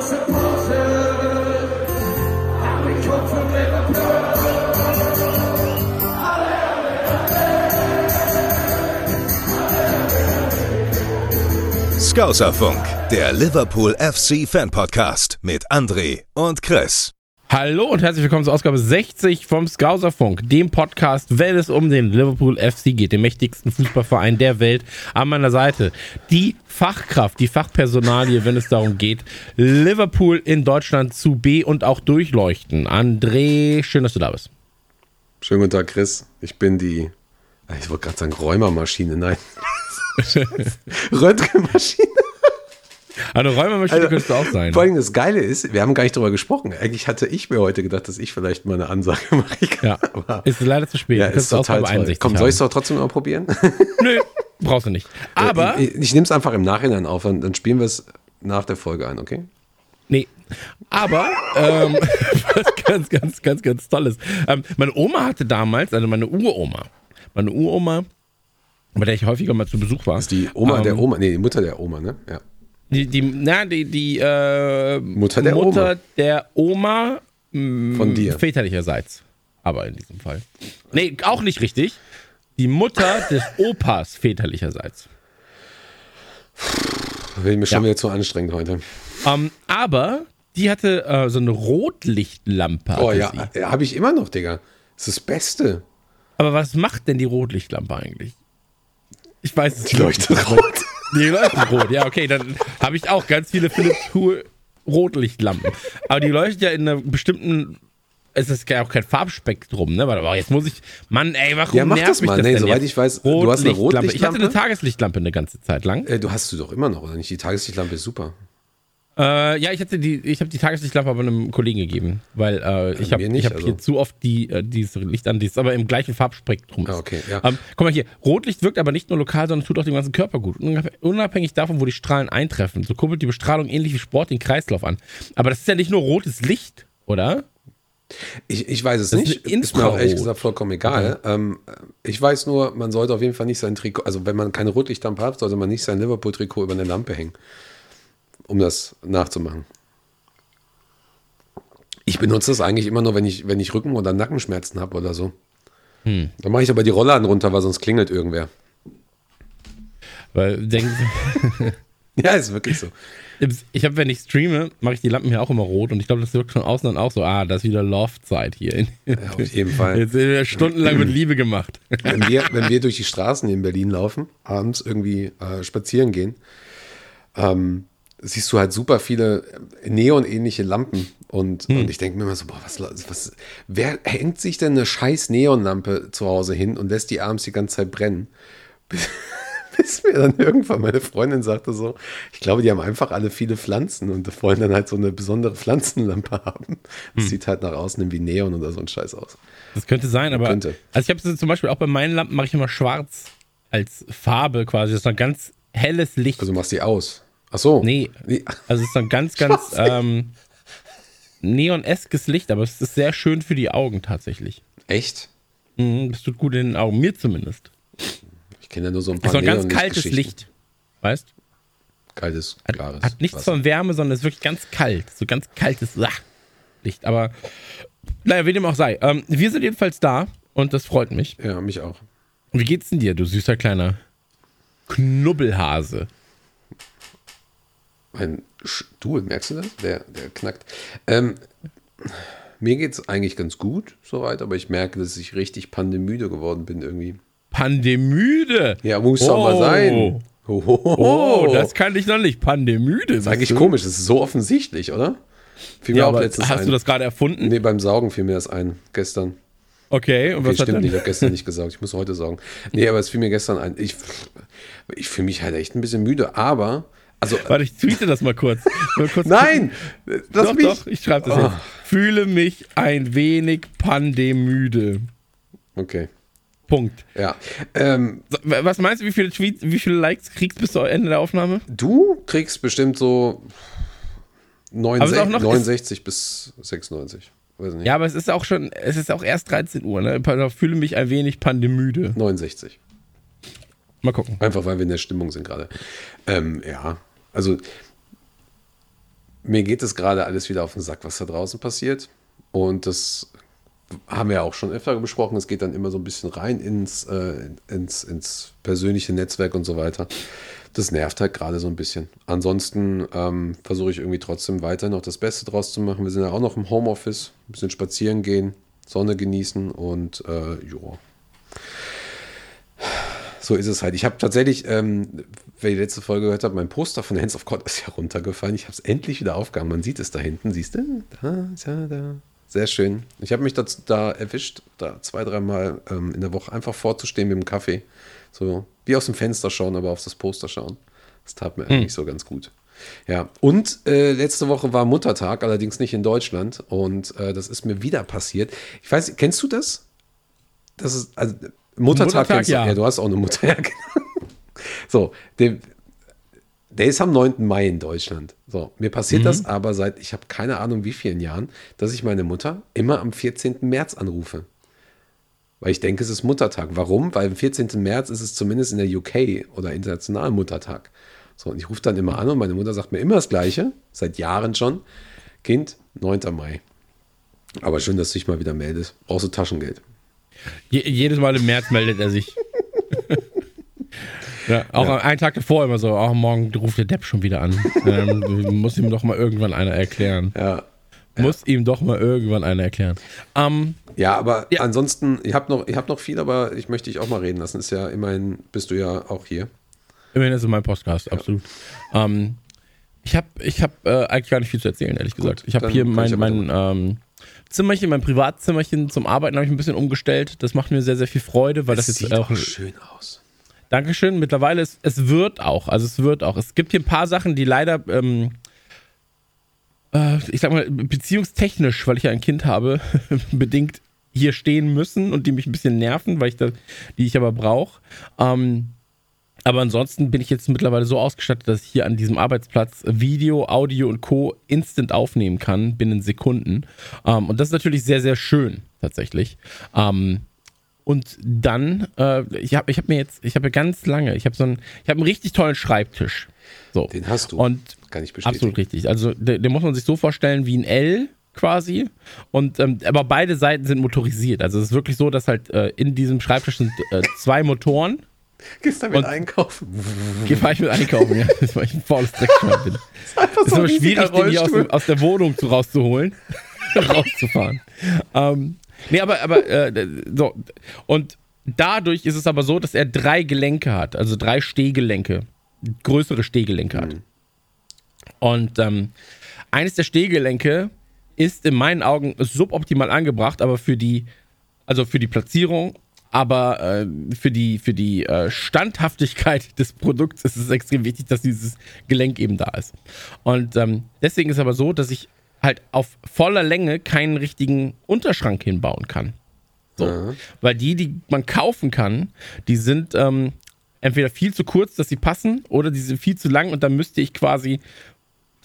supporters, and. Scouserfunk, der Liverpool FC Fan Podcast mit André und Chris. Hallo und herzlich willkommen zur Ausgabe 60 vom Scouserfunk, dem Podcast, wenn es um den Liverpool FC geht, den mächtigsten Fußballverein der Welt. An meiner Seite die Fachkraft, die Fachpersonalie, wenn es darum geht, Liverpool in Deutschland zu be- und auch durchleuchten. André, schön, dass du da bist. Schönen guten Tag, Chris. Ich bin die, ich wollte gerade sagen Räumermaschine, nein. Röntgenmaschine. Also Räumermaschine Also, könntest du auch sein. Vor allem das Geile ist, wir haben gar nicht drüber gesprochen. Eigentlich hatte ich mir heute gedacht, dass ich vielleicht mal eine Ansage mache. Ja, Aber, ist leider zu spät. ja, ist total toll. 61 Komm, soll haben. ich es doch trotzdem mal probieren? Nö, brauchst du nicht. Aber, ich, ich nehme es einfach im Nachhinein auf und dann spielen wir es nach der Folge ein, okay? Nee. Aber, ähm, was ganz, ganz, ganz, ganz Tolles. Ähm, meine Oma hatte damals, also meine Uroma, meine Uroma, bei der ich häufiger mal zu Besuch war. Das ist die Oma ähm, der Oma, nee, die Mutter der Oma, ne? Ja. Die, die, na, die, die äh, Mutter der Mutter Oma. der Oma mh, Von dir. väterlicherseits. Aber in diesem Fall. Nee, auch nicht richtig. Die Mutter des Opas väterlicherseits. Will mir schon Ja. wieder zu anstrengend heute. Ähm, aber die hatte äh, so eine Rotlichtlampe. Oh ja, sie. habe ich immer noch, Digga. Das ist das Beste. Aber was macht denn die Rotlichtlampe eigentlich? Ich weiß es Die nicht. leuchtet rot. Die leuchtet rot, ja, okay. Dann habe ich auch ganz viele Philips Hue Rotlichtlampen. Aber die leuchtet ja in einer bestimmten. Es ist ja auch kein Farbspektrum, ne? Warte jetzt muss ich. Mann, ey, warum Ja, mach nervt das mich mal. das Nee, soweit jetzt? ich weiß, du hast eine Ich hatte eine Rotlichtlampe? Tageslichtlampe eine ganze Zeit lang. Äh, du hast du doch immer noch, oder nicht? Die Tageslichtlampe ist super. Äh, ja, ich hatte die, ich habe die Tageslichtlampe aber einem Kollegen gegeben, weil äh, ich habe ich hab also. hier zu oft die äh, dieses Licht an, dieses aber im gleichen Farbspektrum ist. Ah, okay, ja. Ähm, guck mal hier, Rotlicht wirkt aber nicht nur lokal, sondern tut auch dem ganzen Körper gut. Unab- Unabhängig davon, wo die Strahlen eintreffen, so kuppelt die Bestrahlung ähnlich wie Sport den Kreislauf an. Aber das ist ja nicht nur rotes Licht, oder? Ich, ich weiß es Das ist nicht. eine Ist mir auch ehrlich gesagt vollkommen egal. Ähm, ich weiß nur, man sollte auf jeden Fall nicht sein Trikot, also wenn man keine Rotlichtlampe hat, sollte man nicht sein Liverpool-Trikot über eine Lampe hängen, um das nachzumachen. Ich benutze das eigentlich immer nur, wenn ich, wenn ich Rücken- oder Nackenschmerzen habe oder so. Hm. Dann mache ich aber die Rollladen runter, weil sonst klingelt irgendwer. Weil denk, Ja, ist wirklich so. ich habe, wenn ich streame, mache ich die Lampen hier auch immer rot und ich glaube, das wirkt von außen dann auch so. Ah, das ist wieder Love-Zeit hier. Ja, auf jeden Fall. Jetzt äh, stundenlang mit Liebe gemacht. wenn wir, wenn wir durch die Straßen in Berlin laufen, abends irgendwie äh, spazieren gehen, ähm, siehst du halt super viele neonähnliche Lampen. Und, und ich denke mir immer so, boah, was, was, wer hängt sich denn eine scheiß Neonlampe zu Hause hin und lässt die abends die ganze Zeit brennen? Bis, bis mir dann irgendwann meine Freundin sagte so, ich glaube, die haben einfach alle viele Pflanzen und wollen dann halt so eine besondere Pflanzenlampe haben. Das sieht halt nach außen wie Neon oder so ein Scheiß aus. Das könnte sein, aber. Könnte. Also ich habe zum Beispiel auch bei meinen Lampen mache ich immer schwarz als Farbe quasi. Das ist ein ganz helles Licht. Also machst die aus. Ach so. Nee. Also es ist ein ganz, ganz ähm, neoneskes Licht, aber es ist sehr schön für die Augen tatsächlich. Echt? Mhm, das tut gut in den Augen, mir zumindest. Ich kenne ja nur so ein Es paar ist so ein ganz kaltes. Licht. Weißt Kaltes, Hat, klares. hat nichts Wasser. von Wärme, sondern ist wirklich ganz kalt. So ganz kaltes ah, Licht. Aber naja, wie dem auch sei. Ähm, wir sind jedenfalls da und das freut mich. Ja, mich auch. Wie geht's denn dir, du süßer kleiner Knubbelhase? Ein Stuhl, merkst du das? Der, der knackt. Ähm, mir geht es eigentlich ganz gut soweit, aber ich merke, dass ich richtig pandemüde geworden bin irgendwie. Pandemüde. Ja, muss doch mal sein. Oh, oh, Oh, das kann ich noch nicht. Pandemüde. ist eigentlich komisch. Das ist so offensichtlich, oder? Fiel mir Ja, auch aber letztens hast ein. du das gerade erfunden? Nee, beim Saugen fiel mir das ein, gestern. Okay, und Okay, was hat stimmt dann? nicht, ich habe gestern nicht gesagt, ich muss heute sagen. Nee, aber es fiel mir gestern ein. Ich, ich fühle mich halt echt ein bisschen müde, aber, also, Warte, ich tweete das mal kurz. Mal kurz nein! Lass doch, mich. doch, ich schreibe das Oh. jetzt. Fühle mich ein wenig pandemüde. Okay, Punkt. ja. Ähm, So, Was meinst du, wie viele Tweets, wie viele Likes kriegst du bis zum Ende der Aufnahme? du kriegst bestimmt so Aber es ist auch 69, noch- 69 bis 96. Weiß nicht. Ja, aber es ist auch schon, es ist auch erst 13 Uhr, ne? Ich fühle mich ein wenig pandemüde. 69. Mal gucken. Einfach weil wir in der Stimmung sind gerade. Ähm, ja, also mir geht es gerade alles wieder auf den Sack, was da draußen passiert. Und das haben wir ja auch schon öfter besprochen. Es geht dann immer so ein bisschen rein ins, äh, ins, ins persönliche Netzwerk und so weiter. Das nervt halt gerade so ein bisschen. Ansonsten ähm, versuche ich irgendwie trotzdem weiter noch das Beste draus zu machen. Wir sind ja auch noch im Homeoffice, ein bisschen spazieren gehen, Sonne genießen und äh, ja. So ist es halt. Ich habe tatsächlich, ähm, wer die letzte Folge gehört hat, mein Poster von Hands of God ist ja runtergefallen. Ich habe es endlich wieder aufgehangen. Man sieht es da hinten, siehst du? Da, da, da. Sehr schön. Ich habe mich da, da erwischt, da zwei, dreimal ähm, in der Woche einfach vorzustehen mit dem Kaffee. So wie aus dem Fenster schauen, aber auf das Poster schauen. Das tat mir eigentlich so ganz gut. Ja, und äh, letzte Woche war Muttertag, allerdings nicht in Deutschland. Und äh, das ist mir wieder passiert. Ich weiß, kennst du das? Das ist, also, Muttertag, Muttertag, ja. ja. Du hast auch eine Mutter, ja, genau. So, der, der ist am 9. Mai in Deutschland. So, mir passiert Mhm. das aber seit, ich habe keine Ahnung wie vielen Jahren, dass ich meine Mutter immer am 14. März anrufe. Weil ich denke, es ist Muttertag. Warum? Weil am 14. März ist es zumindest in der UK oder international Muttertag. So, und ich rufe dann immer an und meine Mutter sagt mir immer das Gleiche, seit Jahren schon. Kind, 9. Mai. Aber schön, dass du dich mal wieder meldest. Brauchst du Taschengeld? Je, jedes Mal im März meldet er sich. ja, auch einen Tag davor immer so, auch morgen ruft der Depp schon wieder an. Ähm, muss ihm doch mal irgendwann einer erklären. Ja. Muss ihm doch mal irgendwann einer erklären. Ähm, Ja, aber Ja. ansonsten, ich habe noch, ich hab noch viel, aber ich möchte dich auch mal reden lassen. Ist ja immerhin, bist du ja auch hier. immerhin ist es mein Podcast, absolut. Ähm, ich habe ich hab, äh, eigentlich gar nicht viel zu erzählen, ehrlich gesagt. ich habe hier kann mein, ich ja mein ähm, Zimmerchen, mein Privatzimmerchen zum Arbeiten habe ich ein bisschen umgestellt. Das macht mir sehr, sehr viel Freude, weil das jetzt sieht auch auch schön aus. Dankeschön. Mittlerweile ist es wird auch, also es wird auch. Es gibt hier ein paar Sachen, die leider, ähm, äh, ich sag mal, beziehungstechnisch, weil ich ja ein Kind habe, bedingt hier stehen müssen und die mich ein bisschen nerven, weil ich da, die ich aber brauche. Ähm, aber ansonsten bin ich jetzt mittlerweile so ausgestattet, dass ich hier an diesem Arbeitsplatz Video, Audio und Co. instant aufnehmen kann, binnen Sekunden. Ähm, und das ist natürlich sehr, sehr schön, tatsächlich. Ähm, und dann, äh, ich habe ich hab mir jetzt, ich habe ganz lange, ich habe so einen, ich habe einen richtig tollen Schreibtisch. So. Den hast du. Und Kann ich bestätigen. Absolut richtig. Also den, den muss man sich so vorstellen wie ein L quasi. Und ähm, aber beide Seiten sind motorisiert. Also es ist wirklich so, dass halt äh, in diesem Schreibtisch sind äh, zwei Motoren. Gehst damit Und- einkaufen? Geh fahr ich mit einkaufen, ja. Weil ich ein faules Dreckschwein bin. Einfach ist aber schwierig, den hier aus, dem, aus der Wohnung zu rauszuholen, rauszufahren. Ähm, nee, aber, aber äh, so. Und dadurch ist es aber so, dass er drei Gelenke hat, also drei Stehgelenke, größere Stehgelenke hat. Und ähm, eines der Stehgelenke ist in meinen Augen suboptimal angebracht, aber für die, also für die Platzierung, aber äh, für die, für die äh, Standhaftigkeit des Produkts ist es extrem wichtig, dass dieses Gelenk eben da ist. Und ähm, deswegen ist es aber so, dass ich halt auf voller Länge keinen richtigen Unterschrank hinbauen kann. So. Weil die, die man kaufen kann, die sind ähm, entweder viel zu kurz, dass sie passen, oder die sind viel zu lang und dann müsste ich quasi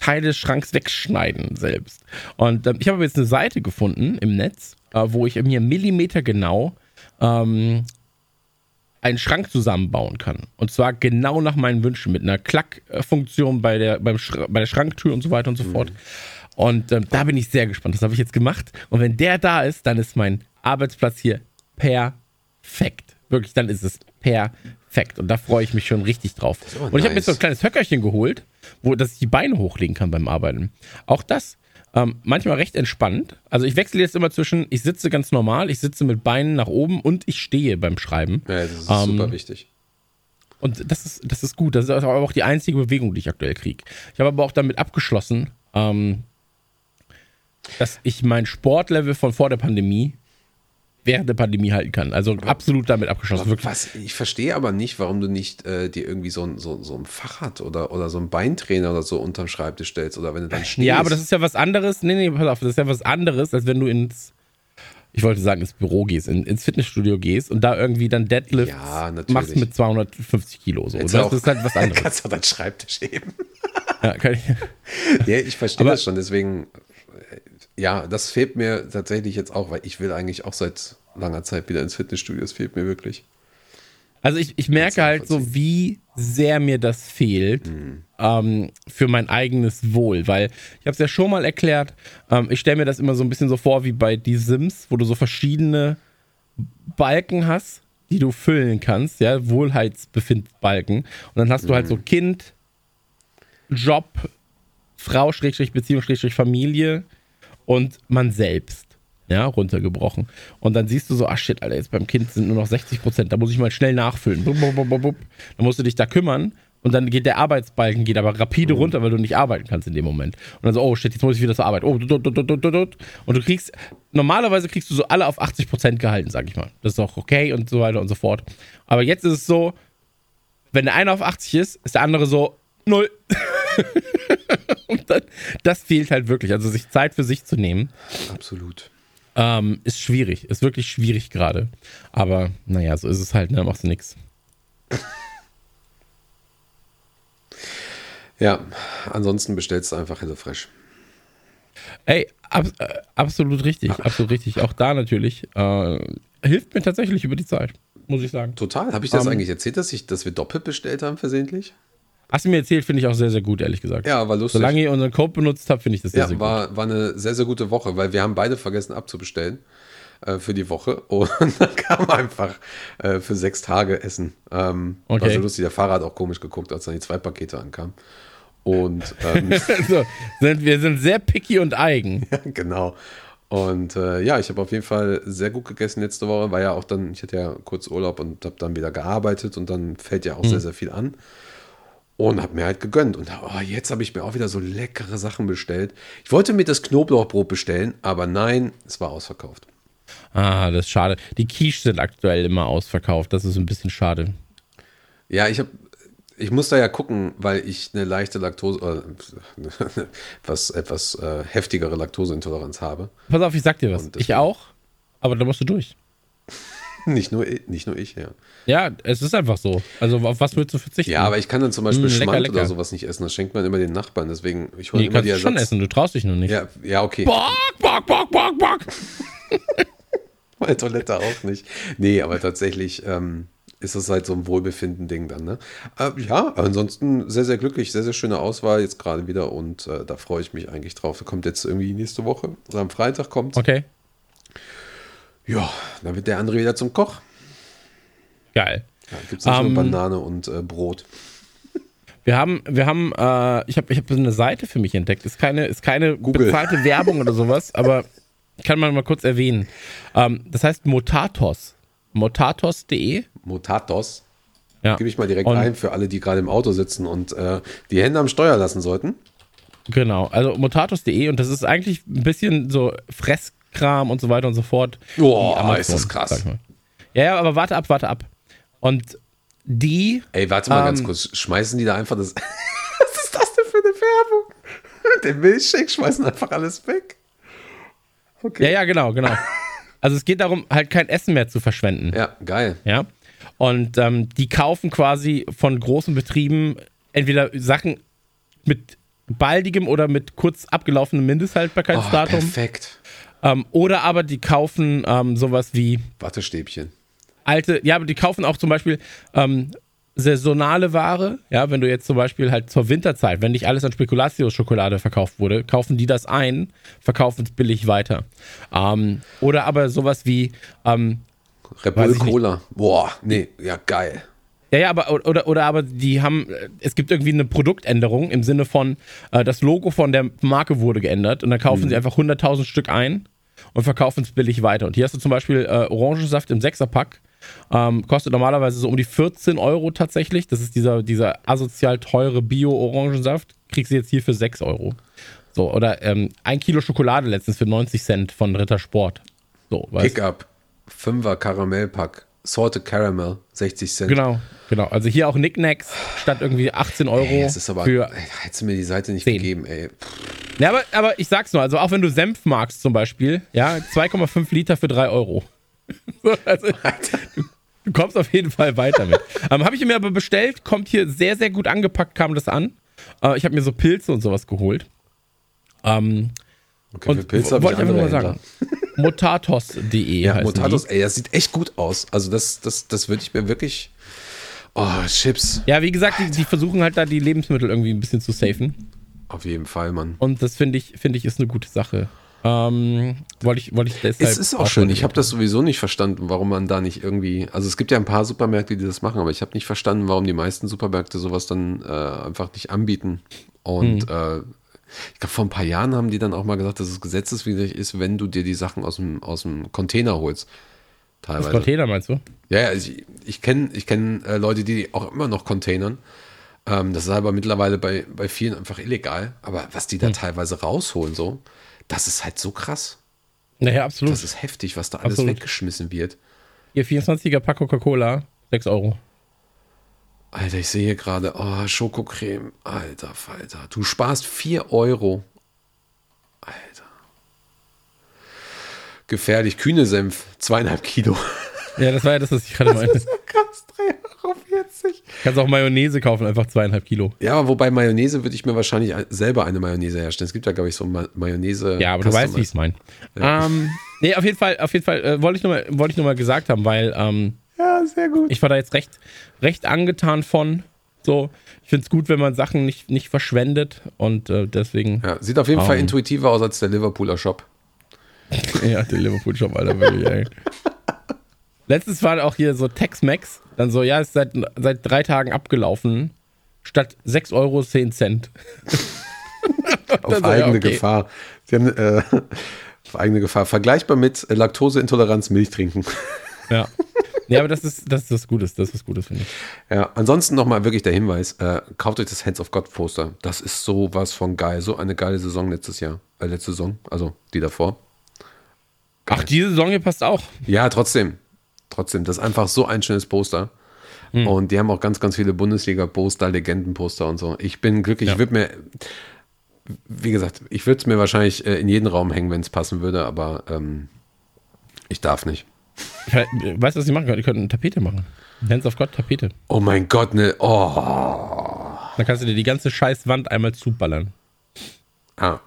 Teile des Schranks wegschneiden selbst. Und ähm, ich habe jetzt eine Seite gefunden im Netz, äh, wo ich mir Millimeter genau ähm, einen Schrank zusammenbauen kann. Und zwar genau nach meinen Wünschen, mit einer Klackfunktion bei der, beim Schra bei der Schranktür und so weiter und so fort. Und ähm, da bin ich sehr gespannt. Das habe ich jetzt gemacht. Und wenn der da ist, dann ist mein Arbeitsplatz hier perfekt. Wirklich, dann ist es perfekt. Und da freue ich mich schon richtig drauf. Und ich habe mir nice. jetzt so ein kleines Höckerchen geholt, wo dass ich die Beine hochlegen kann beim Arbeiten. Auch das ähm, manchmal recht entspannt. Also ich wechsle jetzt immer zwischen, ich sitze ganz normal, ich sitze mit Beinen nach oben und ich stehe beim Schreiben. Ja, das ist Ähm, super wichtig. Und das ist, das ist gut. Das ist aber auch die einzige Bewegung, die ich aktuell kriege. Ich habe aber auch damit abgeschlossen, ähm, dass ich mein Sportlevel von vor der Pandemie während der Pandemie halten kann. Also absolut damit abgeschlossen. Wirklich. was, ich verstehe aber nicht, warum du nicht äh, dir irgendwie so ein, so, so ein Fahrrad oder, oder so ein Beintrainer oder so unterm Schreibtisch stellst oder wenn du dann stehst. Ja, aber das ist ja was anderes. Nee, nee, pass auf, das ist ja was anderes, als wenn du ins, ich wollte sagen, ins Büro gehst, in, ins Fitnessstudio gehst und da irgendwie dann Deadlift Ja, machst mit 250 Kilo. So. Das auch- ist halt was anderes. kannst du deinen Schreibtisch heben. ja, kann ich, Ja, ich verstehe Aber- das schon, deswegen. äh, ja, das fehlt mir tatsächlich jetzt auch, weil ich will eigentlich auch seit langer Zeit wieder ins Fitnessstudio. Das fehlt mir wirklich. Also ich, ich merke halt so, wie sehr mir das fehlt Mhm. ähm, für mein eigenes Wohl, weil ich habe es ja schon mal erklärt, ähm, ich stelle mir das immer so ein bisschen so vor wie bei Die Sims, wo du so verschiedene Balken hast, die du füllen kannst, ja, Wohlheitsbefindbalken. Und dann hast du halt so Mhm. Kind, Job, Frau, Schrägstrich, Beziehung, Schrägstrich, Familie und man selbst. Ja, runtergebrochen. Und dann siehst du so, ach shit, Alter, jetzt beim Kind sind nur noch 60 Prozent, da muss ich mal schnell nachfüllen. Bub, bub, bub, bub. Dann musst du dich da kümmern und dann geht der Arbeitsbalken, geht aber rapide runter, weil du nicht arbeiten kannst in dem Moment. Und dann so, oh shit, jetzt muss ich wieder zur Arbeit. Oh, dut, dut, dut. Und du kriegst, normalerweise kriegst du so alle auf 80 Prozent gehalten, sag ich mal. Das ist auch okay und so weiter und so fort. Aber jetzt ist es so, wenn der eine auf 80 ist, ist der andere so, null. und dann, das fehlt halt wirklich. Also sich Zeit für sich zu nehmen, Absolut. Ähm, ist schwierig. Ist wirklich schwierig gerade. Aber naja, so ist es halt, ne? Machst du nix. Ja, ansonsten bestellst du einfach HelloFresh. Ey, ab, äh, absolut richtig, absolut richtig. Auch da natürlich. Äh, hilft mir tatsächlich über die Zeit, muss ich sagen. Total. Habe ich das Ähm. eigentlich erzählt, dass, ich, dass wir doppelt bestellt haben versehentlich? Hast du mir erzählt, finde ich auch sehr, sehr gut, ehrlich gesagt. Ja, war lustig. Solange ihr unseren Code benutzt habt, finde ich das sehr, sehr Ja, war, war eine sehr, sehr gute Woche, weil wir haben beide vergessen abzubestellen äh, für die Woche. Und dann kam einfach äh, für sechs Tage Essen. Ähm, War Okay. so lustig. Der Fahrer hat auch komisch geguckt, als dann die zwei Pakete ankamen. Und ähm, gut. so, sind, wir sind sehr picky und eigen. genau. Und äh, ja, ich habe auf jeden Fall sehr gut gegessen letzte Woche. War ja auch dann, ich hatte ja kurz Urlaub und habe dann wieder gearbeitet und dann fällt ja auch Hm. sehr, sehr viel an. Und habe mir halt gegönnt. Und oh, jetzt habe ich mir auch wieder so leckere Sachen bestellt. Ich wollte mir das Knoblauchbrot bestellen, aber nein, es war ausverkauft. Ah, das ist schade. Die Quiche sind aktuell immer ausverkauft. Das ist ein bisschen schade. Ja, ich habe, ich muss da ja gucken, weil ich eine leichte Laktose, äh, was etwas äh, heftigere Laktoseintoleranz habe. Pass auf, ich sag dir was. Ich auch, aber da musst du durch. Nicht nur, ich- nicht nur ich, ja. Ja, es ist einfach so. Also auf was willst du verzichten? Ja, aber ich kann dann zum Beispiel Mm, lecker, Schmand lecker. oder sowas nicht essen. Das schenkt man immer den Nachbarn. Deswegen, ich hole nee, immer die du schon Ersatz. essen, du traust dich nur nicht. Ja, ja, okay. Bock, bock, bock, bock, bock. Meine Toilette auch nicht. Nee, aber tatsächlich ähm, ist das halt so ein Wohlbefinden-Ding dann, ne? Äh, ja, ansonsten sehr, sehr glücklich, sehr, sehr schöne Auswahl jetzt gerade wieder und äh, da freue ich mich eigentlich drauf. Da kommt jetzt irgendwie nächste Woche, oder am Freitag kommt. Okay, Ja, dann wird der andere wieder zum Koch. geil. Ja, Gibt es nicht Ähm, nur Banane und äh, Brot. Wir haben, wir haben, äh, ich habe ich hab so eine Seite für mich entdeckt. Ist keine, ist keine Google. bezahlte Werbung oder sowas, aber kann man mal kurz erwähnen. Ähm, das heißt Motatos. Motatos.de. Motatos. Ja. Gebe ich mal direkt Und- ein für alle, die gerade im Auto sitzen und äh, die Hände am Steuer lassen sollten. Genau, also motatos.de und das ist eigentlich ein bisschen so Fresskram und so weiter und so fort. Boah, ist das krass. Ja, ja, aber warte ab, warte ab. Und die, Ey, warte mal Ähm, ganz kurz. Schmeißen die da einfach das. Was ist das denn für eine Werbung? Den Milchshake schmeißen einfach alles weg. Okay. ja, ja, genau, genau. Also es geht darum, halt kein Essen mehr zu verschwenden. Ja, geil. Ja. Und ähm, die kaufen quasi von großen Betrieben entweder Sachen mit baldigem oder mit kurz abgelaufenem Oh, Mindesthaltbarkeitsdatum. perfekt. Ähm, oder aber die kaufen ähm, sowas wie Wattestäbchen. alte, ja, aber die kaufen auch zum Beispiel ähm, saisonale Ware. Ja, wenn du jetzt zum Beispiel halt zur Winterzeit, wenn nicht alles an Spekulatius-Schokolade verkauft wurde, kaufen die das ein, verkaufen es billig weiter. Ähm, oder aber sowas wie, ähm, Red Bull. Cola. Boah, nee, ja, geil. Ja, ja, aber oder, oder aber die haben, äh, es gibt irgendwie eine Produktänderung im Sinne von, äh, das Logo von der Marke wurde geändert und dann kaufen sie einfach 100.000 Stück ein und verkaufen es billig weiter. Und hier hast du zum Beispiel äh, Orangensaft im Sechserpack, ähm, kostet normalerweise so um die 14 Euro tatsächlich. Das ist dieser, dieser asozial teure Bio-Orangensaft. Kriegst du jetzt hier für 6 Euro. So, oder ähm, ein Kilo Schokolade letztens für 90 Cent von Ritter Sport. So? Pickup. Fünfer Karamellpack. Salted Caramel. 60 Cent. Genau, genau. Also hier auch Knickknacks statt irgendwie 18 Euro Ey, das ist aber. für ey, hättest du mir die Seite nicht Zehn. gegeben, ey. Ja, aber, aber ich sag's nur, also auch wenn du Senf magst zum Beispiel, ja, 2,5 Liter für 3 Euro. So, also, du, du kommst auf jeden Fall weiter mit. ähm, habe ich mir aber bestellt, kommt hier sehr, sehr gut angepackt, kam das an. Äh, ich habe mir so Pilze und sowas geholt. Ähm, Okay, für Und Pilze habe ich andere nur sagen. Motatos.de Ja, heißen Motatos, die. ey, das sieht echt gut aus. Also das, das, das würde ich mir wirklich. Oh, Chips. Ja, wie gesagt, die, die versuchen halt da die Lebensmittel irgendwie ein bisschen zu safen. Auf jeden Fall, Mann. Und das finde ich, finde ich, ist eine gute Sache. Ähm, wollte ich, wollte ich deshalb. Es ist auch schön. Ich habe das sowieso nicht verstanden, warum man da nicht irgendwie. Also es gibt ja ein paar Supermärkte, die das machen, aber ich habe nicht verstanden, warum die meisten Supermärkte sowas dann äh, einfach nicht anbieten. Und äh, ich glaube, vor ein paar Jahren haben die dann auch mal gesagt, dass es gesetzeswidrig ist, wenn du dir die Sachen aus dem, aus dem Container holst. Teilweise. Container meinst du? Ja, ja, ich, ich kenne ich kenn, äh, Leute, die auch immer noch containern. Ähm, das ist aber mittlerweile bei, bei vielen einfach illegal. Aber was die da Hm. teilweise rausholen, so, das ist halt so krass. Naja, absolut. Das ist heftig, was da alles Absolut. weggeschmissen wird. Hier 24er Pack Coca-Cola, 6 Euro. Alter, ich sehe hier gerade, oh, Schokocreme. Alter Falter. Du sparst 4 Euro. Alter. Gefährlich. Kühne-Senf, zweieinhalb Kilo. Ja, das war ja das, was ich gerade meinte. Krass, 3,40 Euro. Kannst auch Mayonnaise kaufen, einfach zweieinhalb Kilo. Ja, aber wobei Mayonnaise würde ich mir wahrscheinlich selber eine Mayonnaise herstellen. Es gibt ja, glaube ich, so Ma Mayonnaise. Ja, aber du weißt, wie ich es meine. Ähm, nee, auf jeden Fall, auf jeden Fall äh, wollte ich nur mal, wollte ich nur mal gesagt haben, weil ähm, Ja, sehr gut. ich war da jetzt recht, recht angetan von. So, ich finde es gut, wenn man Sachen nicht, nicht verschwendet und äh, deswegen. Ja, sieht auf jeden Fall Ähm. intuitiver aus als der Liverpooler Shop. Ja, der Liverpool Shop, Alter, wirklich, ey. Letztens war auch hier so Tex-Mex, dann so, ja, ist seit, seit drei Tagen abgelaufen, statt 6 Euro 10 Cent. Auf so, ja, eigene okay. Gefahr. Sie haben, äh, auf eigene Gefahr. Vergleichbar mit Laktoseintoleranz Milch trinken. Ja. Ja, aber das ist, das ist was Gutes, das ist was Gutes, finde ich. Ja, ansonsten nochmal wirklich der Hinweis: äh, Kauft euch das Hands of God Poster. Das ist sowas von geil. So eine geile Saison letztes Jahr. Äh, letzte Saison, also die davor. Ach, diese Saison hier passt auch. Ja, trotzdem. Trotzdem, das ist einfach so ein schönes Poster. Hm. Und die haben auch ganz, ganz viele Bundesliga-Poster, Legendenposter und so. Ich bin glücklich. Ja. Ich würde mir, wie gesagt, ich würde es mir wahrscheinlich äh, in jeden Raum hängen, wenn es passen würde, aber ähm, ich darf nicht. Weißt du, was sie machen können? Die können eine Tapete machen. Hands of God Tapete. Oh mein Gott, ne. Oh. Dann kannst du dir die ganze scheiß Wand einmal zuballern. Ah.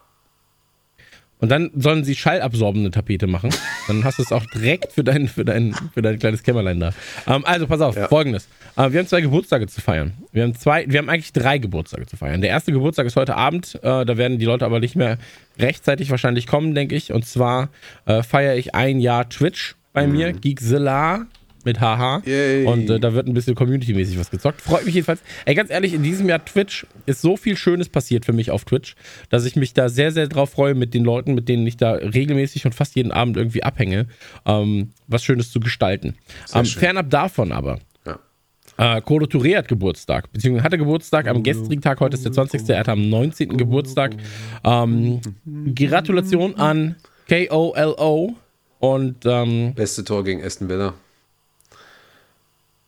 Und dann sollen sie schallabsorbende Tapete machen. Dann hast du es auch direkt für dein, für dein, für dein kleines Kämmerlein da. Ähm, also pass auf, Ja. folgendes. Äh, wir haben zwei Geburtstage zu feiern. Wir haben zwei, wir haben eigentlich drei Geburtstage zu feiern. Der erste Geburtstag ist heute Abend. Äh, da werden die Leute aber nicht mehr rechtzeitig wahrscheinlich kommen, denke ich. Und zwar äh, feiere ich ein Jahr Twitch bei mir, Geekzilla mit HH. Yay. Und äh, da wird ein bisschen community-mäßig was gezockt. Freut mich jedenfalls. Ey, ganz ehrlich, in diesem Jahr Twitch ist so viel Schönes passiert für mich auf Twitch, dass ich mich da sehr, sehr drauf freue, mit den Leuten, mit denen ich da regelmäßig und fast jeden Abend irgendwie abhänge, ähm, was Schönes zu gestalten. Ähm, fernab davon aber. Äh, Kolo Touré hat Geburtstag, beziehungsweise hatte Geburtstag am gestrigen Tag, heute ist der 20. Er hatte am 19. Geburtstag. Ähm, Gratulation an KOLO und ähm, Beste Tor gegen Aston Villa.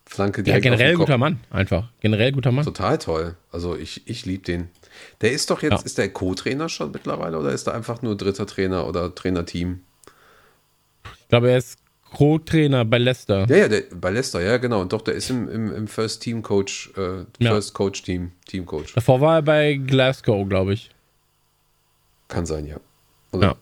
Flanke ja, direkt auf generell guter Mann, einfach. Generell guter Mann. Total toll. Also ich, ich liebe den. Der ist doch jetzt, Ja. ist der Co-Trainer schon mittlerweile oder ist er einfach nur dritter Trainer oder Trainerteam? Ich glaube, er ist Co-Trainer bei Leicester. Ja, ja, der, bei Leicester, ja, genau. Und doch, der ist im, im, im First Team Coach, äh, Ja. First Coach Team, Team Coach. Davor war er bei Glasgow, glaube ich. Kann sein, ja. Oder Ja.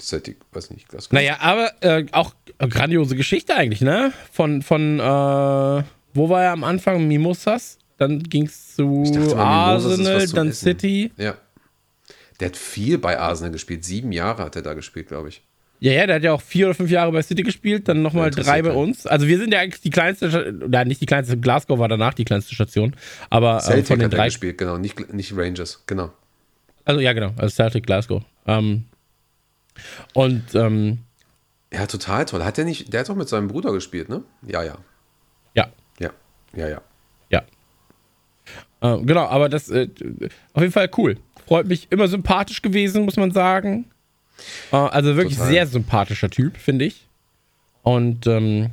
Celtic, weiß nicht, Glasgow. Naja, aber äh, auch grandiose Geschichte eigentlich, ne? Von, von äh, wo war er am Anfang? Mimosas? Dann ging es zu dachte Arsenal, dann Essen. City. Ja. Der hat viel bei Arsenal gespielt. Sieben Jahre hat er da gespielt, glaube ich. Ja, ja, der hat ja auch vier oder fünf Jahre bei City gespielt, dann nochmal drei bei uns. Also wir sind ja eigentlich die kleinste, oder nicht die kleinste, Glasgow war danach die kleinste Station. Aber äh, Celtic von den hat drei. gespielt, genau. Nicht, nicht Rangers, genau. Also ja, genau, also Celtic Glasgow. Ähm, und ähm, Ja, total toll. Hat der nicht, der hat doch mit seinem Bruder gespielt, ne? Ja, ja. ja, Ja, ja, ja. Ja. Äh, genau, aber das äh, auf jeden Fall cool. Freut mich, immer sympathisch gewesen, muss man sagen. Äh, also wirklich Total. sehr sympathischer Typ, finde ich. Und ähm,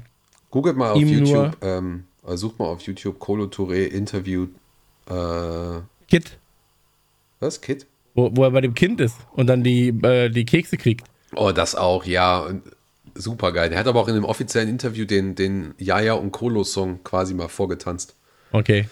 Googelt mal auf YouTube, ähm, äh, sucht mal auf YouTube Colo Touré Interview. Äh, Kid, was, Kid? Wo, wo er bei dem Kind ist und dann die, äh, die Kekse kriegt. Oh, das auch, ja. Und Super geil. Der hat aber auch in dem offiziellen Interview den, den Jaja und Kolo-Song quasi mal vorgetanzt. Okay.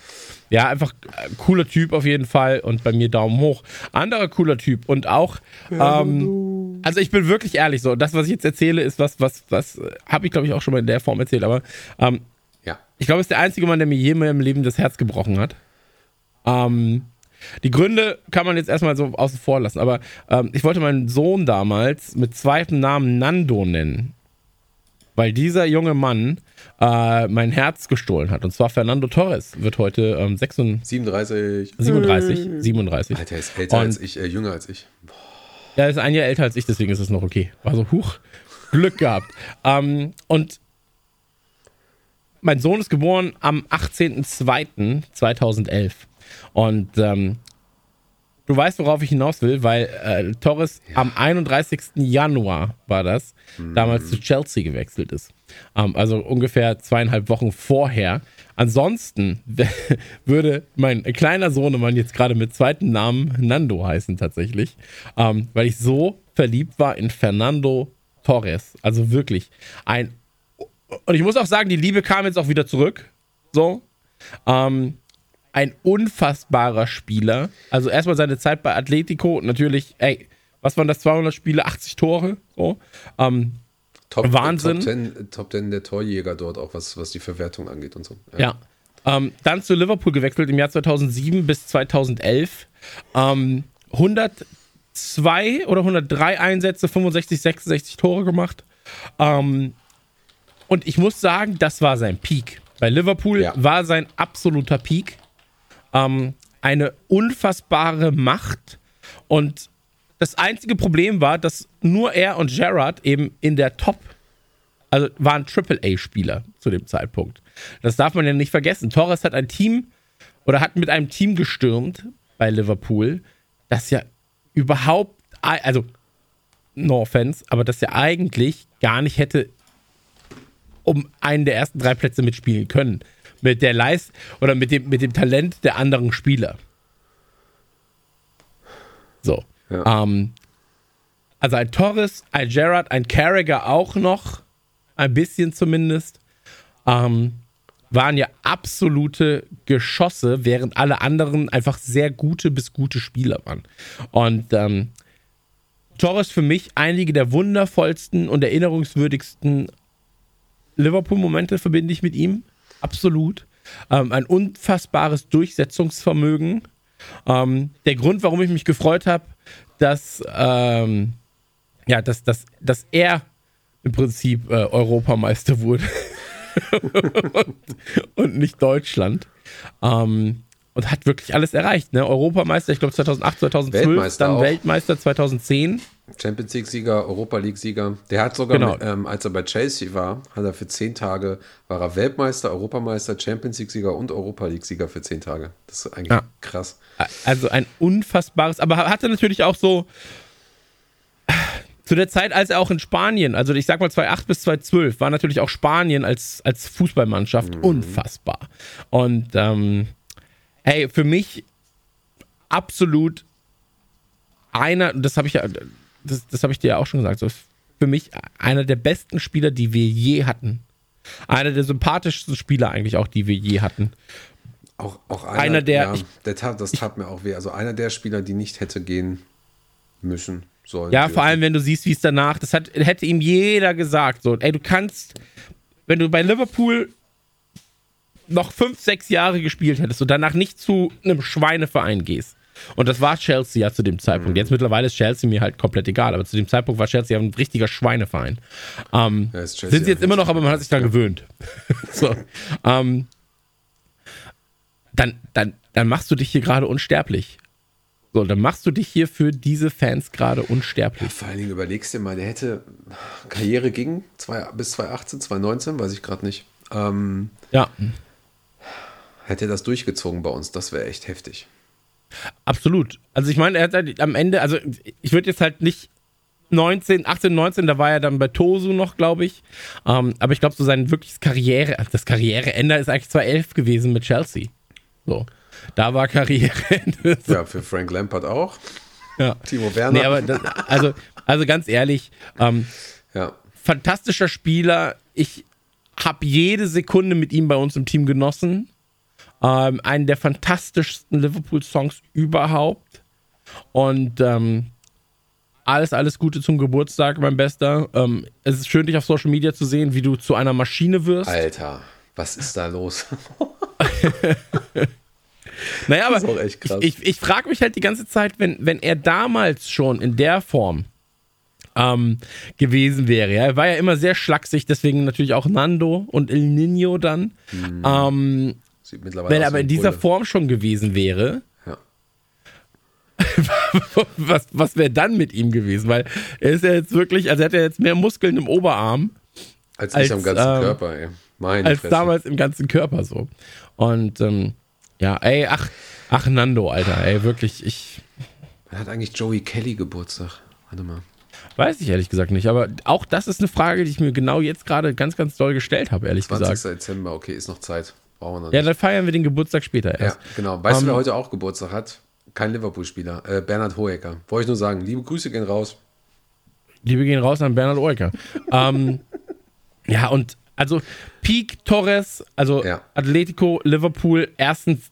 Ja, einfach äh, cooler Typ auf jeden Fall und bei mir Daumen hoch. Anderer cooler Typ und auch ähm, Also ich bin wirklich ehrlich so. Das, was ich jetzt erzähle, ist was, was, was äh, habe ich glaube ich auch schon mal in der Form erzählt. Aber ähm, Ja. ich glaube, es ist der einzige Mann, der mir je in meinem Leben das Herz gebrochen hat. Ähm, die Gründe kann man jetzt erstmal so außen vor lassen. Aber ähm, ich wollte meinen Sohn damals mit zweitem Namen Nando nennen. Weil dieser junge Mann äh, mein Herz gestohlen hat. Und zwar Fernando Torres wird heute ähm, 36, 37. 37, 37. Alter, er ist älter Und- als ich, äh, jünger als ich. Ja, er ist ein Jahr älter als ich, deswegen ist es noch okay. War so, huch, Glück gehabt. ähm, und mein Sohn ist geboren am 18.02.2011. Und ähm, du weißt, worauf ich hinaus will, weil äh, Torres am 31. Januar war das, damals zu Chelsea gewechselt ist. Ähm, also ungefähr zweieinhalb Wochen vorher. Ansonsten würde mein kleiner Sohnemann jetzt gerade mit zweiten Namen Nando heißen tatsächlich, ähm, weil ich so verliebt war in Fernando Torres. Also wirklich ein und ich muss auch sagen, die Liebe kam jetzt auch wieder zurück. So. Ähm, ein unfassbarer Spieler. Also erstmal seine Zeit bei Atletico, natürlich, ey, was waren das, 200 Spiele, 80 Tore, so. Ähm, Top, Wahnsinn. Top 10, Top 10 der Torjäger dort, auch was, was die Verwertung angeht und so. ja. Ähm, dann zu Liverpool gewechselt im Jahr 2007 bis 2011. Ähm, 102 oder 103 Einsätze, 65, 66 Tore gemacht. Ähm, und ich muss sagen, das war sein Peak. Bei Liverpool Ja. war sein absoluter Peak. Ähm, eine unfassbare Macht. Und das einzige Problem war, dass nur er und Gerrard eben in der Top, also waren Triple-A-Spieler zu dem Zeitpunkt. Das darf man ja nicht vergessen. Torres hat ein Team oder hat mit einem Team gestürmt bei Liverpool, das ja überhaupt, also no offense, aber das ja eigentlich gar nicht hätte um einen der ersten drei Plätze mitspielen können. Mit der Leist oder mit dem, mit dem Talent der anderen Spieler. So. Ja. Ähm, also ein Torres, ein Gerrard, ein Carragher auch noch, ein bisschen zumindest, ähm, waren ja absolute Geschosse, während alle anderen einfach sehr gute bis gute Spieler waren. Und ähm, Torres für mich einige der wundervollsten und erinnerungswürdigsten Liverpool-Momente verbinde ich mit ihm. Absolut. Ähm, ein unfassbares Durchsetzungsvermögen. Ähm, der Grund, warum ich mich gefreut habe, dass, ähm, ja, dass, dass, dass er im Prinzip äh, Europameister wurde und, und nicht Deutschland. Ähm, und hat wirklich alles erreicht. Ne? Europameister, ich glaube 2008, 2012, Weltmeister dann auch. Weltmeister 2010. Champions League-Sieger, Europa League-Sieger. Der hat sogar, Genau. mit, ähm, als er bei Chelsea war, hat er für zehn Tage, war er Weltmeister, Europameister, Champions League-Sieger und Europa League-Sieger für zehn Tage. Das ist eigentlich Ja. krass. Also ein unfassbares, aber hatte natürlich auch so zu der Zeit, als er auch in Spanien, also ich sag mal 2008 bis 2012, war natürlich auch Spanien als, als Fußballmannschaft unfassbar. Und ähm, ey, für mich absolut einer, das habe ich ja, das, das habe ich dir ja auch schon gesagt, so für mich einer der besten Spieler, die wir je hatten. Einer der sympathischsten Spieler eigentlich auch, die wir je hatten. Auch, auch einer, Einer der- Ja, ich- der tat, das tat mir auch weh. Also einer der Spieler, die nicht hätte gehen müssen, sollen. Ja, dürfen. vor allem, wenn du siehst, wie es danach, das hat, hätte ihm jeder gesagt, so, ey, du kannst, wenn du bei Liverpool noch fünf, sechs Jahre gespielt hättest und danach nicht zu einem Schweineverein gehst. Und das war Chelsea ja zu dem Zeitpunkt. Jetzt mittlerweile ist Chelsea mir halt komplett egal, aber zu dem Zeitpunkt war Chelsea ja ein richtiger Schweineverein. Ähm, Ja, sind sie jetzt immer noch, aber man hat sich daran gewöhnt. so. Ähm, dann, dann, dann machst du dich hier gerade unsterblich. So, dann machst du dich hier für diese Fans gerade unsterblich. Vor allen Dingen überlegst du dir mal, der hätte Karriere ging zwei, bis 2018, 2019, weiß ich gerade nicht. Ähm, Ja, hätte er das durchgezogen bei uns, das wäre echt heftig. Absolut. Also ich meine, er hat halt am Ende, also ich würde jetzt halt nicht 19, 18, 19, da war er dann bei Tosu noch, glaube ich. Ähm, aber ich glaube, so sein wirkliches Karriere, also das Karriereende ist eigentlich 2011 gewesen mit Chelsea. So, da war Karriereende. So. Ja, für Frank Lampard auch. Ja. Timo Werner. Nee, aber das, also, also ganz ehrlich, ähm, ja. fantastischer Spieler. Ich habe jede Sekunde mit ihm bei uns im Team genossen. Ähm, einen der fantastischsten Liverpool-Songs überhaupt. Und ähm, alles, alles Gute zum Geburtstag, mein Bester. Ähm, es ist schön, dich auf Social Media zu sehen, wie du zu einer Maschine wirst. Alter, was ist da los? Naja, aber krass. ich, ich frage mich halt die ganze Zeit, wenn, wenn er damals schon in der Form ähm, gewesen wäre. Ja? Er war ja immer sehr schlaksig, deswegen natürlich auch Nando und El Nino dann. Hm. Ähm, Sieht mittlerweile wenn er aber in dieser Bulle. Form schon gewesen wäre, Ja. was, was wäre dann mit ihm gewesen? Weil er ist ja jetzt wirklich, also er hat ja jetzt mehr Muskeln im Oberarm Als, als, ich am ganzen ähm, Körper, ey. Meine als Fresse. damals im ganzen Körper so. Und ähm, ja, ey, ach, ach Nando, Alter, ey, wirklich, ich Wann hat eigentlich Joey Kelly Geburtstag? Warte mal. weiß ich ehrlich gesagt nicht. Aber auch das ist eine Frage, die ich mir genau jetzt gerade ganz, ganz doll gestellt habe, ehrlich 20. gesagt. Dezember, okay, ist noch Zeit. Brauchen wir noch Ja, nicht. dann feiern wir den Geburtstag später Ja, erst. genau. Weißt du, Ähm, wer heute auch Geburtstag hat? Kein Liverpool-Spieler. Äh, Bernhard Hoeker. Wollte ich nur sagen. Liebe Grüße gehen raus. Liebe gehen raus an Bernhard Euker. ähm, ja, und also Peak Torres, also Ja. Atletico, Liverpool, erstens,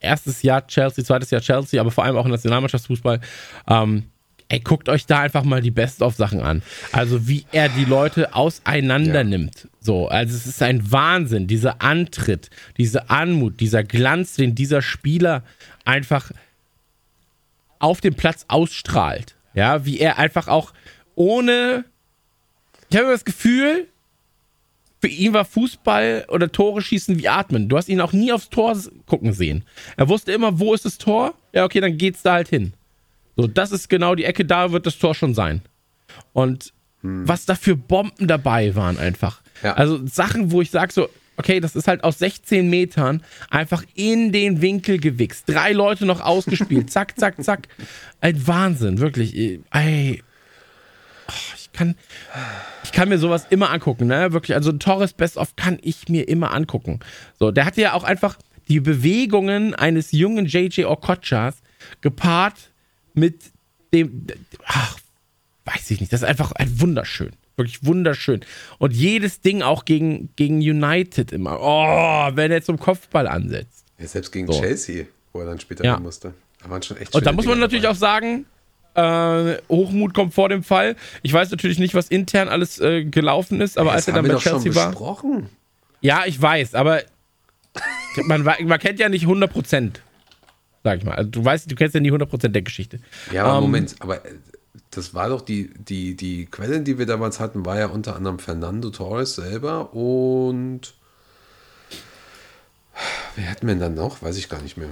erstes Jahr Chelsea, zweites Jahr Chelsea, aber vor allem auch Nationalmannschaftsfußball. Ähm, ey, guckt euch da einfach mal die Best-of-Sachen an. Also wie er die Leute auseinander Ja. nimmt. So, also es ist ein Wahnsinn, dieser Antritt, diese Anmut, dieser Glanz, den dieser Spieler einfach auf dem Platz ausstrahlt. Ja, wie er einfach auch ohne. Ich habe das Gefühl, für ihn war Fußball oder Tore schießen wie Atmen. Du hast ihn auch nie aufs Tor gucken sehen. Er wusste immer, wo ist das Tor? Ja, okay, dann geht's da halt hin. So, das ist genau die Ecke, da wird das Tor schon sein. Und was da für Bomben dabei waren einfach. Ja. Also Sachen, wo ich sage so, okay, das ist halt aus 16 Metern einfach in den Winkel gewichst. Drei Leute noch ausgespielt. zack, zack, zack. Ein Wahnsinn, wirklich. Ey, oh, ich kann, ich kann mir sowas immer angucken, ne? Wirklich, also Torres Best of kann ich mir immer angucken. So, der hatte ja auch einfach die Bewegungen eines jungen JJ Okochas gepaart mit dem, ach, weiß ich nicht, das ist einfach ein wunderschön. Wirklich wunderschön. Und jedes Ding auch gegen, gegen United immer. Oh, wenn er zum Kopfball ansetzt. Ja, selbst gegen So. Chelsea, wo er dann später Ja. hin musste. Da waren schon echt Und da muss man Dinger natürlich dabei. auch sagen, äh, Hochmut kommt vor dem Fall. Ich weiß natürlich nicht, was intern alles äh, gelaufen ist, aber als das er dann bei Chelsea war. besprochen. Ja, ich weiß, aber man, man kennt ja nicht 100%. Sag ich mal. Also du weißt, du kennst ja nie 100% der Geschichte. Ja, aber Ähm, Moment, aber äh, das war doch die, die, die Quellen, die wir damals hatten, war ja unter anderem Fernando Torres selber und wer hatten wir denn dann noch? Weiß ich gar nicht mehr.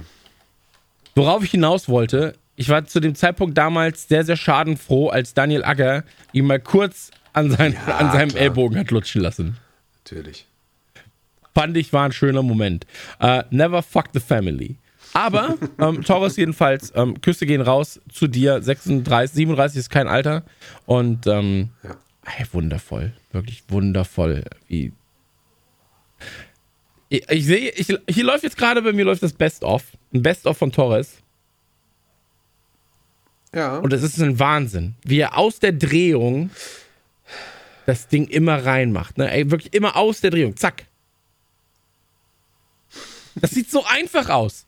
Worauf ich hinaus wollte, ich war zu dem Zeitpunkt damals sehr, sehr schadenfroh, als Daniel Agger ihn mal kurz an, sein, Ja, an seinem klar. Ellbogen hat lutschen lassen. Natürlich. Fand ich, war ein schöner Moment. Äh, never fuck the family. Aber ähm, Torres jedenfalls, ähm, Küsse gehen raus zu dir. 36, 37 ist kein Alter. Und ähm, Ja. ey, wundervoll. Wirklich wundervoll. Wie ich, ich sehe, ich, hier läuft jetzt gerade bei mir läuft das Best-of. Ein Best-of von Torres. Ja. Und es ist ein Wahnsinn, wie er aus der Drehung das Ding immer reinmacht. Ne? Ey, wirklich immer aus der Drehung. Zack. Das sieht so einfach aus.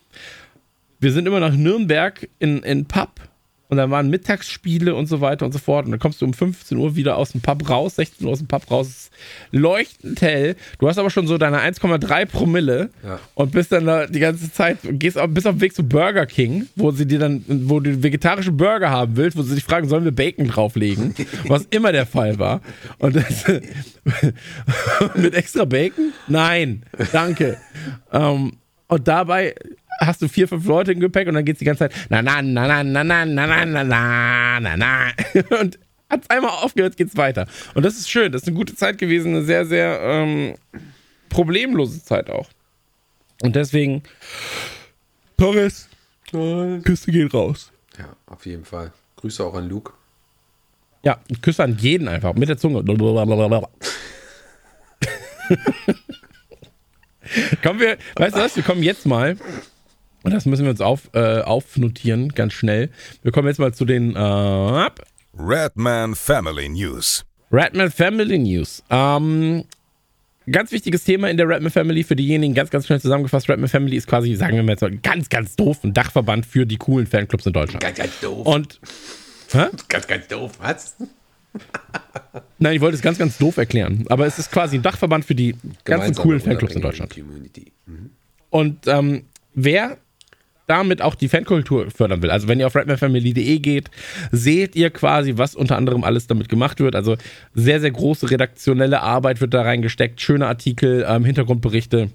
wir sind immer nach Nürnberg in in Pub und dann waren Mittagsspiele und so weiter und so fort. Und dann kommst du um 15 Uhr wieder aus dem Pub raus, 16 Uhr aus dem Pub raus, leuchtend hell. Du hast aber schon so deine 1,3 Promille Ja. und bist dann da die ganze Zeit, gehst auf, bist auf dem Weg zu Burger King, wo sie dir dann, wo du vegetarische Burger haben willst, wo sie dich fragen, sollen wir Bacon drauflegen? Was immer der Fall war. Und das, mit extra Bacon? Nein, danke. ähm, und dabei hast du vier, fünf Leute im Gepäck und dann geht's die ganze Zeit na na na na na na na na na na na na und hat's einmal aufgehört, geht's weiter. Und das ist schön, das ist eine gute Zeit gewesen, eine sehr, sehr ähm, problemlose Zeit auch. Und deswegen, Torres, Küste geht raus. ja, auf jeden Fall. Grüße auch an Luke. Ja, Küsse an jeden einfach, mit der Zunge. kommen wir, weißt du was, wir kommen jetzt mal, und das müssen wir uns auf, äh, aufnotieren, ganz schnell. Wir kommen jetzt mal zu den äh, Redman Family News. Redman Family News. Ähm, ganz wichtiges Thema in der Redman Family für diejenigen, ganz, ganz schnell zusammengefasst. Redman Family ist quasi, sagen wir mal jetzt mal, ganz, ganz doof ein Dachverband für die coolen Fanclubs in Deutschland. Ganz, ganz doof. Und, hä? ganz, ganz doof. Was? Nein, ich wollte es ganz, ganz doof erklären. Aber es ist quasi ein Dachverband für die ganzen Gemeinsame, coolen Fanclubs in Deutschland. Community. Und ähm, wer damit auch die Fankultur fördern will, also wenn ihr auf redmanfamily.de geht, seht ihr quasi, was unter anderem alles damit gemacht wird. Also sehr, sehr große redaktionelle Arbeit wird da reingesteckt, schöne Artikel, ähm, Hintergrundberichte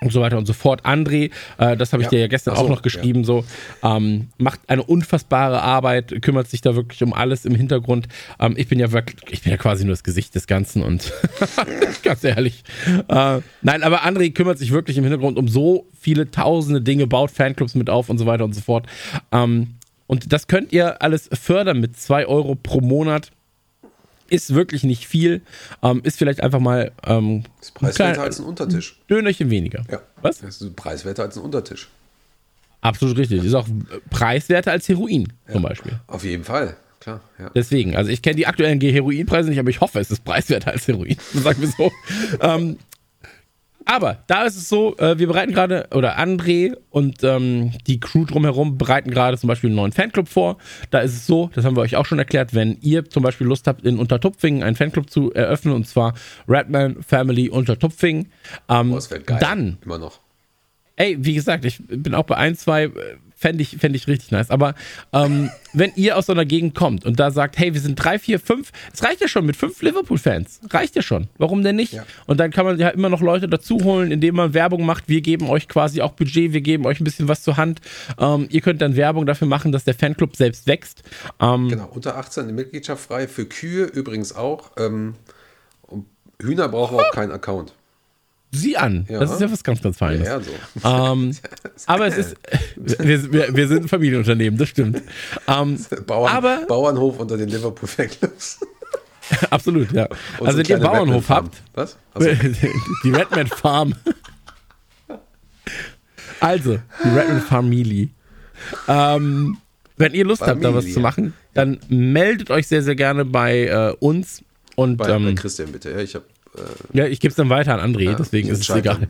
und so weiter und so fort. André, äh, das habe ich Ja. dir ja gestern so, auch noch geschrieben, so ähm, macht eine unfassbare Arbeit, kümmert sich da wirklich um alles im Hintergrund. Ähm, ich bin ja wirklich, ich bin ja quasi nur das Gesicht des Ganzen und ganz ehrlich. Äh, nein, aber André kümmert sich wirklich im Hintergrund um so viele tausende Dinge, baut Fanclubs mit auf und so weiter und so fort. Ähm, und das könnt ihr alles fördern mit 2 Euro pro Monat. Ist wirklich nicht viel. Ähm, ist vielleicht einfach mal ähm, ist preiswerter klein- als ein Untertisch. Dönerchen weniger. Ja. Was? Das ist preiswerter als ein Untertisch. Absolut richtig. Ist auch preiswerter als Heroin zum Beispiel. Auf jeden Fall. Klar, ja. Deswegen, also ich kenne die aktuellen Heroinpreise nicht, aber ich hoffe, es ist preiswerter als Heroin. Sagen wir so. ähm, aber da ist es so, äh, wir bereiten gerade, oder André und ähm, die Crew drumherum bereiten gerade zum Beispiel einen neuen Fanclub vor. Da ist es so, das haben wir euch auch schon erklärt, wenn ihr zum Beispiel Lust habt, in Untertupfingen einen Fanclub zu eröffnen, und zwar Redman Family Untertupfingen, ähm, das geil. dann Immer noch. Ey, wie gesagt, ich bin auch bei ein, zwei, äh, fände ich, fänd ich richtig nice. Aber ähm, wenn ihr aus so einer Gegend kommt und da sagt, hey, wir sind drei, vier, fünf, es reicht ja schon mit fünf Liverpool-Fans. Reicht ja schon. Warum denn nicht? Ja. Und dann kann man ja immer noch Leute dazu holen, indem man Werbung macht. Wir geben euch quasi auch Budget, wir geben euch ein bisschen was zur Hand. Ähm, ihr könnt dann Werbung dafür machen, dass der Fanclub selbst wächst. Ähm, Genau, unter 18 eine Mitgliedschaft frei. Für Kühe übrigens auch. Ähm, Hühner brauchen auch keinen Account. Sieh an. Ja. Das ist ja was ganz, ganz Feines. Ja, so. Ähm, aber es ist, wir, wir, wir sind ein Familienunternehmen, das stimmt. Ähm, Bauern, aber Bauernhof unter den Liverpool Fanclubs. absolut, ja. Und Also so wenn ihr Bauernhof habt, Was? Also, die Redman Farm. Also, die Redman Family. Ähm, wenn ihr Lust habt, da was Familie. zu machen, dann meldet euch sehr, sehr gerne bei äh, uns. Und bei, bei ähm, Christian bitte. Ja, ich habe ja, ich gebe es dann weiter an André, Ja, deswegen ist es egal.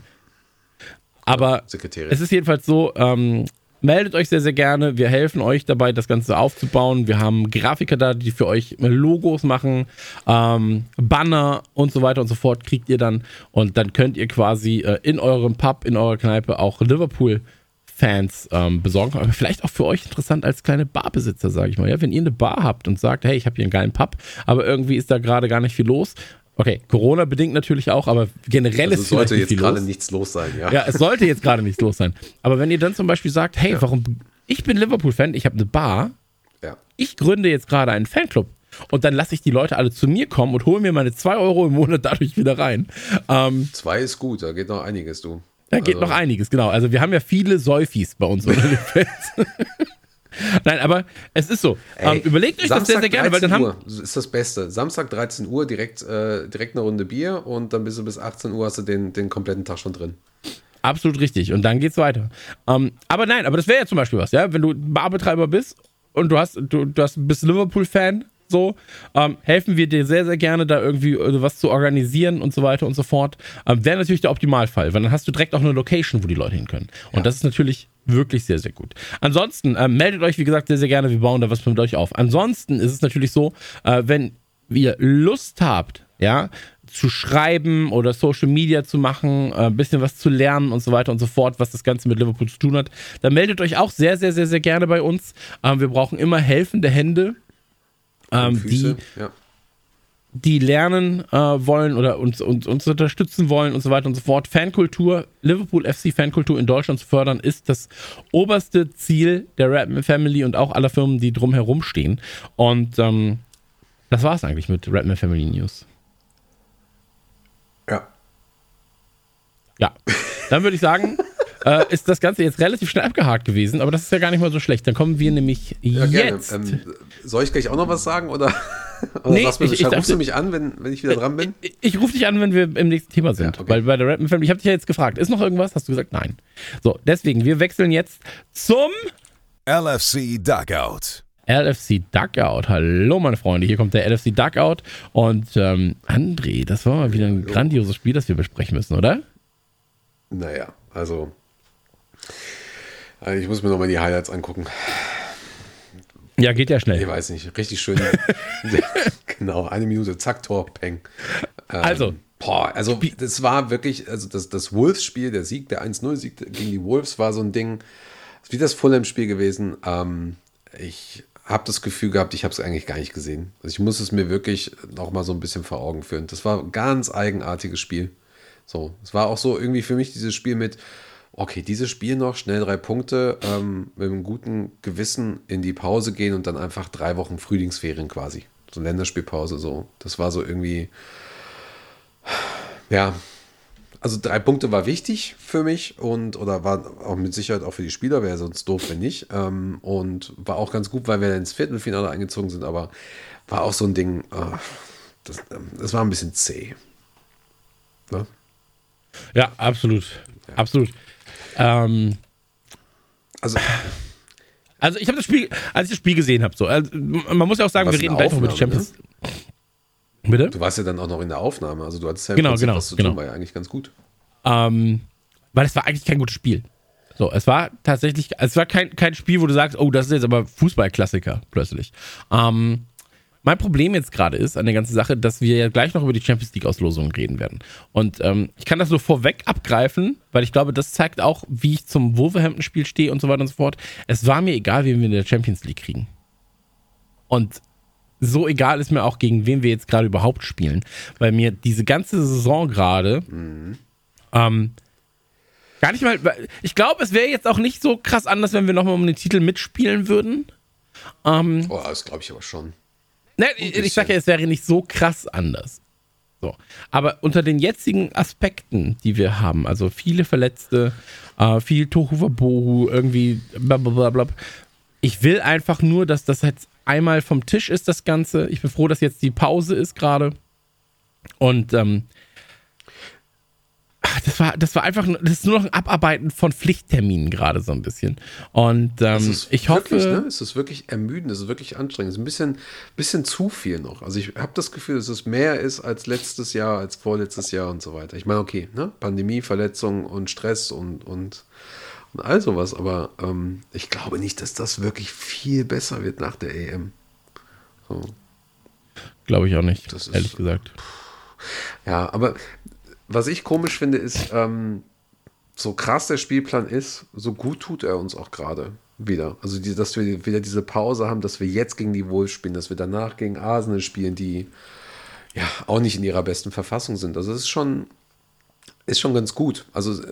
Aber Sekretärin. es ist jedenfalls so, ähm, meldet euch sehr, sehr gerne. Wir helfen euch dabei, das Ganze aufzubauen. Wir haben Grafiker da, die für euch Logos machen, ähm, Banner und so weiter und so fort kriegt ihr dann. Und dann könnt ihr quasi äh, in eurem Pub, in eurer Kneipe auch Liverpool-Fans ähm, besorgen. Aber vielleicht auch für euch interessant als kleine Barbesitzer, sage ich mal. Ja, wenn ihr eine Bar habt und sagt, hey, ich habe hier einen geilen Pub, aber irgendwie ist da gerade gar nicht viel los. Okay, Corona bedingt natürlich auch, aber generell also ist vielleicht sollte nicht jetzt gerade los. nichts los sein. Ja. Ja, es sollte jetzt gerade nichts los sein. Aber wenn ihr dann zum Beispiel sagt, hey, warum, ich bin Liverpool-Fan, ich habe eine Bar, ja. ich gründe jetzt gerade einen Fanclub und dann lasse ich die Leute alle zu mir kommen und hole mir meine 2 Euro im Monat dadurch wieder rein. Ähm, Zwei ist gut, da geht noch einiges, du. da geht Also, noch einiges, genau. Also wir haben ja viele Säufis bei uns unter den Fans. Nein, aber es ist so. Ey, ähm, überlegt euch das sehr, sehr gerne, weil dann 13 haben. Uhr ist das Beste. Samstag 13 Uhr, direkt, äh, direkt eine Runde Bier und dann bist du bis 18 Uhr hast du den, den kompletten Tag schon drin. Absolut richtig. Und dann geht's weiter. Ähm, aber nein, aber das wäre ja zum Beispiel was, ja, wenn du Barbetreiber bist und du hast, du, du hast, bist Liverpool-Fan, so, ähm, helfen wir dir sehr, sehr gerne, da irgendwie äh, was zu organisieren und so weiter und so fort. Ähm, wäre natürlich der Optimalfall, weil dann hast du direkt auch eine Location, wo die Leute hin können. Und das ist natürlich wirklich sehr, sehr gut. Ansonsten ähm, meldet euch, wie gesagt, sehr, sehr gerne. Wir bauen da was mit euch auf. Ansonsten ist es natürlich so, äh, wenn ihr Lust habt, ja, zu schreiben oder Social Media zu machen, äh, ein bisschen was zu lernen und so weiter und so fort, was das Ganze mit Liverpool zu tun hat, dann meldet euch auch sehr, sehr, sehr, sehr gerne bei uns. Ähm, wir brauchen immer helfende Hände, ähm, die, Füße, ja. Die lernen äh, wollen oder uns, uns, uns unterstützen wollen und so weiter und so fort. Fankultur, Liverpool FC Fankultur in Deutschland zu fördern, ist das oberste Ziel der Redman Family und auch aller Firmen, die drumherum stehen. Und ähm, das war es eigentlich mit Redman Family News. ja. Ja, dann würde ich sagen, äh, ist das Ganze jetzt relativ schnell abgehakt gewesen, aber das ist ja gar nicht mal so schlecht. Dann kommen wir nämlich Ja, gerne. jetzt. Ähm, soll ich gleich auch noch was sagen oder? Oder Nee, sagst du ich- ich rufst du mich an, wenn, wenn ich wieder dran bin? Ich, ich rufe dich an, wenn wir im nächsten Thema sind. Ja, okay. Weil bei der Rap Film, ich habe dich ja jetzt gefragt, ist noch irgendwas? Hast du gesagt, nein. So, deswegen, wir wechseln jetzt zum LFC Dugout. LFC Duckout. Hallo, meine Freunde, hier kommt der LFC Duckout. Und ähm, André, das war mal wieder ein grandioses Spiel, das wir besprechen müssen, oder? Naja, also. also Ich muss mir nochmal die Highlights angucken. Ja, geht ja Ich schnell. weiß nicht, richtig schön. genau, eine Minute, zack, Tor, Peng. Ähm, Also. Boah, also das war wirklich, also das, das Wolves-Spiel, der Sieg, der 1-0-Sieg gegen die Wolves war so ein Ding, wie das Fulham-Spiel gewesen. Ähm, ich habe das Gefühl gehabt, ich habe es eigentlich gar nicht gesehen. Also ich muss es mir wirklich noch mal so ein bisschen vor Augen führen. Das war ein ganz eigenartiges Spiel. So, es war auch so irgendwie für mich dieses Spiel mit, okay, dieses Spiel noch, schnell drei Punkte, ähm, mit einem guten Gewissen in die Pause gehen und dann einfach drei Wochen Frühlingsferien quasi. So Länderspielpause, so. Das war so irgendwie, ja, also drei Punkte war wichtig für mich und oder war auch mit Sicherheit auch für die Spieler, wäre sonst doof, wenn nicht. Ähm, und war auch ganz gut, weil wir ins Viertelfinale eingezogen sind, aber war auch so ein Ding, äh, das, ähm, das war ein bisschen zäh. Ne? Ja, absolut. Absolut. Ähm, Also, also ich habe das Spiel, als ich das Spiel gesehen habe, so, also, man muss ja auch sagen, wir reden gleich noch über die Champions. Bitte? du warst ja dann auch noch in der Aufnahme, also du hattest ja Genau, Prinzip genau, was zu genau. tun, war ja eigentlich ganz gut. Ähm, weil es war eigentlich kein gutes Spiel. So, es war tatsächlich, es war kein, kein Spiel, wo du sagst, oh, das ist jetzt aber Fußballklassiker plötzlich. Ähm, mein Problem jetzt gerade ist an der ganzen Sache, dass wir ja gleich noch über die Champions League Auslosung reden werden. Und ähm, ich kann das so vorweg abgreifen, weil ich glaube, das zeigt auch, wie ich zum Wolverhampton-Spiel stehe und so weiter und so fort. Es war mir egal, wen wir in der Champions League kriegen. Und so egal ist mir auch, gegen wen wir jetzt gerade überhaupt spielen, weil mir diese ganze Saison gerade ähm, gar nicht mal. Ich glaube, es wäre jetzt auch nicht so krass anders, wenn wir nochmal um den Titel mitspielen würden. Ähm, Oh, das glaube ich aber schon. Ne, ich ich sag ja, es wäre nicht so krass anders. So. Aber unter den jetzigen Aspekten, die wir haben, also viele Verletzte, äh, viel Tohu Wabohu, irgendwie blablabla, ich will einfach nur, dass das jetzt einmal vom Tisch ist, das Ganze. Ich bin froh, dass jetzt die Pause ist gerade. Und ähm, ach, das war, das war einfach, nur- das ist nur noch ein Abarbeiten von Pflichtterminen gerade so ein bisschen. Und ähm, ist ich hoffe, wirklich, ne? es ist wirklich ermüdend, es ist wirklich anstrengend, es ist ein bisschen, bisschen zu viel noch. Also ich habe das Gefühl, dass es mehr ist als letztes Jahr, als vorletztes Jahr und so weiter. Ich meine, okay, ne? Pandemie, Verletzung und Stress und, und, und all sowas, aber ähm, ich glaube nicht, dass das wirklich viel besser wird nach der EM. So. glaube ich auch nicht, Das ist- ehrlich gesagt. Ja, aber was ich komisch finde, ist, ähm, so krass der Spielplan ist, so gut tut er uns auch gerade wieder. Also, die, dass wir wieder diese Pause haben, dass wir jetzt gegen die Wolves spielen, dass wir danach gegen Arsenal spielen, die ja auch nicht in ihrer besten Verfassung sind. Also, es ist schon, ist schon ganz gut. Also,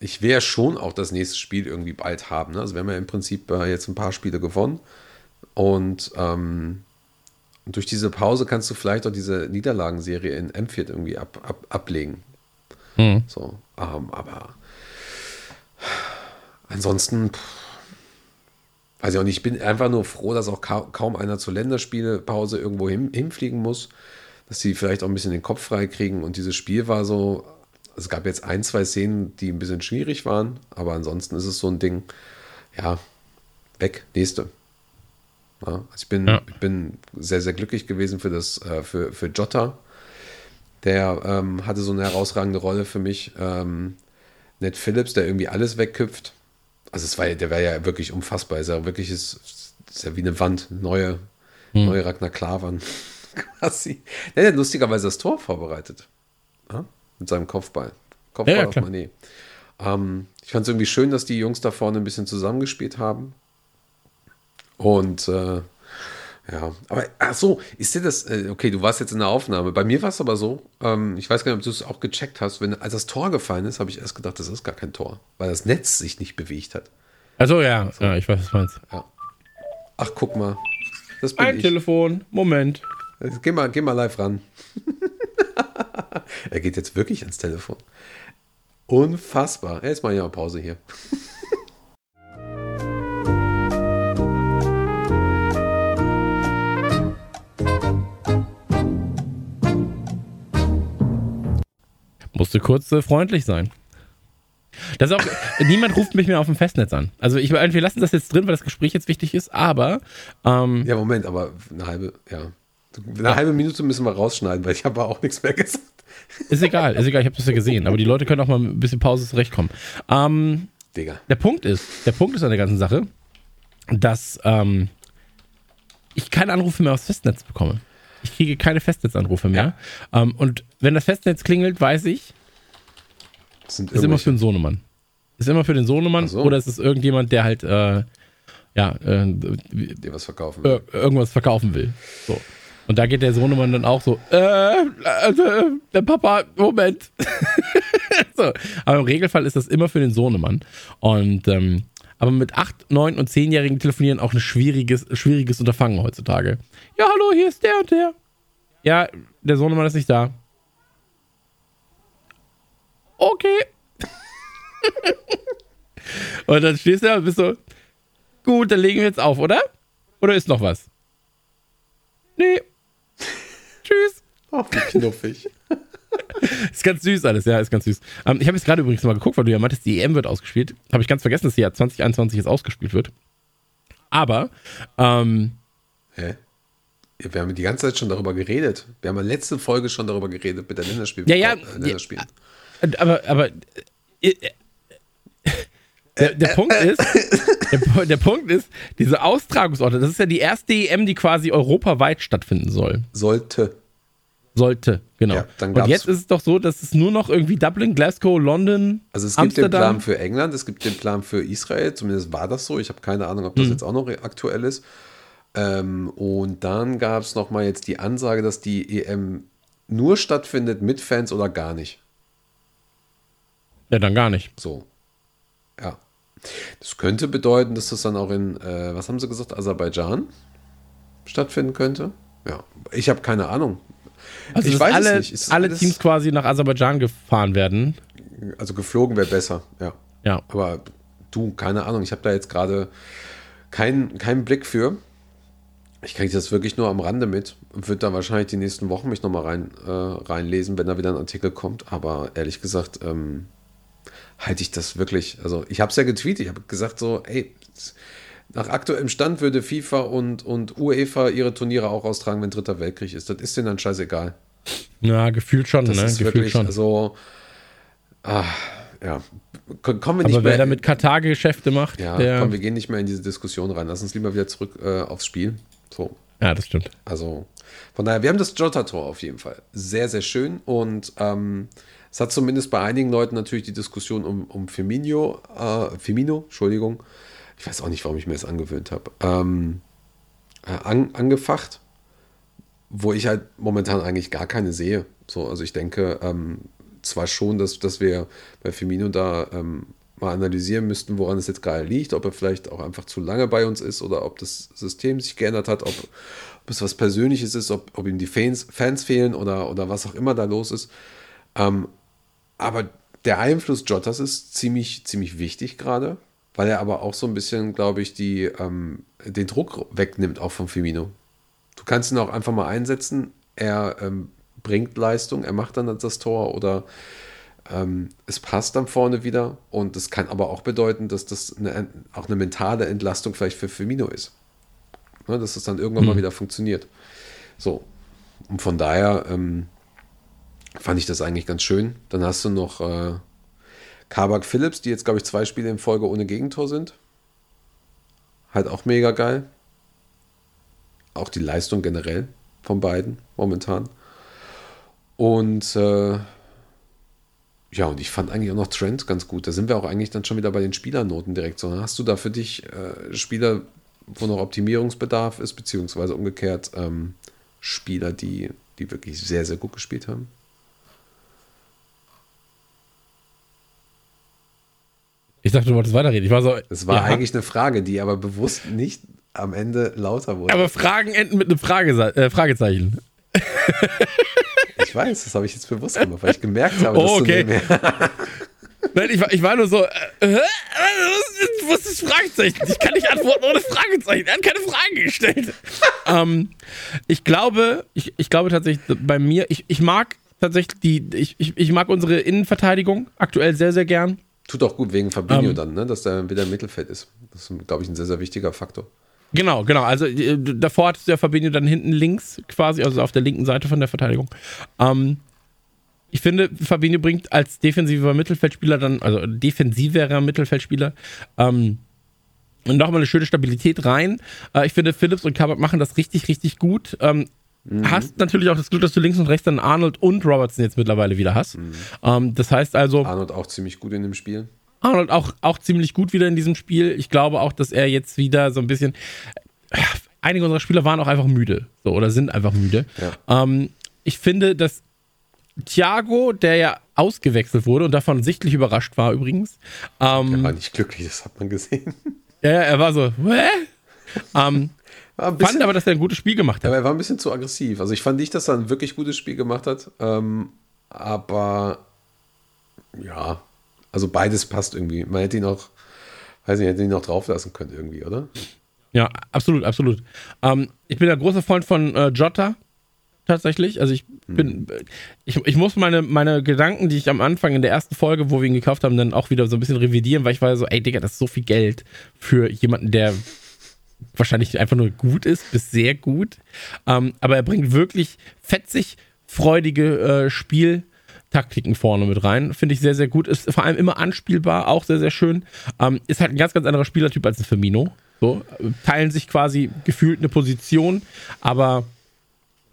ich wäre schon auch das nächste Spiel irgendwie bald haben. Ne? Also, wir haben ja im Prinzip äh, jetzt ein paar Spiele gewonnen und ähm, und durch diese Pause kannst du vielleicht auch diese Niederlagenserie in M4 irgendwie ab, ab, ablegen. Hm. So, ähm, aber ansonsten, pff, weiß ich auch nicht, ich bin einfach nur froh, dass auch ka kaum einer zur Länderspielpause irgendwo hin, hinfliegen muss, dass sie vielleicht auch ein bisschen den Kopf frei kriegen. Und dieses Spiel war so, es gab jetzt ein, zwei Szenen, die ein bisschen schwierig waren, aber ansonsten ist es so ein Ding, ja, weg, nächste. Also ich bin, Ja. ich bin sehr, sehr glücklich gewesen für das, äh, für, für Jota. Der ähm, hatte so eine herausragende Rolle für mich. Ähm, Ned Phillips, der irgendwie alles wegküpft. Also es war, der war ja wirklich unfassbar. Ist ja wirklich ist, ist ja wie eine Wand, neue, neue Ragnar Klavan quasi. Der hat lustigerweise das Tor vorbereitet. Ja? Mit seinem Kopfball. Kopfball Ja, auf. Mané. Ähm, ich fand es irgendwie schön, dass die Jungs da vorne ein bisschen zusammengespielt haben. Und äh, ja, aber ach so, ist dir das, äh, okay, du warst jetzt in der Aufnahme. Bei mir war es aber so, ähm, ich weiß gar nicht, ob du es auch gecheckt hast, wenn, als das Tor gefallen ist, habe ich erst gedacht, das ist gar kein Tor, weil das Netz sich nicht bewegt hat. Also ja, ja, ich weiß, was du meinst. Ach, guck mal, das bin Ein ich. Telefon, Moment. Jetzt Geh mal, geh mal live ran. er geht jetzt wirklich ans Telefon. Unfassbar. Jetzt mal hier eine Pause hier. musste kurz äh, freundlich sein. Das ist auch, niemand ruft mich mehr auf dem Festnetz an. Also ich, wir lassen das jetzt drin, weil das Gespräch jetzt wichtig ist, aber ähm, Ja, Moment, aber eine halbe, ja. Eine halbe Minute müssen wir rausschneiden, weil ich habe auch nichts mehr gesagt. ist egal, ist egal, ich habe das ja gesehen. Aber die Leute können auch mal ein bisschen Pause zurechtkommen. Ähm, Digga. der Punkt ist, der Punkt ist an der ganzen Sache, dass ähm, ich keine Anrufe mehr aufs Festnetz bekomme. Ich kriege keine Festnetzanrufe mehr. Ähm, und wenn das Festnetz klingelt, weiß ich, Das sind ist immer für den Sohnemann. Ist immer für den Sohnemann so. oder ist es irgendjemand, der halt äh, ja, äh, die was verkaufen. will. ir- irgendwas verkaufen will. So. Und da geht der Sohnemann dann auch so, äh, also, äh, der Papa, Moment. so. Aber im Regelfall ist das immer für den Sohnemann. Und ähm, aber mit 8, 9 und 10-Jährigen telefonieren auch ein schwieriges, schwieriges Unterfangen heutzutage. Ja, hallo, hier ist der und der. Ja, der Sohnemann ist nicht da. Okay. und dann stehst du da und bist so, gut, dann legen wir jetzt auf, oder? Oder ist noch was? Nee. Tschüss. Oh, wie knuffig. Ist ganz süß alles, ja, ist ganz süß. Ähm, ich habe jetzt gerade übrigens mal geguckt, weil du ja meintest, die EM wird ausgespielt. Habe ich ganz vergessen, dass die ja 2021 jetzt ausgespielt wird. Aber, ähm, Hä? Wir haben die ganze Zeit schon darüber geredet. Wir haben in der letzten Folge schon darüber geredet mit der Länderspiel Ja, ja, äh, Länderspielen. Aber, aber, äh, äh, der, der Punkt ist, der, der Punkt ist, diese Austragungsorte, das ist ja die erste EM, die quasi europaweit stattfinden soll. Sollte. Sollte, genau. Ja, Und jetzt ist es doch so, dass es nur noch irgendwie Dublin, Glasgow, London, Also es gibt den Amsterdam. Plan für England, es gibt den Plan für Israel, zumindest war das so. Ich habe keine Ahnung, ob das jetzt auch noch aktuell ist. Ähm, und dann gab es nochmal jetzt die Ansage, dass die EM nur stattfindet mit Fans oder gar nicht. Ja, dann gar nicht. So. Ja. Das könnte bedeuten, dass das dann auch in, äh, was haben sie gesagt, Aserbaidschan stattfinden könnte. Ja, ich habe keine Ahnung. Also ich weiß alle, es nicht. Ist alle alles- Teams quasi nach Aserbaidschan gefahren werden. Also geflogen wäre besser, ja. Ja. Aber du, keine Ahnung, ich habe da jetzt gerade keinen keinen Blick für. Ich kriege das wirklich nur am Rande mit und würde da wahrscheinlich die nächsten Wochen mich nochmal rein, äh, reinlesen, wenn da wieder ein Artikel kommt. Aber ehrlich gesagt, ähm, halte ich das wirklich. Also, ich habe es ja getweetet, ich habe gesagt, so, ey, nach aktuellem Stand würde FIFA und, und UEFA ihre Turniere auch austragen, wenn Dritter Weltkrieg ist. Das ist denen dann scheißegal. Ja, gefühlt schon, Das ne? ist Gefühlt wirklich schon. so. Ah, ja. Ko- Kommen wir Aber nicht wer mehr. da mit Katar Geschäfte macht, ja, der. komm, wir gehen nicht mehr in diese Diskussion rein. Lass uns lieber wieder zurück äh, aufs Spiel. So. ja, das stimmt. Also, von daher, wir haben das Jota-Tor auf jeden Fall. Sehr, sehr schön. Und ähm, es hat zumindest bei einigen Leuten natürlich die Diskussion um, um Firmino, äh, Firmino, Entschuldigung, ich weiß auch nicht, warum ich mir das angewöhnt habe, ähm, äh, an, angefacht, wo ich halt momentan eigentlich gar keine sehe. So, also ich denke ähm, zwar schon, dass, dass wir bei Firmino da ähm, mal analysieren müssten, woran es jetzt gerade liegt, ob er vielleicht auch einfach zu lange bei uns ist oder ob das System sich geändert hat, ob, ob es was Persönliches ist, ob, ob ihm die Fans, Fans fehlen oder, oder was auch immer da los ist. Ähm, aber der Einfluss Jottas ist ziemlich, ziemlich wichtig gerade, weil er aber auch so ein bisschen, glaube ich, die, ähm, den Druck wegnimmt, auch von Firmino. Du kannst ihn auch einfach mal einsetzen. Er ähm, bringt Leistung, er macht dann das Tor oder ähm, es passt dann vorne wieder. Und das kann aber auch bedeuten, dass das eine, auch eine mentale Entlastung vielleicht für Firmino ist. Ne, dass es dann irgendwann mal wieder funktioniert. So. Und von daher ähm, fand ich das eigentlich ganz schön. Dann hast du noch äh, Kabak Phillips, die jetzt, glaube ich, zwei Spiele in Folge ohne Gegentor sind. Halt auch mega geil. Auch die Leistung generell von beiden momentan. Und äh, ja, und ich fand eigentlich auch noch Trent ganz gut. Da sind wir auch eigentlich dann schon wieder bei den Spielernoten direkt. So, hast du da für dich äh, Spieler, wo noch Optimierungsbedarf ist, beziehungsweise umgekehrt ähm, Spieler, die, die wirklich sehr, sehr gut gespielt haben? Ich dachte, du wolltest weiterreden. Ich war so. Das war ja, eigentlich eine Frage, die aber bewusst nicht am Ende lauter wurde. Aber Fragen enden mit einem Frage, äh, Fragezeichen. ich weiß, das habe ich jetzt bewusst gemacht, weil ich gemerkt habe, Oh, dass okay. du Nein, ich war, ich war nur so. Äh, was, ist, ist Fragezeichen? Ich kann nicht antworten ohne Fragezeichen. Er hat keine Frage gestellt. ähm, ich glaube, ich, ich glaube tatsächlich bei mir, ich, ich mag tatsächlich. Die, ich, ich, ich mag unsere Innenverteidigung aktuell sehr, sehr gern. Tut auch gut wegen Fabinho Ähm. dann, ne? dass der wieder im Mittelfeld ist. Das ist, glaube ich, ein sehr, sehr wichtiger Faktor. Genau, genau. Also äh, davor hattest du ja Fabinho dann hinten links quasi, also auf der linken Seite von der Verteidigung. Ähm, ich finde, Fabinho bringt als defensiver Mittelfeldspieler dann, also defensiverer Mittelfeldspieler, ähm, nochmal eine schöne Stabilität rein. Äh, ich finde, Phillips und Kabak machen das richtig, richtig gut. Ähm, Hast natürlich auch das Glück, dass du links und rechts dann Arnold und Robertson jetzt mittlerweile wieder hast. Ähm, das heißt also, Arnold auch ziemlich gut in dem Spiel. Arnold auch, auch ziemlich gut wieder in diesem Spiel. Ich glaube auch, dass er jetzt wieder so ein bisschen. Einige unserer Spieler waren auch einfach müde. So, oder sind einfach müde. Ähm, ich finde, dass Thiago, der ja ausgewechselt wurde und davon sichtlich überrascht war übrigens. Ähm, Er war nicht glücklich, das hat man gesehen. ja, er war so, hä? Ähm, Ein fand bisschen, aber, dass er ein gutes Spiel gemacht hat. aber er war ein bisschen zu aggressiv. Also ich fand nicht, dass er ein wirklich gutes Spiel gemacht hat. Ähm, aber ja, also beides passt irgendwie. Man hätte ihn auch, weiß nicht, hätte ihn noch drauf lassen können irgendwie, oder? Ja, absolut, absolut. Ähm, ich bin ein großer Freund von äh, Jota, tatsächlich. Also ich bin, ich, ich muss meine, meine Gedanken, die ich am Anfang in der ersten Folge, wo wir ihn gekauft haben, dann auch wieder so ein bisschen revidieren, weil ich war so, ey Digga, das ist so viel Geld für jemanden, der wahrscheinlich einfach nur gut ist, bis sehr gut. Ähm, aber er bringt wirklich fetzig, freudige äh, Spieltaktiken vorne mit rein. Finde ich sehr, sehr gut. Ist vor allem immer anspielbar, auch sehr, sehr schön. Ähm, ist halt ein ganz, ganz anderer Spielertyp als ein Firmino. So, teilen sich quasi gefühlt eine Position, aber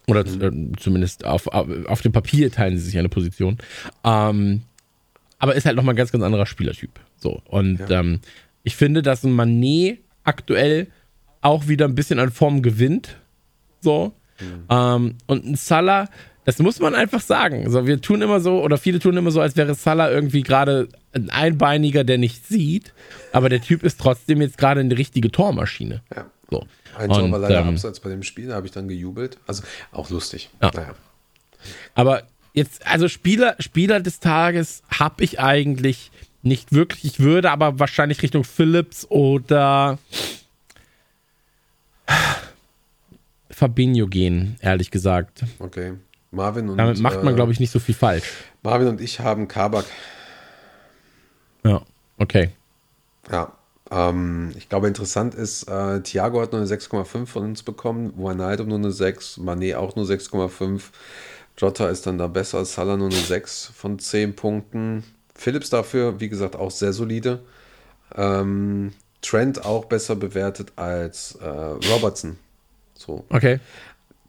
oder äh, zumindest auf, auf, auf dem Papier teilen sie sich eine Position. Ähm, aber ist halt nochmal ein ganz, ganz anderer Spielertyp. So. Und ähm, ich finde, dass ein Manet aktuell auch wieder ein bisschen an Form gewinnt. So. Ähm, und ein Salah, das muss man einfach sagen. So, wir tun immer so, oder viele tun immer so, als wäre Salah irgendwie gerade ein Einbeiniger, der nicht sieht. Aber der Typ ist trotzdem jetzt gerade eine richtige Tormaschine. Ja. So. Ein Tor Und, war leider ähm, abseits bei dem Spiel, da habe ich dann gejubelt. Also auch lustig. Ja. Naja. Aber jetzt, also Spieler, Spieler des Tages habe ich eigentlich nicht wirklich. Ich würde aber wahrscheinlich Richtung Phillips oder Fabinho gehen, ehrlich gesagt. Okay. Marvin und Damit macht man, äh, glaube ich, nicht so viel falsch. Marvin und ich haben Kabak. Ja, okay. Ja. Ähm, ich glaube, interessant ist, äh, Thiago hat nur eine 6,5 von uns bekommen, Wijnaldum nur eine 6, Mané auch nur 6,5. Jota ist dann da besser, Salah nur eine 6 von 10 Punkten. Phillips dafür, wie gesagt, auch sehr solide. Ähm, Trent auch besser bewertet als äh, Robertson. So. Okay.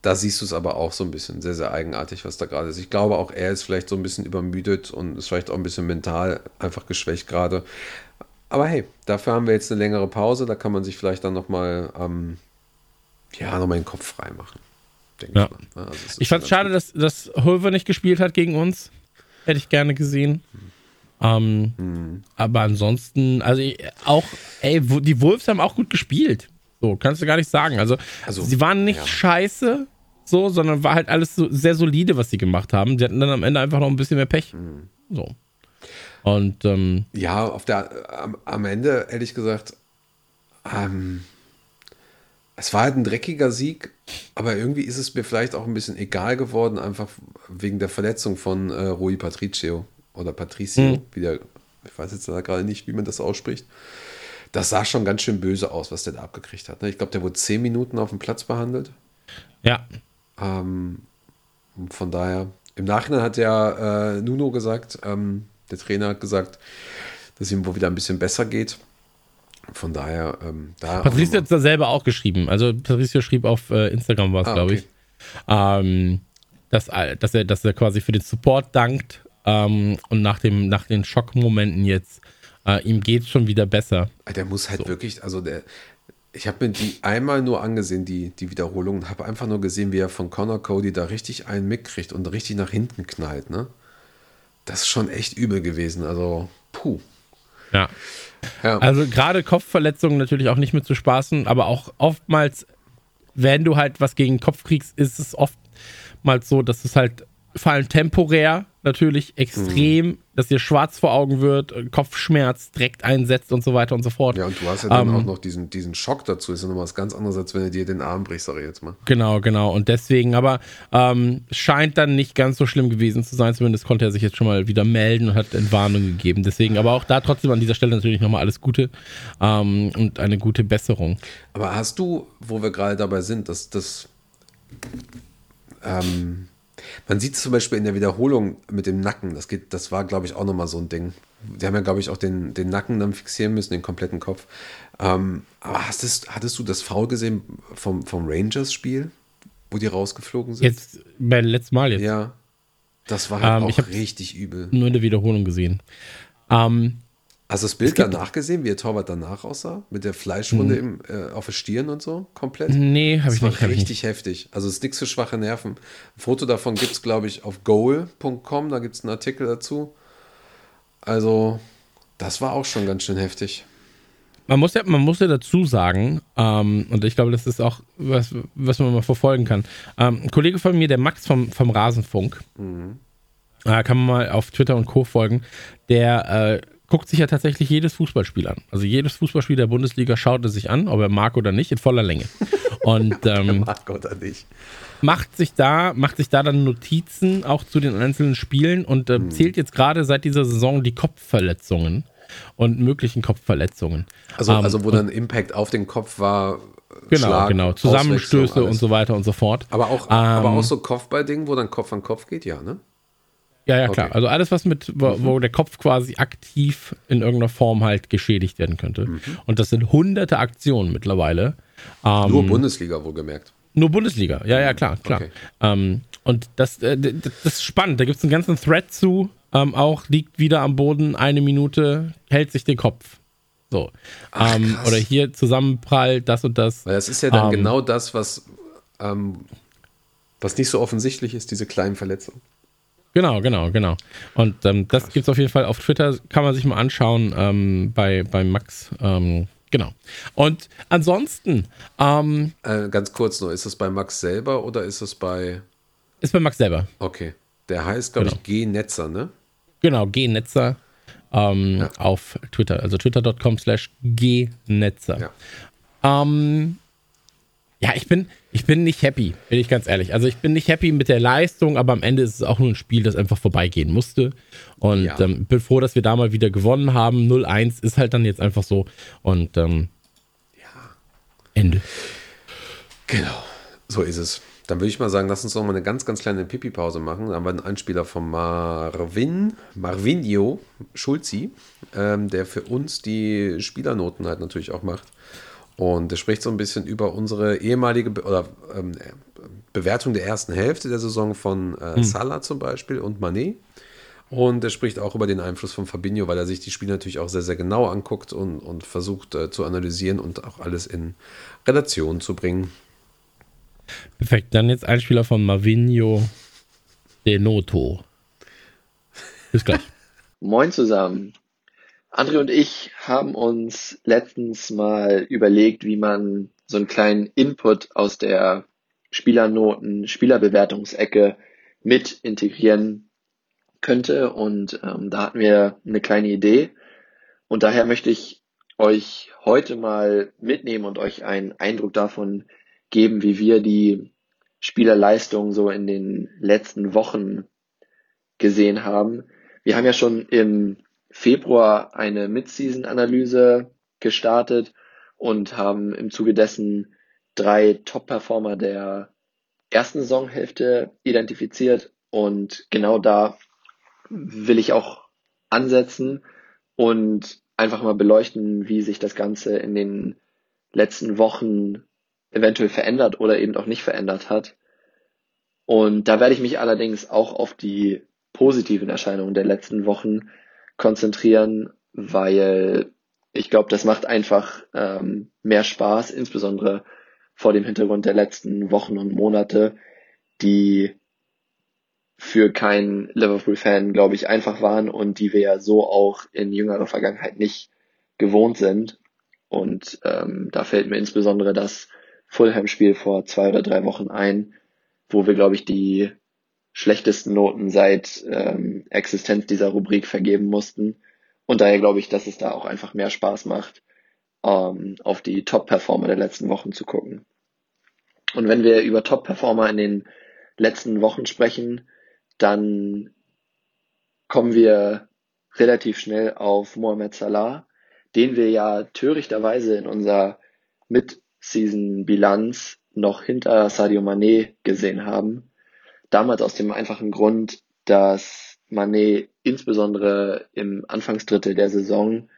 Da siehst du es aber auch so ein bisschen sehr, sehr eigenartig, was da gerade ist. Ich glaube auch, er ist vielleicht so ein bisschen übermüdet und ist vielleicht auch ein bisschen mental einfach geschwächt gerade. Aber hey, dafür haben wir jetzt eine längere Pause. Da kann man sich vielleicht dann nochmal, ähm, ja, nochmal den Kopf frei machen. Denke Ja. ich mal. Also Ich fand es schade, ganz dass, dass Hulver nicht gespielt hat gegen uns. Hätte ich gerne gesehen. Ähm, Hm. Aber ansonsten, also ich- auch, ey, die Wolves haben auch gut gespielt. So, kannst du gar nicht sagen. Also, Also, sie waren nicht ja. scheiße, so, sondern war halt alles so sehr solide, was sie gemacht haben. Sie hatten dann am Ende einfach noch ein bisschen mehr Pech. Hm. So. Und, ähm, Ja, auf der, am, am Ende, ehrlich gesagt, ähm, es war halt ein dreckiger Sieg, aber irgendwie ist es mir vielleicht auch ein bisschen egal geworden, einfach wegen der Verletzung von äh, Rui Patricio oder Patricio, wie der, ich weiß jetzt gerade nicht, wie man das ausspricht. Das sah schon ganz schön böse aus, was der da abgekriegt hat. ne? Ich glaube, der wurde zehn Minuten auf dem Platz behandelt. ja, Ähm, von daher, im Nachhinein hat ja äh, Nuno gesagt, ähm, der Trainer hat gesagt, dass ihm wohl wieder ein bisschen besser geht. Von daher, ähm, da. Patricio hat es da selber auch geschrieben. Also Patricio schrieb auf äh, Instagram was, Ah, glaube okay. ich. Ähm, dass, dass, er, dass er quasi für den Support dankt ähm, und nach, dem, nach den Schockmomenten jetzt, äh, ihm geht schon wieder besser. Der muss halt wirklich, also der, ich habe mir die einmal nur angesehen, die, die Wiederholung, und habe einfach nur gesehen, wie er von Connor Cody da richtig einen mitkriegt und richtig nach hinten knallt, ne? Das ist schon echt übel gewesen. Also, puh. Ja. Ja, Also gerade Kopfverletzungen natürlich auch nicht mit zu spaßen, aber auch oftmals, wenn du halt was gegen den Kopf kriegst, ist es oftmals so, dass es halt vor allem temporär natürlich extrem, dass dir schwarz vor Augen wird, äh, Kopfschmerz direkt einsetzt und so weiter und so fort. Ja, und du hast ja dann Ähm, auch noch diesen, diesen Schock dazu. Ist ja nochmal was ganz anderes, als wenn du dir den Arm brichst, sag ich jetzt mal. Genau, genau. Und deswegen, aber ähm, scheint dann nicht ganz so schlimm gewesen zu sein. Zumindest konnte er sich jetzt schon mal wieder melden und hat Entwarnung gegeben. Deswegen, aber auch da trotzdem an dieser Stelle natürlich nochmal alles Gute ähm, und eine gute Besserung. Aber hast du, wo wir gerade dabei sind, dass das. Ähm, man sieht es zum Beispiel in der Wiederholung mit dem Nacken. Das, geht, das war, glaube ich, auch nochmal so ein Ding. Die haben ja, glaube ich, auch den, den Nacken dann fixieren müssen, den kompletten Kopf. Ähm, aber hast es, hattest du das Foul gesehen vom, vom Rangers-Spiel, wo die rausgeflogen sind? Jetzt beim letzten Mal jetzt. Ja. Das war halt Ähm, auch richtig übel. Nur in der Wiederholung gesehen. Ähm, Hast du das Bild danach gesehen, wie der Torwart danach aussah? Mit der Fleischwunde im, äh, auf der Stirn und so? Komplett? nee, habe Das ich war nicht. Ich nicht. richtig heftig. Also es ist nichts für schwache Nerven. Ein Foto davon gibt es, glaube ich, auf goal.com. Da gibt es einen Artikel dazu. Also, das war auch schon ganz schön heftig. Man muss ja, man muss ja dazu sagen, ähm, und ich glaube, das ist auch was, was man mal verfolgen kann. Ähm, ein Kollege von mir, der Max vom, vom Rasenfunk, äh, kann man mal auf Twitter und Co. folgen, der äh, guckt sich ja tatsächlich jedes Fußballspiel an. Also jedes Fußballspiel der Bundesliga schaut er sich an, ob er mag oder nicht, in voller Länge. Und ähm, Mag an dich. macht sich da, macht sich da dann Notizen auch zu den einzelnen Spielen und Hm. äh, zählt jetzt gerade seit dieser Saison die Kopfverletzungen und möglichen Kopfverletzungen. Also, Ähm, also wo dann Impact auf den Kopf war. Genau, Schlag, genau. Zusammenstöße und so weiter und so fort. Aber auch, Ähm, aber auch so Kopfballding, wo dann Kopf an Kopf geht, ja, ne? Ja, ja, klar. okay. Also alles, was mit, wo, wo der Kopf quasi aktiv in irgendeiner Form halt geschädigt werden könnte. Mhm. Und das sind hunderte Aktionen mittlerweile. Ähm, Nur Bundesliga, wohlgemerkt. Nur Bundesliga, ja, ja, klar, klar. Okay. Ähm, und das, äh, das ist spannend. Da gibt es einen ganzen Thread zu. Ähm, auch liegt wieder am Boden eine Minute, hält sich den Kopf. So. ähm, krass. oder hier Zusammenprall, das und das. Weil das ist ja dann Ähm, genau das, was, ähm, was nicht so offensichtlich ist, diese kleinen Verletzungen. Genau, genau, genau. Und ähm, das gibt's auf jeden Fall auf Twitter, kann man sich mal anschauen ähm, bei, bei Max. Ähm, genau. Und ansonsten ähm, Äh, ganz kurz nur, ist es bei Max selber oder ist es bei. ist bei Max selber. Okay. Der heißt, glaube Genau. ich, G-Netzer, ne? Genau, G-Netzer ähm, Ja. auf Twitter, also twitter.com slash G-Netzer. Ja. Ähm, ja, ich bin, ich bin nicht happy, bin ich ganz ehrlich. Also ich bin nicht happy mit der Leistung, aber am Ende ist es auch nur ein Spiel, das einfach vorbeigehen musste. Und Ja. ähm, bin froh, dass wir da mal wieder gewonnen haben. 0-1 ist halt dann jetzt einfach so. Und ähm, Ende. Genau. So ist es. Dann würde ich mal sagen, lass uns noch mal eine ganz, ganz kleine Pipi-Pause machen. Da haben wir einen Einspieler von Marvin, Marvinio Schulzi, ähm, der für uns die Spielernoten halt natürlich auch macht. Und der spricht so ein bisschen über unsere ehemalige Be oder ähm, Bewertung der ersten Hälfte der Saison von äh, Salah zum Beispiel und Manet. Und er spricht auch über den Einfluss von Fabinho, weil er sich die Spiele natürlich auch sehr, sehr genau anguckt und, und versucht äh, zu analysieren und auch alles in Relation zu bringen. Perfekt. Dann jetzt Einspieler von Marvinho De Noto. Bis gleich. Moin zusammen. André und ich haben uns letztens mal überlegt, wie man so einen kleinen Input aus der Spielernoten, Spielerbewertungsecke mit integrieren könnte. Und ähm, da hatten wir eine kleine Idee. Und daher möchte ich euch heute mal mitnehmen und euch einen Eindruck davon geben, wie wir die Spielerleistung so in den letzten Wochen gesehen haben. Wir haben ja schon im Februar eine Mid-Season-Analyse gestartet und haben im Zuge dessen drei Top-Performer der ersten Saisonhälfte identifiziert und genau da will ich auch ansetzen und einfach mal beleuchten, wie sich das Ganze in den letzten Wochen eventuell verändert oder eben auch nicht verändert hat. Und da werde ich mich allerdings auch auf die positiven Erscheinungen der letzten Wochen konzentrieren, weil ich glaube, das macht einfach ähm, mehr Spaß, insbesondere vor dem Hintergrund der letzten Wochen und Monate, die für keinen Liverpool-Fan, glaube ich, einfach waren und die wir ja so auch in jüngerer Vergangenheit nicht gewohnt sind. Und ähm, da fällt mir insbesondere das Fulham-Spiel vor zwei oder drei Wochen ein, wo wir, glaube ich, die schlechtesten Noten seit ähm, Existenz dieser Rubrik vergeben mussten. Und daher glaube ich, dass es da auch einfach mehr Spaß macht, ähm, auf die Top-Performer der letzten Wochen zu gucken. Und wenn wir über Top-Performer in den letzten Wochen sprechen, dann kommen wir relativ schnell auf Mohamed Salah, den wir ja törichterweise in unserer Mid-Season-Bilanz noch hinter Sadio Mané gesehen haben. Damals aus dem einfachen Grund, dass Mané insbesondere im Anfangsdrittel der Saison,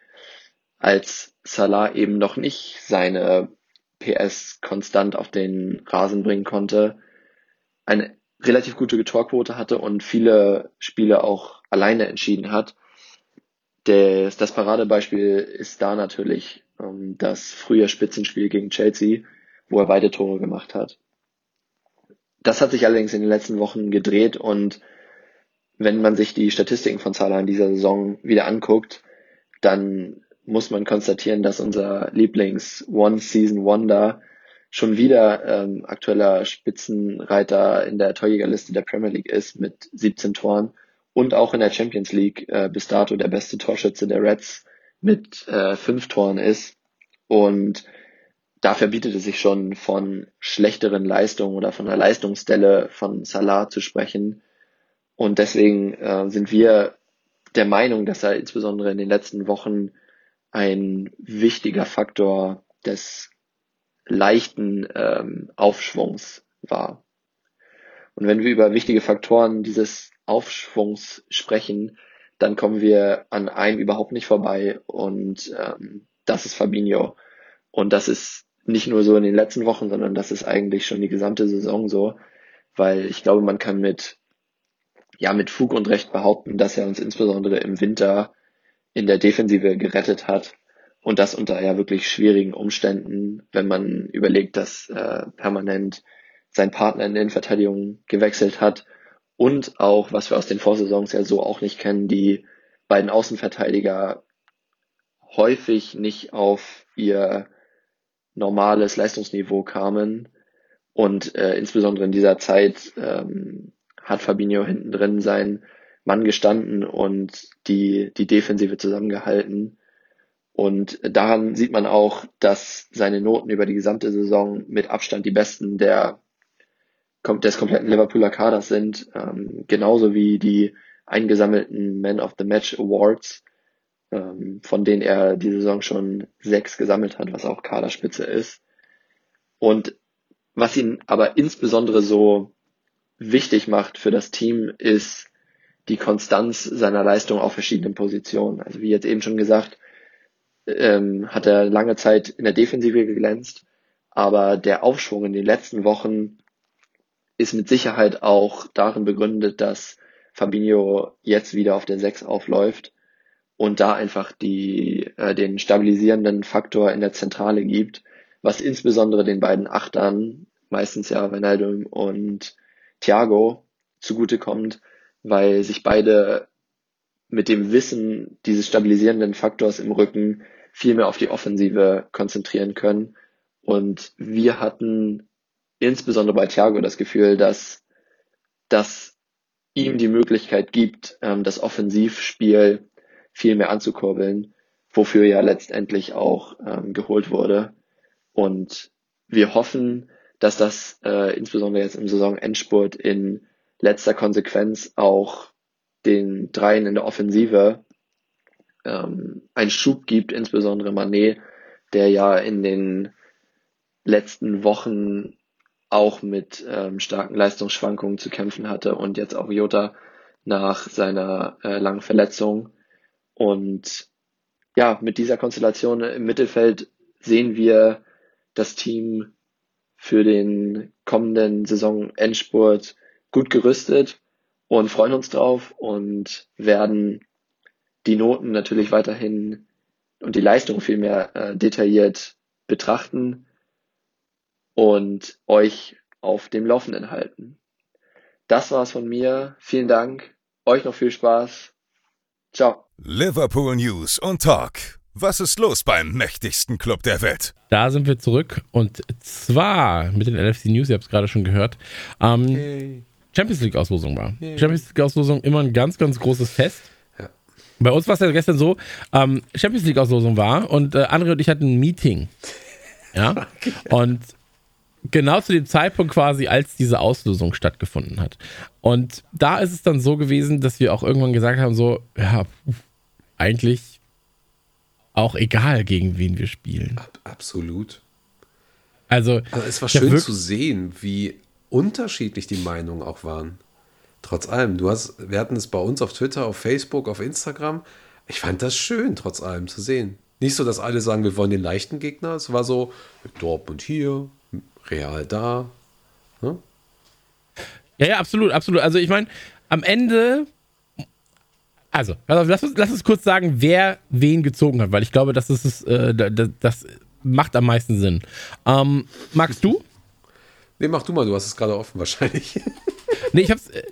als Salah eben noch nicht seine PS konstant auf den Rasen bringen konnte, eine relativ gute Torquote hatte und viele Spiele auch alleine entschieden hat. Das, das Paradebeispiel ist da natürlich ähm, das frühe Spitzenspiel gegen Chelsea, wo er beide Tore gemacht hat. Das hat sich allerdings in den letzten Wochen gedreht und wenn man sich die Statistiken von Salah in dieser Saison wieder anguckt, dann muss man konstatieren, dass unser Lieblings One Season Wonder schon wieder ähm, aktueller Spitzenreiter in der Torjägerliste der Premier League ist mit 17 Toren und auch in der Champions League äh, bis dato der beste Torschütze der Reds mit äh, fünf Toren ist. Und da verbietet es sich schon von schlechteren Leistungen oder von der Leistungsstelle von Salah zu sprechen. Und deswegen äh, sind wir der Meinung, dass er insbesondere in den letzten Wochen ein wichtiger Faktor des leichten ähm, Aufschwungs war. Und wenn wir über wichtige Faktoren dieses Aufschwungs sprechen, dann kommen wir an einem überhaupt nicht vorbei und ähm, das ist Fabinho. Und das ist nicht nur so in den letzten Wochen, sondern das ist eigentlich schon die gesamte Saison so, weil ich glaube, man kann mit ja mit Fug und Recht behaupten, dass er uns insbesondere im Winter in der Defensive gerettet hat. Und das unter ja wirklich schwierigen Umständen, wenn man überlegt, dass äh, permanent sein Partner in der Innenverteidigung gewechselt hat. Und auch, was wir aus den Vorsaisons ja so auch nicht kennen, die beiden Außenverteidiger häufig nicht auf ihr normales Leistungsniveau kamen. Und äh, insbesondere in dieser Zeit ähm, hat Fabinho hinten drin sein Mann gestanden und die, die Defensive zusammengehalten. Und daran sieht man auch, dass seine Noten über die gesamte Saison mit Abstand die besten der des kompletten Liverpooler Kaders sind, ähm, genauso wie die eingesammelten Man of the Match Awards, ähm, von denen er die Saison schon sechs gesammelt hat, was auch Kaderspitze ist. Und was ihn aber insbesondere so wichtig macht für das Team, ist die Konstanz seiner Leistung auf verschiedenen Positionen. Also wie jetzt eben schon gesagt, ähm, hat er lange Zeit in der Defensive geglänzt, aber der Aufschwung in den letzten Wochen ist mit Sicherheit auch darin begründet, dass Fabinho jetzt wieder auf der 6 aufläuft und da einfach die, äh, den stabilisierenden Faktor in der Zentrale gibt, was insbesondere den beiden Achtern, meistens ja Ronaldo und Thiago, zugutekommt, weil sich beide mit dem Wissen dieses stabilisierenden Faktors im Rücken viel mehr auf die Offensive konzentrieren können. Und wir hatten insbesondere bei Thiago das Gefühl, dass das ihm die Möglichkeit gibt, ähm, das Offensivspiel viel mehr anzukurbeln, wofür ja letztendlich auch ähm, geholt wurde. Und wir hoffen, dass das äh, insbesondere jetzt im Saisonendspurt in letzter Konsequenz auch den Dreien in der Offensive ähm, einen Schub gibt, insbesondere Manet, der ja in den letzten Wochen auch mit ähm, starken Leistungsschwankungen zu kämpfen hatte und jetzt auch Jota nach seiner äh, langen Verletzung. Und ja, mit dieser Konstellation im Mittelfeld sehen wir das Team für den kommenden Saison-Endspurt gut gerüstet und freuen uns drauf und werden die Noten natürlich weiterhin und die Leistung vielmehr äh, detailliert betrachten und euch auf dem Laufenden halten. Das war's von mir. Vielen Dank. Euch noch viel Spaß. Ciao. Liverpool News und Talk. Was ist los beim mächtigsten Club der Welt? Da sind wir zurück und zwar mit den LFC News, ihr habt es gerade schon gehört. Ähm, Hey. Champions League-Auslosung war. Champions League-Auslosung immer ein ganz, ganz großes Fest. Ja. Bei uns war es ja gestern so, ähm, Champions League-Auslosung war und äh, André und ich hatten ein Meeting. Ja. Und genau zu dem Zeitpunkt quasi, als diese Auslosung stattgefunden hat. Und da ist es dann so gewesen, dass wir auch irgendwann gesagt haben, so, ja, eigentlich auch egal, gegen wen wir spielen. Ab, absolut. Also, Aber es war schön zu sehen, wie unterschiedlich die Meinungen auch waren. Trotz allem. Du hast, wir hatten es bei uns auf Twitter, auf Facebook, auf Instagram. Ich fand das schön, trotz allem zu sehen. Nicht so, dass alle sagen, wir wollen den leichten Gegner. Es war so, Dortmund hier, Real da. Ne? Ja, ja, absolut, absolut. Also ich meine, am Ende, also, auf, lass uns, lass uns kurz sagen, wer wen gezogen hat, weil ich glaube, das ist es, äh, da- da- das macht am meisten Sinn. Ähm, magst du? Nee, mach du mal, du hast es gerade offen wahrscheinlich. Nee, ich hab's, äh,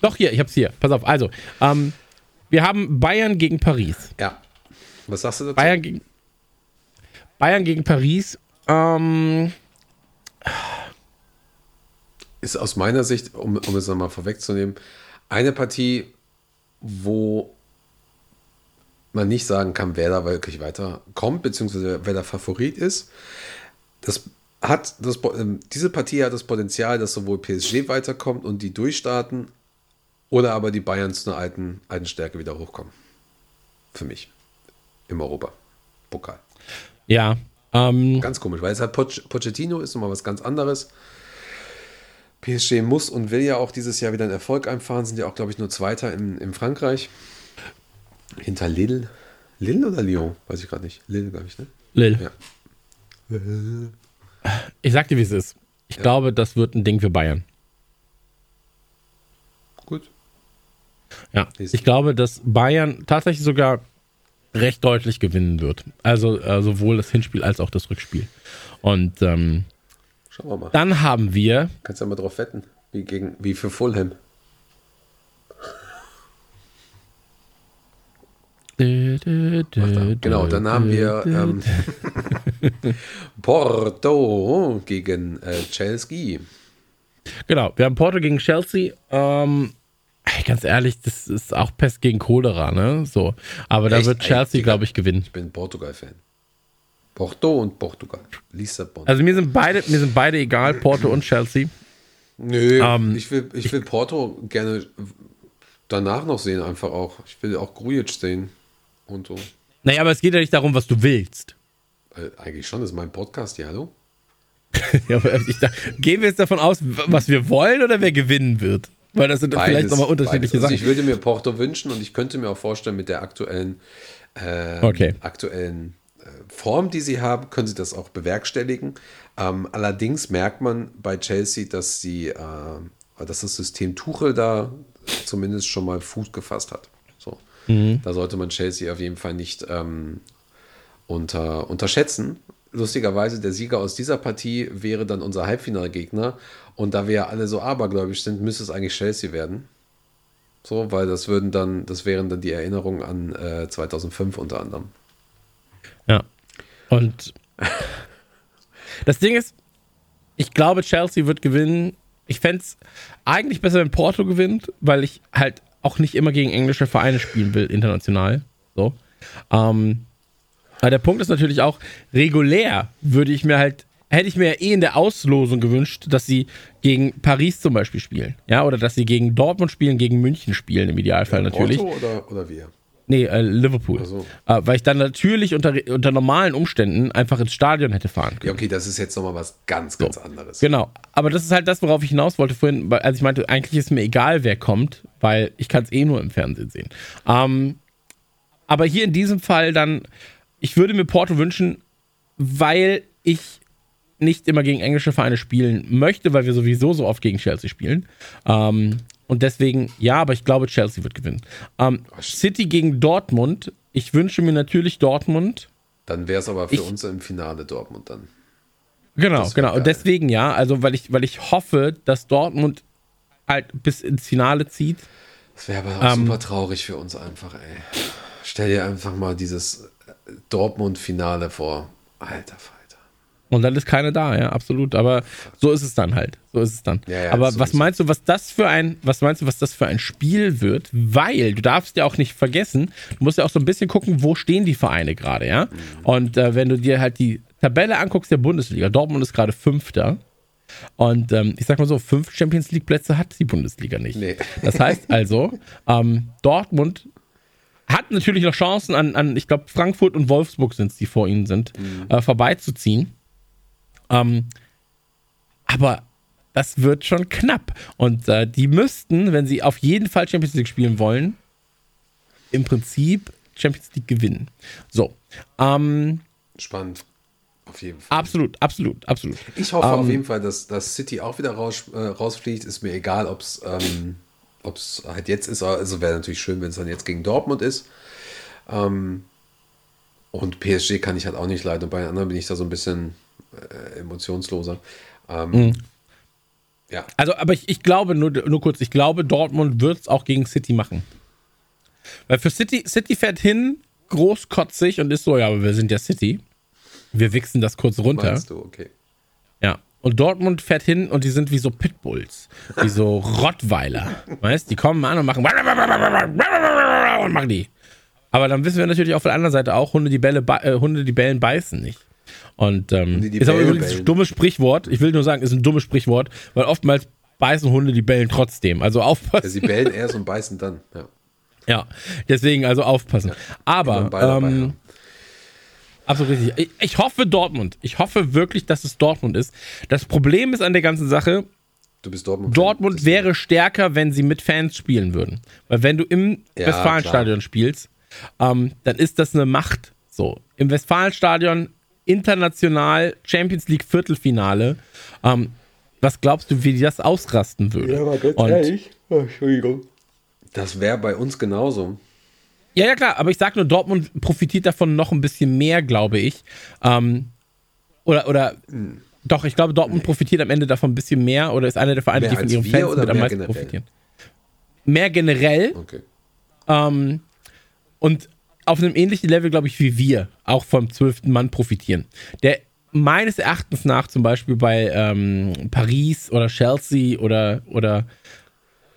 doch hier, ich hab's hier. Pass auf, also, ähm, wir haben Bayern gegen Paris. ja. Was sagst du dazu? Bayern gegen, Bayern gegen Paris, ähm, ist aus meiner Sicht, um, um es nochmal vorwegzunehmen, eine Partie, wo man nicht sagen kann, wer da wirklich weiterkommt, beziehungsweise wer der Favorit ist. Das hat das, ähm, diese Partie hat das Potenzial, dass sowohl PSG weiterkommt und die durchstarten, oder aber die Bayern zu einer alten, alten Stärke wieder hochkommen. Für mich. Im Europa-Pokal. ja, ähm, Ganz komisch, weil es halt Poch Pochettino ist nochmal was ganz anderes. PSG muss und will ja auch dieses Jahr wieder einen Erfolg einfahren, sind ja auch, glaube ich, nur Zweiter in, in Frankreich. Hinter Lille. Lille oder Lyon? Weiß ich gerade nicht. Lille, glaube ich, ne? Lil, Ja. ich sag dir, wie es ist. Ich glaube, das wird ein Ding für Bayern. Gut. Ja, ich glaube, dass Bayern tatsächlich sogar recht deutlich gewinnen wird. Also äh, sowohl das Hinspiel als auch das Rückspiel. Und ähm, Schauen wir mal. dann haben wir, Kannst ja mal drauf wetten. Wie, gegen, wie für Fulham. Genau, dann haben wir ähm, Porto gegen äh, Chelsea. genau, wir haben Porto gegen Chelsea. Ähm, ganz ehrlich, das ist auch Pest gegen Cholera, ne? So, aber da Echt? wird Ey, Chelsea, glaube ich, gewinnen. Ich bin Portugal-Fan. Porto und Portugal. Lissabon. Also mir sind beide, mir sind beide egal, Porto und Chelsea. Nö, ähm, ich, will, ich will Porto gerne danach noch sehen, einfach auch. Ich will auch Grujic sehen und so. Naja, aber es geht ja nicht darum, was du willst. Äh, eigentlich schon, das ist mein Podcast, ja, hallo? Ja, ich dachte, gehen wir jetzt davon aus, was wir wollen oder wer gewinnen wird? Weil das sind dann vielleicht nochmal unterschiedliche beides. Also Sachen. ich würde mir Porto wünschen und ich könnte mir auch vorstellen, mit der aktuellen, ähm, Okay. aktuellen äh, Form, die sie haben, können sie das auch bewerkstelligen. Ähm, allerdings merkt man bei Chelsea, dass sie, äh, dass das System Tuchel da zumindest schon mal Fuß gefasst hat. So. Mhm. Da sollte man Chelsea auf jeden Fall nicht ähm, unter, unterschätzen. Lustigerweise, der Sieger aus dieser Partie wäre dann unser Halbfinalgegner. Und da wir ja alle so abergläubisch sind, müsste es eigentlich Chelsea werden. So, weil das würden dann, das wären dann die Erinnerungen an äh, 2005 unter anderem. Ja. Und das Ding ist, ich glaube, Chelsea wird gewinnen. Ich fände es eigentlich besser, wenn Porto gewinnt, weil ich halt auch nicht immer gegen englische Vereine spielen will, international. So. Ähm, aber der Punkt ist natürlich auch, regulär würde ich mir halt, hätte ich mir ja eh in der Auslosung gewünscht, dass sie gegen Paris zum Beispiel spielen. Ja, oder dass sie gegen Dortmund spielen, gegen München spielen, im Idealfall natürlich. Porto oder, oder wir? Nee, äh, Liverpool. So. Äh, weil ich dann natürlich unter, unter normalen Umständen einfach ins Stadion hätte fahren können. Ja, okay, das ist jetzt nochmal was ganz, ganz anderes. Genau. Aber das ist halt das, worauf ich hinaus wollte vorhin, weil, als ich meinte, eigentlich ist mir egal, wer kommt, weil ich kann es eh nur im Fernsehen sehen. Ähm, aber hier in diesem Fall dann, ich würde mir Porto wünschen, weil ich nicht immer gegen englische Vereine spielen möchte, weil wir sowieso so oft gegen Chelsea spielen. Ähm, und deswegen, ja, aber ich glaube, Chelsea wird gewinnen. Ähm, City gegen Dortmund. Ich wünsche mir natürlich Dortmund. Dann wäre es aber für Ich- uns im Finale Dortmund dann. Genau, genau. geil. Und deswegen ja, also weil ich, weil ich hoffe, dass Dortmund halt bis ins Finale zieht. Das wäre aber auch Ähm, super traurig für uns einfach, ey. Stell dir einfach mal dieses Dortmund-Finale vor. Alter Falter. Und dann ist keiner da, ja, absolut. Aber so ist es dann halt. So ist es dann. Ja, ja, Aber so was meinst du, was das für ein, was meinst du, was das für ein Spiel wird? Weil du darfst ja auch nicht vergessen, du musst ja auch so ein bisschen gucken, wo stehen die Vereine gerade, ja? Mhm. Und äh, wenn du dir halt die Tabelle anguckst der Bundesliga, Dortmund ist gerade Fünfter. Und ähm, ich sag mal so, fünf Champions League Plätze hat die Bundesliga nicht. Nee. Das heißt also, ähm, Dortmund hat natürlich noch Chancen an, an ich glaube, Frankfurt und Wolfsburg sind es, die vor ihnen sind, äh, vorbeizuziehen. Ähm, aber das wird schon knapp. Und äh, die müssten, wenn sie auf jeden Fall Champions League spielen wollen, im Prinzip Champions League gewinnen. So. Ähm, Spannend. Auf jeden Fall. absolut, absolut, absolut. Ich hoffe auf Ähm, jeden Fall, dass, dass City auch wieder raus, äh, rausfliegt. Ist mir egal, ob es ähm, ob's halt jetzt ist. Also wäre natürlich schön, wenn es dann jetzt gegen Dortmund ist. Ähm, und PSG kann ich halt auch nicht leiden. Und bei den anderen bin ich da so ein bisschen äh, emotionsloser. Ähm, Mhm. Ja, Also, aber ich, ich glaube, nur, nur kurz, ich glaube, Dortmund wird es auch gegen City machen. Weil für City, City fährt hin, großkotzig und ist so, ja, aber wir sind ja City. Wir wichsen das kurz runter. meinst du, okay. Ja. Und Dortmund fährt hin und die sind wie so Pitbulls, wie so Rottweiler. weißt die kommen an und machen und machen die. Aber dann wissen wir natürlich auf der anderen Seite auch, Hunde, die Bälle, äh, Hunde, die Bellen beißen nicht. Und ähm, die ist aber übrigens ein dummes Sprichwort. Ich will nur sagen, ist ein dummes Sprichwort, weil oftmals beißen Hunde die Bellen trotzdem. Also Ja, aufpassen. sie bellen erst und beißen dann. Ja. Ja, deswegen also aufpassen. Aber ähm. Absolut richtig. Ich, hoffe Dortmund. Ich hoffe wirklich, dass es Dortmund ist. Das Problem ist an der ganzen Sache, Du bist Dortmund. Dortmund wäre stärker, wenn sie mit Fans spielen würden. Weil wenn du im Ja, Westfalenstadion spielst, ähm, dann ist das eine Macht. So, im Westfalenstadion international Champions League Viertelfinale. Ähm, was glaubst du, wie das ausrasten würde? Und, Das wäre bei uns genauso. Ja, ja, klar, aber ich sag nur, Dortmund profitiert davon noch ein bisschen mehr, glaube ich. Ähm, oder, oder, Hm. doch, ich glaube, Dortmund profitiert am Ende davon ein bisschen mehr oder ist einer der Vereine, die von ihren Fans mit am mehr meisten generell? profitieren. Mehr generell Okay. ähm, und auf einem ähnlichen Level, glaube ich, wie wir auch vom zwölften Mann profitieren. Der meines Erachtens nach zum Beispiel bei ähm, Paris oder Chelsea oder, oder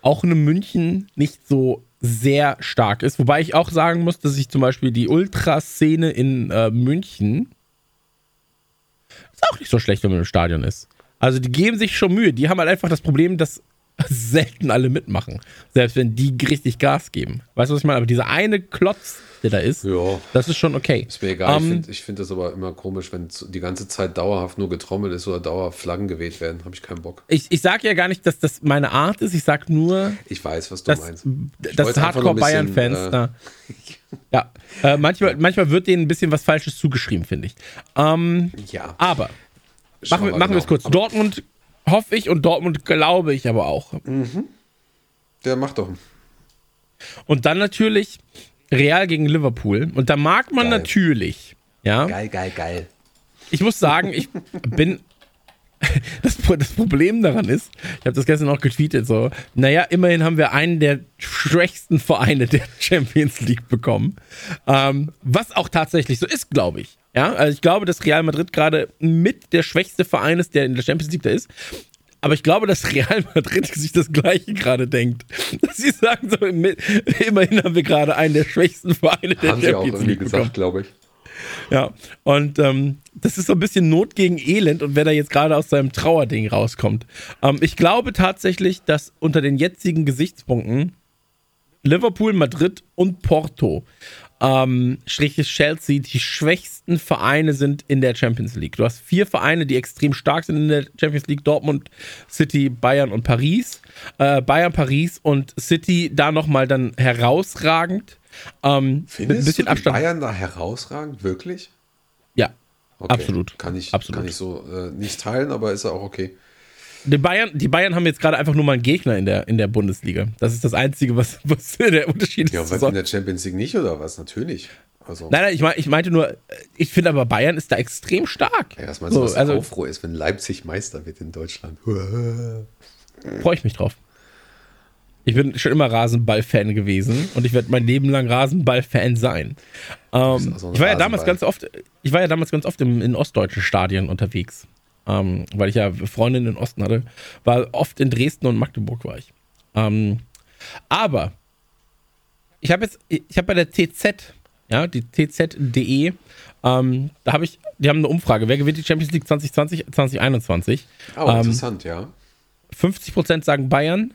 auch einem München nicht so sehr stark ist. Wobei ich auch sagen muss, dass ich zum Beispiel die Ultraszene in äh, München ist auch nicht so schlecht, wenn man im Stadion ist. Also die geben sich schon Mühe. Die haben halt einfach das Problem, dass selten alle mitmachen. Selbst wenn die richtig Gas geben. Weißt du, was ich meine? Aber dieser eine Klotz, der da ist, Ja. das ist schon okay. Ist mir egal. Ähm, ich finde ich find das aber immer komisch, wenn die ganze Zeit dauerhaft nur getrommelt ist oder dauerhaft Flaggen geweht werden. Habe ich keinen Bock. ich ich sage ja gar nicht, dass das meine Art ist. Ich sage nur, Ich weiß, was du dass, meinst. Ich dass Hardcore-Bayern-Fans äh, da. Ja, äh, manchmal, manchmal wird denen ein bisschen was Falsches zugeschrieben, finde ich. Ähm, Ja. aber machen wir, machen wir genau. es kurz. Dortmund hoffe ich und Dortmund glaube ich aber auch. Der macht doch. Und dann natürlich Real gegen Liverpool. Und da mag man Geil. natürlich, ja, Geil, geil, geil. ich muss sagen, ich bin. Das, das Problem daran ist, ich habe das gestern auch getweetet, so, naja, immerhin haben wir einen der schwächsten Vereine der Champions League bekommen. Ähm, was auch tatsächlich so ist, glaube ich. Ja, also ich glaube, dass Real Madrid gerade mit der schwächste Verein ist, der in der Champions League da ist. Aber ich glaube, dass Real Madrid sich das Gleiche gerade denkt. Sie sagen, so, immerhin haben wir gerade einen der schwächsten Vereine der Haben sie auch Champions irgendwie League bekommen. gesagt, glaube ich. Ja, und ähm, das ist so ein bisschen Not gegen Elend und wenn er jetzt gerade aus seinem Trauerding rauskommt. Ähm, ich glaube tatsächlich, dass unter den jetzigen Gesichtspunkten Liverpool, Madrid und Porto, ähm, Striches Chelsea, die schwächsten Vereine sind in der Champions League. Du hast vier Vereine, die extrem stark sind in der Champions League: Dortmund, City, Bayern und Paris. Äh, Bayern, Paris und City da nochmal dann herausragend. Ähm, mit ein Findest bisschen du Abstand. Bayern da herausragend? Wirklich? Ja, Okay. Absolut. Kann ich, Absolut. Kann ich so äh, nicht teilen, aber ist ja auch okay. Die Bayern, die Bayern haben jetzt gerade einfach nur mal einen Gegner in der, in der Bundesliga. Das ist das Einzige, was, was der Unterschied Ja, ist. was So. in der Champions League nicht oder was? Natürlich. Also, Nein, nein, ich, mein, ich meinte nur, ich finde aber Bayern ist da extrem stark. ja, meinst du, so, was also Aufruhr ist, wenn Leipzig Meister wird in Deutschland? freue ich mich drauf. Ich bin schon immer Rasenball-Fan gewesen und ich werde mein Leben lang Rasenball-Fan sein. Ähm, so ich war ja damals ganz oft, ich war ja damals ganz oft im, in ostdeutschen Stadien unterwegs, ähm, weil ich ja Freundinnen in den Osten hatte. War oft in Dresden und Magdeburg war ich. Ähm, aber ich habe jetzt, ich habe bei der TZ, ja, die TZ.de, ähm, da habe ich, die haben eine Umfrage, wer gewinnt die Champions League 2020, 2021? Oh, interessant, ja. 50% sagen Bayern,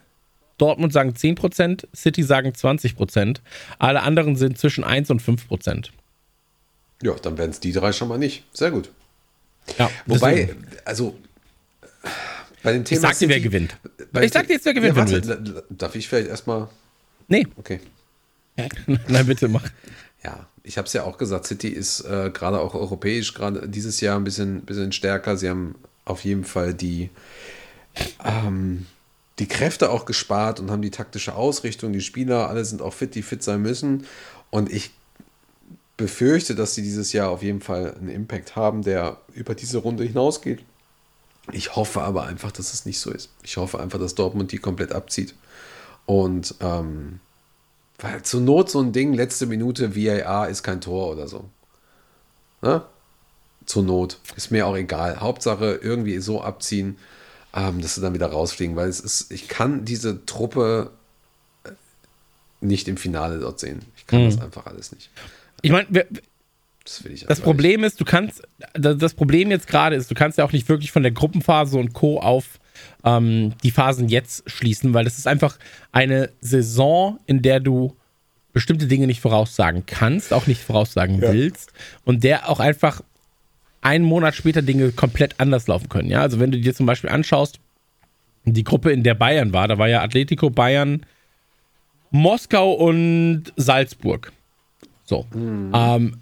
Dortmund sagen 10%, City sagen 20%. Alle anderen sind zwischen 1 und 5%. Ja, dann werden es die drei schon mal nicht. Sehr gut. Ja, Wobei, deswegen- also bei dem Thema. ich sag dir, wer gewinnt. Ich sag dir jetzt, wer gewinnt, Ja, warte, darf ich vielleicht erstmal. Nee, Okay. nein, bitte mach. Ja, ich habe es ja auch gesagt, City ist äh, gerade auch europäisch gerade dieses Jahr ein bisschen, bisschen stärker. Sie haben auf jeden Fall die, ähm, die Kräfte auch gespart und haben die taktische Ausrichtung. Die Spieler, alle sind auch fit, die fit sein müssen. Und ich befürchte, dass sie dieses Jahr auf jeden Fall einen Impact haben, der über diese Runde hinausgeht. Ich hoffe aber einfach, dass es nicht so ist. Ich hoffe einfach, dass Dortmund die komplett abzieht. Und ähm, weil zur Not so ein Ding, letzte Minute VAR ist kein Tor oder so. Ne? Zur Not. Ist mir auch egal. Hauptsache irgendwie so abziehen, ähm, dass sie dann wieder rausfliegen, weil es ist, ich kann diese Truppe äh, nicht im Finale dort sehen. Ich kann das einfach alles nicht. Ich meine, Das will ich das Problem ist, du kannst, das Problem jetzt gerade ist, du kannst ja auch nicht wirklich von der Gruppenphase und Co. auf ähm, die Phasen jetzt schließen, weil das ist einfach eine Saison, in der du bestimmte Dinge nicht voraussagen kannst, auch nicht voraussagen willst und der auch einfach einen Monat später Dinge komplett anders laufen können. Ja, also wenn du dir zum Beispiel anschaust, die Gruppe, in der Bayern war, da war ja Atletico, Bayern, Moskau und Salzburg. So. Ähm,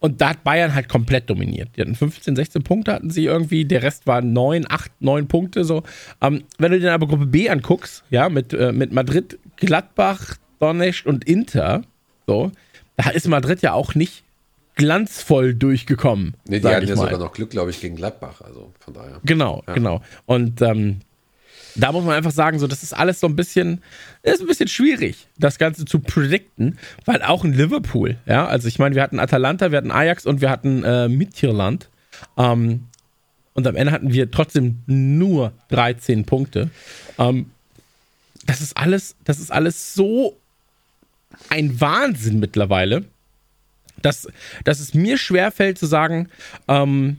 und da hat Bayern halt komplett dominiert. Die hatten 15, 16 Punkte hatten sie irgendwie, der Rest war 9, 8, 9 Punkte so. Ähm, wenn du dir aber Gruppe B anguckst, ja, mit, äh, mit Madrid, Gladbach, Donetsk und Inter, so, da ist Madrid ja auch nicht glanzvoll durchgekommen. Nee, die hatten ja sogar noch Glück, glaube ich, gegen Gladbach. Also von daher. Genau, genau. Und ähm, da muss man einfach sagen, so, das ist alles so ein bisschen, ist ein bisschen schwierig, das Ganze zu predikten, weil auch in Liverpool, ja, also ich meine, wir hatten Atalanta, wir hatten Ajax und wir hatten äh, Midtjylland. Ähm, und am Ende hatten wir trotzdem nur 13 Punkte. Ähm, das ist alles, das ist alles so ein Wahnsinn mittlerweile, dass, dass es mir schwerfällt zu sagen, ähm,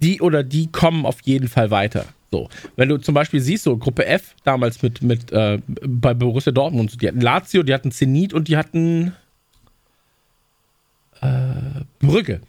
die oder die kommen auf jeden Fall weiter. So, wenn du zum Beispiel siehst, so Gruppe F damals mit, mit äh, bei Borussia Dortmund, so, die hatten Lazio, die hatten Zenit und die hatten äh, Brügge.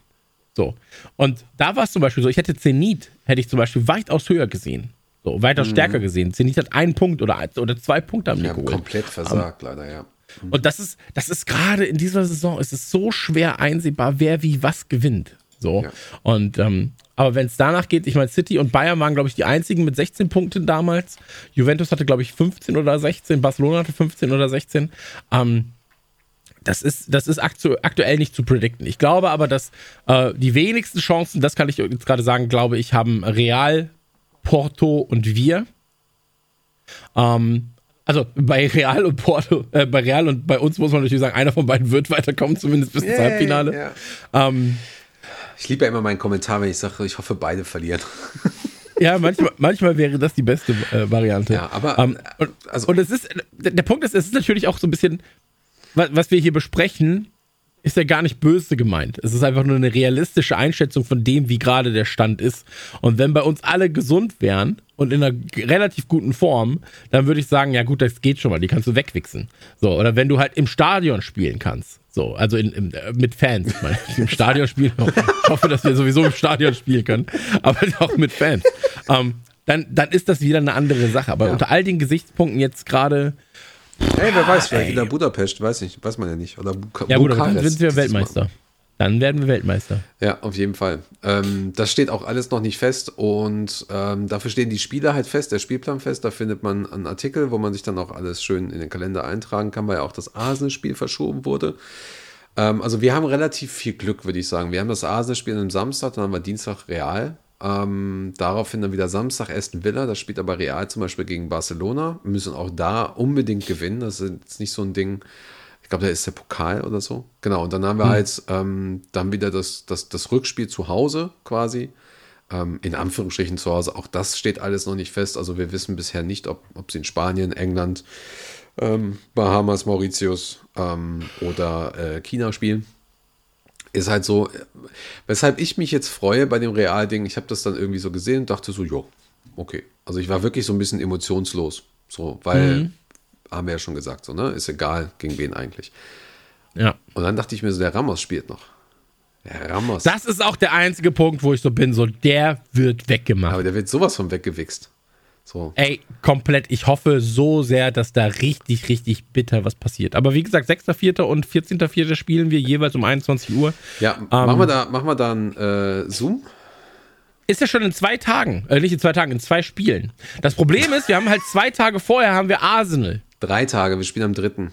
So. Und da war es zum Beispiel so, ich hätte Zenit, hätte ich zum Beispiel weitaus höher gesehen. So, weiter stärker gesehen. Zenit hat einen Punkt oder, ein- oder zwei Punkte haben geholt. komplett versagt, leider, ja. Und das ist, das ist gerade in dieser Saison, ist es so schwer einsehbar, wer wie was gewinnt. So. Ja. Und ähm, aber wenn es danach geht, ich meine, City und Bayern waren, glaube ich, die einzigen mit 16 Punkten damals. Juventus hatte, glaube ich, 15 oder 16, Barcelona hatte 15 oder 16. Ähm, das ist, das ist aktu aktuell nicht zu predikten. Ich glaube aber, dass äh, die wenigsten Chancen, das kann ich jetzt gerade sagen, glaube ich, haben Real, Porto und wir. Ähm, also bei Real und Porto, äh, bei Real und bei uns muss man natürlich sagen, einer von beiden wird weiterkommen, zumindest bis ins Halbfinale. ja. Ähm, Ich liebe ja immer meinen Kommentar, wenn ich sage, ich hoffe, beide verlieren. ja, manchmal, manchmal wäre das die beste äh, Variante. Ja, aber, ähm, und, also- und es ist, der Punkt ist, es ist natürlich auch so ein bisschen, was, was wir hier besprechen, ist ja gar nicht böse gemeint. Es ist einfach nur eine realistische Einschätzung von dem, wie gerade der Stand ist. Und wenn bei uns alle gesund wären und in einer relativ guten Form, dann würde ich sagen, ja gut, das geht schon mal, die kannst du wegwichsen. So, oder wenn du halt im Stadion spielen kannst. So, also in, im, äh, mit Fans. Ich meine, im Stadion spielen. Ich hoffe, dass wir sowieso im Stadion spielen können. Aber auch mit Fans. Ähm, dann, dann ist das wieder eine andere Sache. Aber Ja. unter all den Gesichtspunkten jetzt gerade, Ey, wer weiß, vielleicht ey. wieder Budapest, weiß nicht, weiß man ja nicht. Oder Buka ja dann Bukarest sind wir. Weltmeister. Dann werden wir Weltmeister. Ja, auf jeden Fall. Ähm, das steht auch alles noch nicht fest und ähm, dafür stehen die Spiele halt fest, der Spielplan fest. Da findet man einen Artikel, wo man sich dann auch alles schön in den Kalender eintragen kann, weil ja auch das Arsenal-Spiel verschoben wurde. Ähm, also wir haben relativ viel Glück, würde ich sagen. Wir haben das Arsenal-Spiel am Samstag, dann haben wir Dienstag Real. Ähm, daraufhin dann wieder Samstag Aston Villa. Das spielt aber Real zum Beispiel gegen Barcelona. Wir müssen auch da unbedingt gewinnen. Das ist jetzt nicht so ein Ding. Ich glaube, da ist der Pokal oder so. Genau. Und dann haben wir Hm. halt ähm, dann wieder das, das, das Rückspiel zu Hause quasi. Ähm, in Anführungsstrichen zu Hause. Auch das steht alles noch nicht fest. Also wir wissen bisher nicht, ob, ob sie in Spanien, England, ähm, Bahamas, Mauritius ähm, oder äh, China spielen. Ist halt so, weshalb ich mich jetzt freue bei dem Real-Ding. Ich habe das dann irgendwie so gesehen und dachte so, jo, okay. Also ich war wirklich so ein bisschen emotionslos. So, weil, haben wir ja schon gesagt, so, ne? Ist egal, gegen wen eigentlich. Ja. Und dann dachte ich mir so, der Ramos spielt noch. Der Ramos. Das ist auch der einzige Punkt, wo ich so bin, so der wird weggemacht. aber der wird sowas von weggewichst. So. Ey, komplett. Ich hoffe so sehr, dass da richtig, richtig bitter was passiert. Aber wie gesagt, 6.4. und 14.4. spielen wir jeweils um 21 Uhr. Ja, Ähm, machen wir da, machen wir da einen äh, Zoom? Ist ja schon in zwei Tagen, äh, nicht in zwei Tagen, in zwei Spielen. Das Problem ist, wir haben halt zwei Tage vorher haben wir Arsenal. Drei Tage, wir spielen am dritten.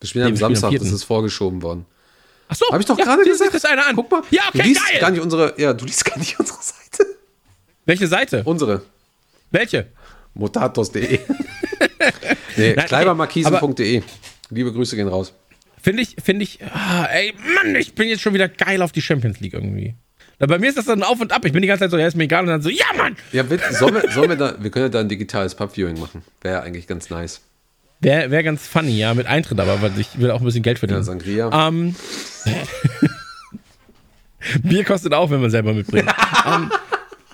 Wir spielen Nee, am wir spielen am Samstag, das ist vorgeschoben worden. Ach so, Habe ich doch ja, gerade gesagt. das einer an. Guck mal, Ja, du okay, liest geil. gar nicht unsere, ja, du liest gar nicht unsere Seite. Welche Seite? Unsere. Welche? Motatos.de. nee, kleibermarkisen.de. Liebe Grüße gehen raus. Finde ich, finde ich, ah, ey, Mann, ich bin jetzt schon wieder geil auf die Champions League irgendwie. Na, bei mir ist das dann auf und ab. Ich bin die ganze Zeit so, ja, ist mir egal. Und dann so, ja, Mann! Ja, wird, sollen, wir, sollen wir da, wir können ja da ein digitales Pub-Viewing machen. Wäre ja eigentlich ganz nice. Wäre wär ganz funny, ja, mit Eintritt aber, weil ich will auch ein bisschen Geld Ja, verdienen. Sangria. Ähm, Bier kostet auch, wenn man selber mitbringt. ähm,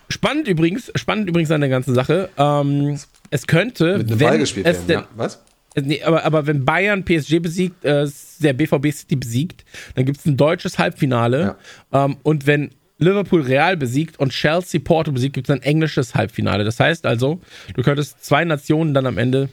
spannend übrigens, spannend übrigens an der ganzen Sache. Ähm, es könnte, Mit einem wenn Ball gespielt es werden. Ja, was? nee, aber, aber wenn Bayern PSG besiegt, äh, der BVB City besiegt, dann gibt es ein deutsches Halbfinale. Ähm, und wenn Liverpool Real besiegt und Chelsea Porto besiegt, gibt es ein englisches Halbfinale. Das heißt also, du könntest zwei Nationen dann am Ende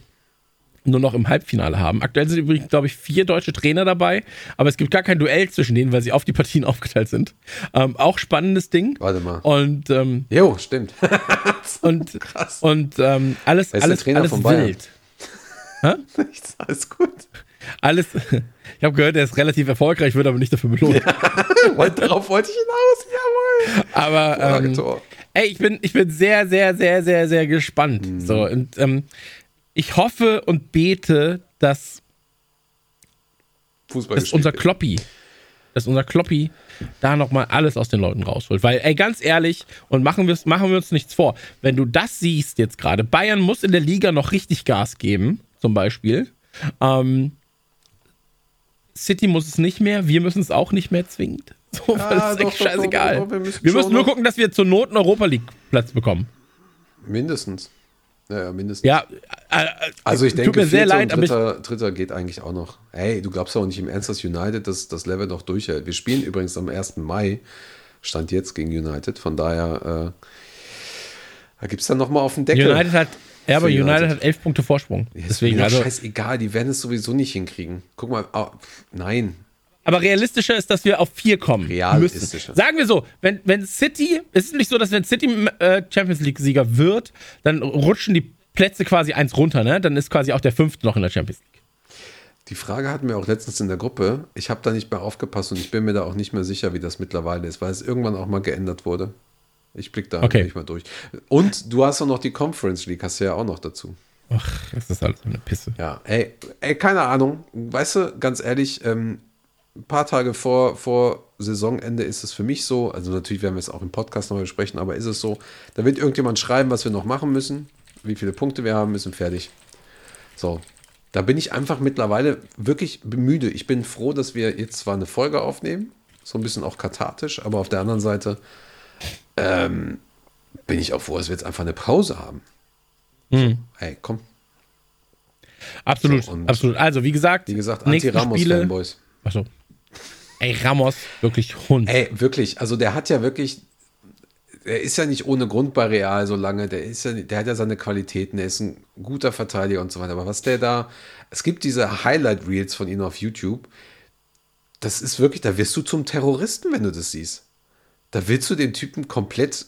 nur noch im Halbfinale haben. Aktuell sind übrigens, glaube ich, vier deutsche Trainer dabei, aber es gibt gar kein Duell zwischen denen, weil sie auf die Partien aufgeteilt sind. Ähm, auch spannendes Ding. Warte mal. Und, ähm, Jo, stimmt. und, Krass. und ähm, alles, Wer ist der alles, Trainer alles von wild. Nichts, alles gut. Alles, ich habe gehört, er ist relativ erfolgreich, wird aber nicht dafür belohnt. Wollt- Darauf wollte ich hinaus, jawohl. Aber ähm, ey, ich bin, ich bin sehr, sehr, sehr, sehr, sehr gespannt. Mhm. So, und ähm, ich hoffe und bete, dass Fußball dass unser. Kloppi, dass unser Kloppi da nochmal alles aus den Leuten rausholt. Weil, ey, ganz ehrlich, und machen, wir's, machen wir uns nichts vor, wenn du das siehst jetzt gerade, Bayern muss in der Liga noch richtig Gas geben, zum Beispiel. Ähm, City muss es nicht mehr, wir müssen es auch nicht mehr zwingend. So, Ah, es ist doch, echt doch, scheißegal. doch, wir müssen wir müssen nur gucken, dass wir zur Not einen Europa League Platz bekommen. Mindestens. Ja, ja, mindestens. Ja, äh, äh, Also ich denke, mir sehr leid, dritter, dritter geht eigentlich auch noch. Hey, du glaubst auch nicht im Ernst, dass United das, das Level noch durchhält. Wir spielen übrigens am 1. Mai, stand jetzt gegen United. Von daher, äh, da gibt es dann nochmal auf den Deckel. United hat, ja, aber United United. hat elf Punkte Vorsprung. Ja, ist Deswegen, mir also, scheißegal, die werden es sowieso nicht hinkriegen. Guck mal, pf, nein. Aber realistischer ist, dass wir auf vier kommen. Realistischer. Müssen. Sagen wir so, wenn, wenn City, es ist nicht so, dass wenn City äh, Champions League-Sieger wird, dann rutschen die Plätze quasi eins runter, ne? Dann ist quasi auch der fünfte noch in der Champions League. Die Frage hatten wir auch letztens in der Gruppe. Ich habe da nicht mehr aufgepasst und ich bin mir da auch nicht mehr sicher, wie das mittlerweile ist, weil es irgendwann auch mal geändert wurde. Ich blick da Okay. nicht mal durch. Und du hast auch noch die Conference League, hast du ja auch noch dazu. Ach, das ist alles so eine Pisse. Ja, ey, ey, keine Ahnung. Weißt du, ganz ehrlich, ähm, ein paar Tage vor, vor Saisonende ist es für mich so, also natürlich werden wir es auch im Podcast nochmal besprechen, aber ist es so, da wird irgendjemand schreiben, was wir noch machen müssen, wie viele Punkte wir haben müssen, fertig. So, da bin ich einfach mittlerweile wirklich müde. Ich bin froh, dass wir jetzt zwar eine Folge aufnehmen, so ein bisschen auch kathartisch, aber auf der anderen Seite ähm, bin ich auch froh, dass wir jetzt einfach eine Pause haben. Hm. Ey, komm, Absolut, So, absolut. Also, wie gesagt, wie gesagt. Anti-Ramos-Fanboys. Achso. Ey, Ramos, wirklich Hund. Ey, wirklich, also der hat ja wirklich, er ist ja nicht ohne Grund bei Real so lange, der ist ja, der hat ja seine Qualitäten, er ist ein guter Verteidiger und so weiter. Aber was der da, es gibt diese Highlight-Reels von ihm auf YouTube, das ist wirklich, da wirst du zum Terroristen, wenn du das siehst. Da willst du den Typen komplett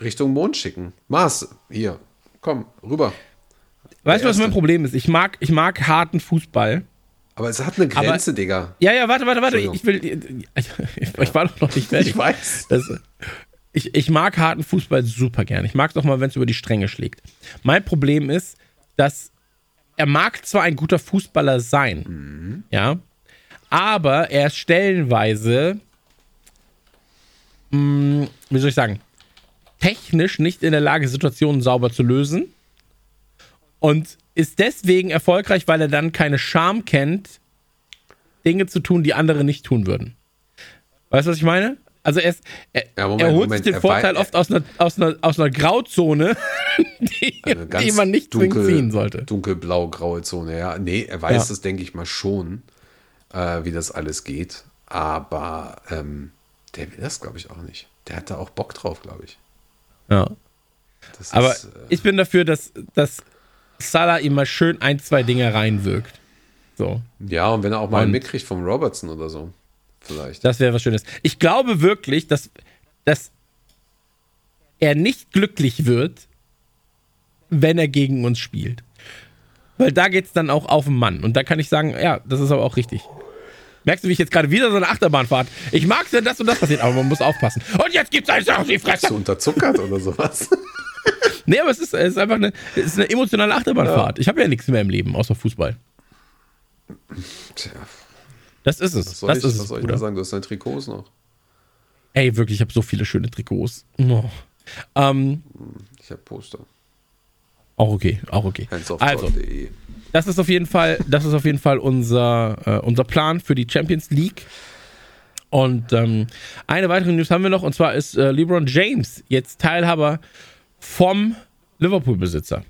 Richtung Mond schicken. Mars, hier, komm, rüber. weißt du, was mein Problem ist? Ich mag, ich mag harten Fußball. Aber es hat eine Aber- Grenze, Digga. Ja, ja, warte, warte, warte. Ich will. Ich, ich war doch noch nicht fertig. Ich weiß. Das, ich, ich mag harten Fußball super gern. Ich mag es auch mal, wenn es über die Stränge schlägt. Mein Problem ist, dass er mag zwar ein guter Fußballer sein, ja, aber er ist stellenweise, mh, wie soll ich sagen, technisch nicht in der Lage, Situationen sauber zu lösen und ist deswegen erfolgreich, weil er dann keine Scham kennt, Dinge zu tun, die andere nicht tun würden. Weißt du, was ich meine? Also er, ist, er, Ja, Moment, er holt Moment, sich den Vorteil oft aus einer, aus einer, aus einer Grauzone, die, ganz die man nicht zwingend ziehen sollte. Dunkelblau-graue Zone, ja. Nee, er weiß Ja. das, denke ich mal, schon, äh, wie das alles geht. Aber ähm, der will das, glaube ich, auch nicht. Der hat da auch Bock drauf, glaube ich. Ja. Das Aber ist, äh, ich bin dafür, dass, dass Salah ihm mal schön ein, zwei Dinge reinwirkt. So. ja, und wenn er auch mal einen Und- mitkriegt vom Robertson oder so, vielleicht. Das wäre was Schönes. Ich glaube wirklich, dass, dass er nicht glücklich wird, wenn er gegen uns spielt. Weil da geht es dann auch auf den Mann. Und da kann ich sagen, ja, das ist aber auch richtig. Merkst du, wie ich jetzt gerade wieder so eine Achterbahnfahrt? Ich mag es, wenn das und das passiert, aber man muss aufpassen. Und jetzt gibt's eins auf die Fresse. so unterzuckert oder sowas. Nee, aber es ist, es ist einfach eine, es ist eine emotionale Achterbahnfahrt. Ich habe ja nichts mehr im Leben, außer Fußball. Tja, Das ist es. was soll Das ich, ist was es, soll ich da sagen? Du hast deine Trikots noch. Ey, wirklich, ich habe so viele schöne Trikots. Oh. Ähm, Ich habe Poster. auch okay, auch okay. Also, das ist auf jeden Fall, das ist auf jeden Fall unser, äh, unser Plan für die Champions League. Und ähm, eine weitere News haben wir noch, und zwar ist äh, LeBron James jetzt Teilhaber vom Liverpool-Besitzer,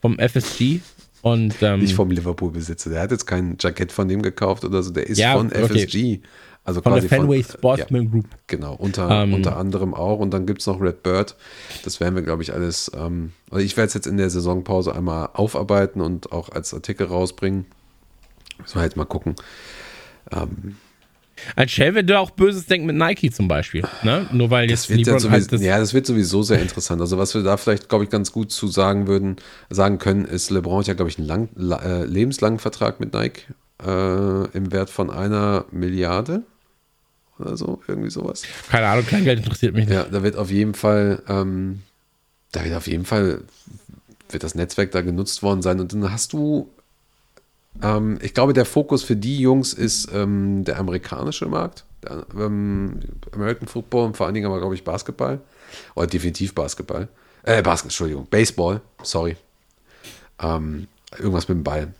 vom FSG. Und ähm, Nicht vom Liverpool-Besitzer. Der hat jetzt kein Jackett von dem gekauft oder so. Der ist Ja, von okay. FSG. Also von der Fenway äh, Sportsman Group. Genau, unter, Ähm. unter anderem auch. Und dann gibt es noch Red Bird. Das werden wir, glaube ich, alles. Ähm, also ich werde es jetzt in der Saisonpause einmal aufarbeiten und auch als Artikel rausbringen. Müssen wir halt mal gucken. Ähm, Ein Shell wird auch Böses denken mit Nike zum Beispiel. Ne? Nur weil jetzt das ja LeBron sowieso, halt das, ja, das wird sowieso sehr interessant. Also was wir da vielleicht, glaube ich, ganz gut zu sagen würden, sagen können, ist, LeBron hat ja, glaube ich, einen lang, la, äh, lebenslangen Vertrag mit Nike äh, im Wert von einer Milliarde oder so, irgendwie sowas. keine Ahnung, Kleingeld interessiert mich nicht. Ja, da wird auf jeden Fall, ähm, da wird auf jeden Fall, wird das Netzwerk da genutzt worden sein. Und dann hast du, ähm, ich glaube, der Fokus für die Jungs ist ähm, der amerikanische Markt, der, ähm, American Football und vor allen Dingen aber, glaube ich, Basketball. Oder definitiv Basketball. Äh, Basketball, Entschuldigung, Baseball, sorry. Ähm, irgendwas mit dem Ball.